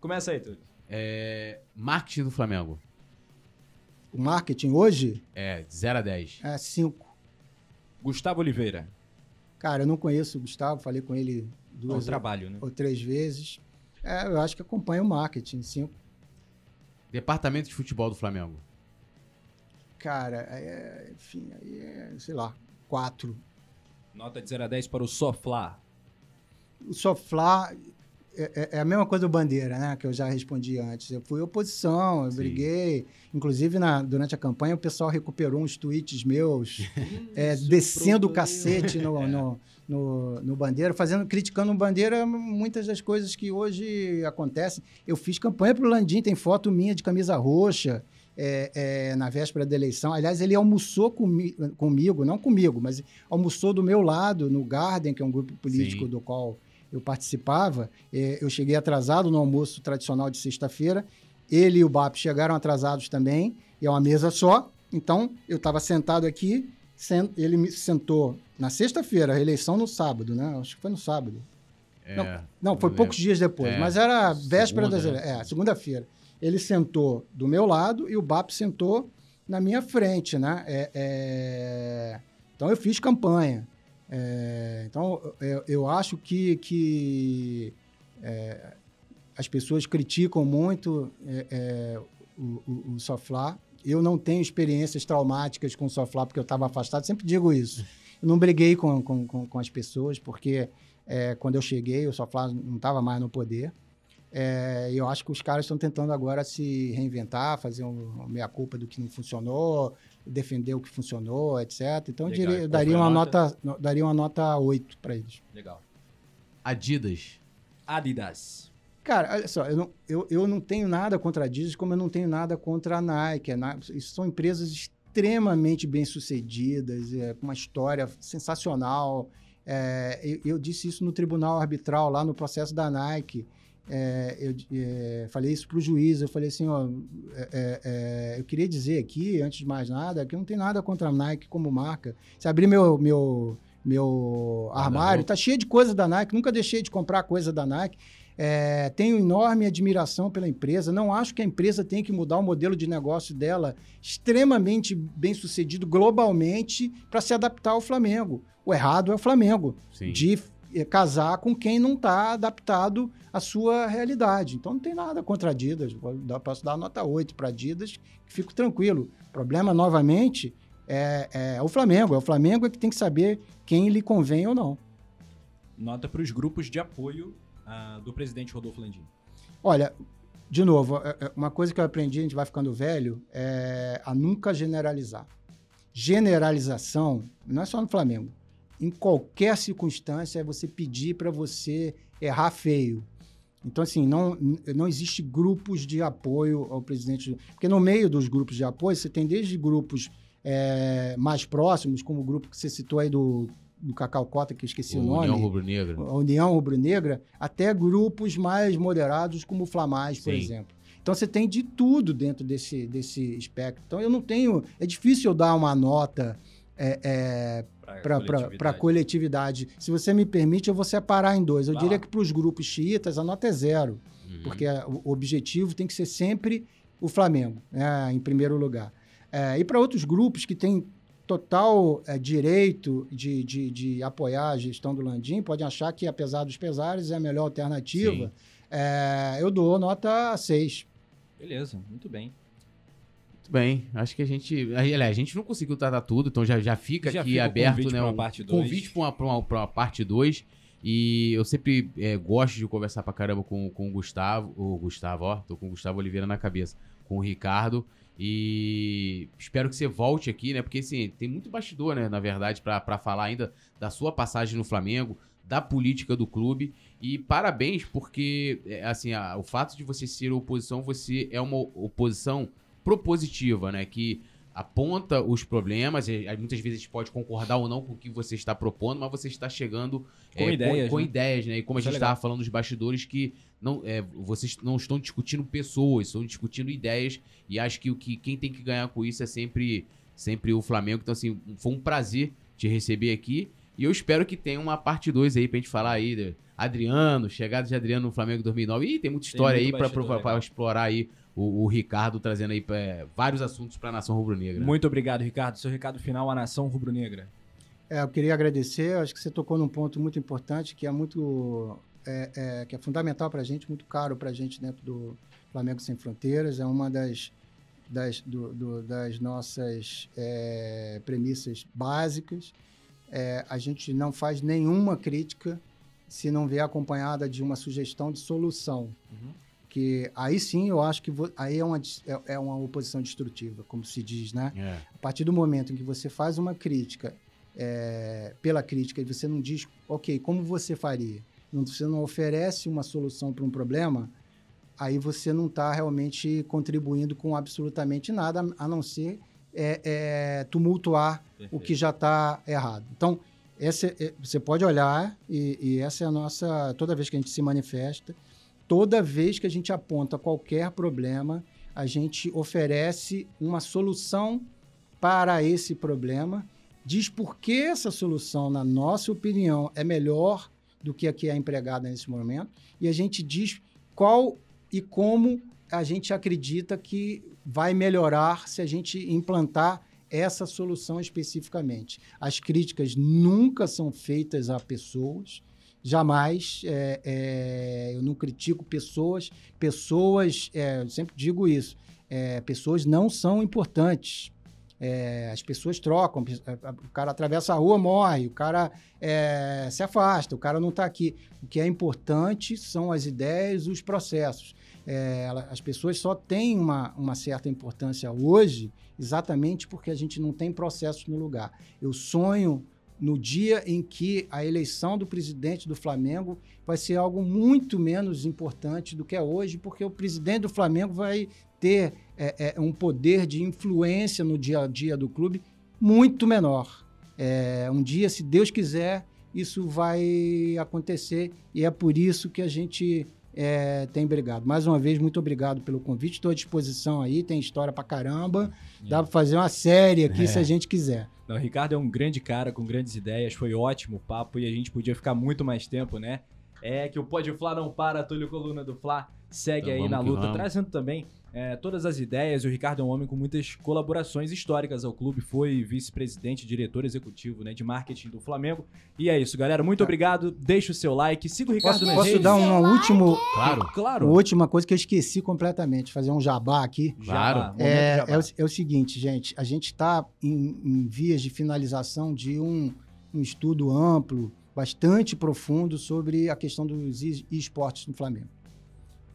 S1: Começa aí, Túlio.
S2: É, marketing do Flamengo.
S3: O marketing hoje
S2: É, de 0 a 10.
S3: é 5.
S1: Gustavo Oliveira.
S3: Cara, eu não conheço o Gustavo, falei com ele duas
S1: trabalho, né?
S3: ou três vezes. É, eu acho que acompanha o marketing, cinco.
S2: Departamento de futebol do Flamengo.
S3: Cara, é, enfim, aí é, sei lá, quatro.
S1: Nota de 0 a 10 para o Soflá.
S3: O Soflá é, é- é a mesma coisa do Bandeira, né? Que eu já respondi antes. Eu fui oposição, eu
S2: Sim.
S3: briguei. Inclusive, na, durante a campanha, o pessoal recuperou uns tweets meus é, descendo o cacete no, no, no, no Bandeira, fazendo, criticando o Bandeira muitas das coisas que hoje acontecem. Eu fiz campanha pro Landim, tem foto minha de camisa roxa. é, é, na véspera da eleição. Aliás, ele almoçou comi comigo, não comigo, mas almoçou do meu lado, no Garden, que é um grupo político
S2: Sim.
S3: do qual eu participava. É, eu cheguei atrasado no almoço tradicional de sexta-feira. Ele e o BAP chegaram atrasados também, e é uma mesa só. Então, eu estava sentado aqui, ele me sentou na sexta-feira, a eleição no sábado, né? Acho que foi no sábado.
S2: É,
S3: Não, foi
S2: não
S3: poucos
S2: lembro.
S3: dias depois,
S2: É,
S3: mas era a véspera
S2: segunda,
S3: das
S2: né?
S3: eleições. É, segunda-feira. Ele sentou do meu lado e o BAP sentou na minha frente, né? É, é, Então eu fiz campanha. É, Então eu, eu acho que, que é, as pessoas criticam muito o, o, o Soflá. Eu não tenho experiências traumáticas com o Soflá porque eu estava afastado, sempre digo isso. Eu não briguei com, com, com, com as pessoas porque é, quando eu cheguei, o Soflá não estava mais no poder. É, e eu acho que os caras estão tentando agora se reinventar, fazer um, uma meia-culpa do que não funcionou, defender o que funcionou, etc. Então, eu, diria, eu daria uma
S1: nota?
S3: nota, no- daria uma nota 8 para eles.
S1: Legal.
S2: Adidas.
S1: Adidas.
S3: Cara, olha só, eu não, eu, eu não tenho nada contra a Adidas, como eu não tenho nada contra a Nike. A Nike são empresas extremamente bem-sucedidas, é, com uma história sensacional. É, eu, eu disse isso no tribunal arbitral, lá no processo da Nike. É, eu é, falei isso para o juiz, eu falei assim, ó, é, é, eu queria dizer aqui, antes de mais nada, que eu não tenho nada contra a Nike como marca. Se abrir meu, meu, meu armário, tá cheio de coisa da Nike, nunca deixei de comprar coisa da Nike. É, tenho enorme admiração pela empresa. Não acho que a empresa tem que mudar o modelo de negócio dela extremamente bem sucedido globalmente para se adaptar ao Flamengo. O errado é o Flamengo
S2: Sim.
S3: de eh, casar com quem não está adaptado à sua realidade. Então não tem nada contra a Adidas. Posso dar nota 8 para a Adidas, que fico tranquilo. O problema, novamente, é, é o Flamengo. É o Flamengo é que tem que saber quem lhe convém ou não.
S1: Nota para os grupos de apoio ah, do presidente Rodolfo Landim.
S3: Olha, de novo, é- é uma coisa que eu aprendi, a gente vai ficando velho, é a nunca generalizar. Generalização, não é só no Flamengo. Em qualquer circunstância, é você pedir para você errar feio. Então, assim, não, não existe grupos de apoio ao presidente. Porque no meio dos grupos de apoio, você tem desde grupos é, mais próximos, como o grupo que você citou aí do, do Cacau Cota, que eu esqueci o,
S2: O
S3: nome
S2: União Rubro-Negra.
S3: a União Rubro-Negra, até grupos mais moderados, como o Flamais, por
S2: Sim.
S3: exemplo. Então você tem de tudo dentro desse, desse espectro. Então eu não tenho. É difícil eu dar uma nota é, para a coletividade. Se você me permite, eu vou separar em dois. Eu
S1: Vai
S3: diria
S1: lá.
S3: que para os grupos xiitas a nota é zero,
S2: Uhum.
S3: porque a- o objetivo tem que ser sempre o Flamengo, né, em primeiro lugar. É, e para outros grupos que têm total é, direito de, de, de apoiar a gestão do Landim, podem achar que, apesar dos pesares, é a melhor alternativa. É, eu dou nota 6.
S1: Beleza, muito bem.
S2: Muito bem, acho que a gente. Aliás, a gente não conseguiu tratar tudo, então já, já fica
S1: Já
S2: aqui
S1: fica o
S2: aberto,
S1: convite
S2: né? um
S1: parte dois.
S2: convite para uma, pra uma, pra uma parte 2. E eu sempre é, gosto de conversar pra caramba com, com o Gustavo. O Gustavo, ó, tô com o Gustavo Oliveira na cabeça. Com o Ricardo. E espero que você volte aqui, né? Porque assim, tem muito bastidor, né? Na verdade, pra falar ainda da sua passagem no Flamengo, da política do clube. E parabéns, porque é, assim, a- o fato de você ser oposição, você é uma oposição propositiva, né? Que aponta os problemas, e, muitas vezes a gente pode concordar ou não com o que você está propondo, mas você está chegando
S1: Com
S2: é,
S1: ideias,
S2: com,
S1: né?
S2: ideias, né? E como
S1: Isso
S2: a
S1: é
S2: gente estava falando nos bastidores, que não, é, vocês não estão discutindo pessoas, estão discutindo ideias, e acho que o que quem tem que ganhar com isso é sempre, sempre o Flamengo. Então, assim, foi um prazer te receber aqui. E eu espero que tenha uma parte 2 aí pra gente falar aí. de Adriano, chegada de Adriano no Flamengo 2009. Ih, tem muita história
S1: muito
S2: aí
S1: legal.
S2: explorar aí o, o Ricardo trazendo aí é, vários assuntos pra nação rubro-negra.
S1: Muito obrigado, Ricardo. Seu recado final à nação rubro-negra.
S3: É, eu queria agradecer. Acho que você tocou num ponto muito importante, que é muito. É, é, que é fundamental para a gente, muito caro para a gente dentro do Flamengo Sem Fronteiras. É uma das, das, do- do- das nossas é, premissas básicas. É, a gente não faz nenhuma crítica se não vier acompanhada de uma sugestão de solução.
S1: Uhum.
S3: Que aí sim eu acho que vo- aí é uma, é, é uma oposição destrutiva, como se diz, né?
S2: É.
S3: A partir do momento em que você faz uma crítica é, pela crítica e você não diz, ok, como você faria? Não- Você não oferece uma solução para um problema, aí você não está realmente contribuindo com absolutamente nada, a não ser é, é, tumultuar o que já está errado. Então, essa, é- você pode olhar, e, e essa é a nossa. Toda vez que a gente se manifesta, toda vez que a gente aponta qualquer problema, a gente oferece uma solução para esse problema, diz por que essa solução, na nossa opinião, é melhor do que a que é empregada nesse momento, e a gente diz qual e como a gente acredita que vai melhorar se a gente implantar essa solução especificamente. As críticas nunca são feitas a pessoas, jamais. é, é, eu não critico pessoas. Pessoas, é, eu sempre digo isso, é, pessoas não são importantes. É, as pessoas trocam, o cara atravessa a rua, morre, o cara é, se afasta, o cara não está aqui. O que é importante são as ideias, os processos. É, as pessoas só têm uma, uma certa importância hoje exatamente porque a gente não tem processos no lugar. Eu sonho no dia em que a eleição do presidente do Flamengo vai ser algo muito menos importante do que é hoje, porque o presidente do Flamengo vai ter é, é, um poder de influência no dia a dia do clube muito menor. É, um dia, se Deus quiser, isso vai acontecer e é por isso que a gente é, tem brigado. Mais uma vez, muito obrigado pelo convite. Estou à disposição aí, tem história pra caramba. Dá pra fazer uma série aqui
S1: É.
S3: se a gente quiser.
S1: Não, o Ricardo é um grande cara com grandes ideias, foi ótimo o papo e a gente podia ficar muito mais tempo, né? É que o Pode Fla não para, Túlio Coluna do Fla segue
S2: Então
S1: aí na luta, trazendo também é, todas as ideias. O Ricardo é um homem com muitas colaborações históricas ao clube, foi vice-presidente, diretor executivo né, de marketing do Flamengo. E é isso, galera. Muito obrigado. Deixa o seu like, siga o Ricardo
S3: Posso, posso dar um último,
S2: Claro.
S1: Claro.
S3: uma última coisa que eu esqueci completamente, fazer um jabá aqui.
S2: Claro.
S3: É,
S1: jabá.
S3: é, o, é o seguinte, gente, a gente está em, em vias de finalização de um, um estudo amplo, bastante profundo sobre a questão dos e- esportes no Flamengo.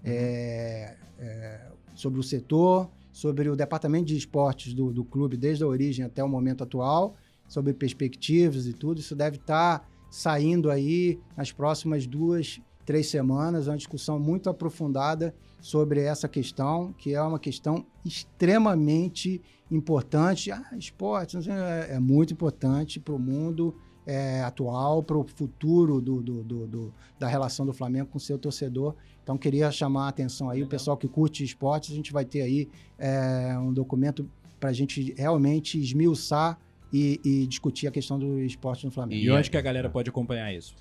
S3: É, é, sobre o setor, sobre o departamento de esportes do, do clube desde a origem até o momento atual, sobre perspectivas e tudo. Isso deve estar saindo aí nas próximas duas, três semanas, uma discussão muito aprofundada sobre essa questão, que é uma questão extremamente importante. Ah, esporte é, é muito importante para o mundo é, atual, para o futuro do, do- do- do- da relação do Flamengo com o seu torcedor. Então, queria chamar a atenção aí, o pessoal que curte esportes, a gente vai ter aí é, um documento para a gente realmente esmiuçar e, e discutir a questão do esporte no Flamengo.
S1: E onde que a galera pode acompanhar isso?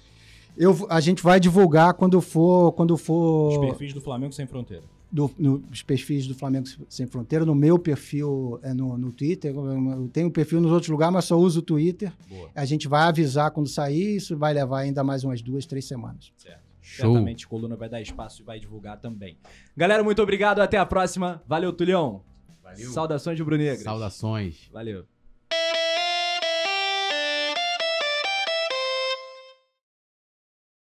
S3: Eu, a gente vai divulgar quando for, quando
S1: Os
S3: for
S1: perfis do Flamengo Sem Fronteira.
S3: Do, no- os perfis do Flamengo Sem Fronteira, no meu perfil é no, no Twitter. Eu tenho perfil nos outros lugares, mas só uso o Twitter.
S1: Boa.
S3: A gente vai avisar quando sair, isso vai levar ainda mais umas duas, três semanas.
S1: Certo.
S2: Show.
S1: Certamente Coluna vai dar espaço e vai divulgar também. Galera, muito obrigado. Até a próxima. Valeu, Tulhão.
S2: Valeu.
S1: Saudações de Brunegra.
S2: Saudações.
S1: Valeu.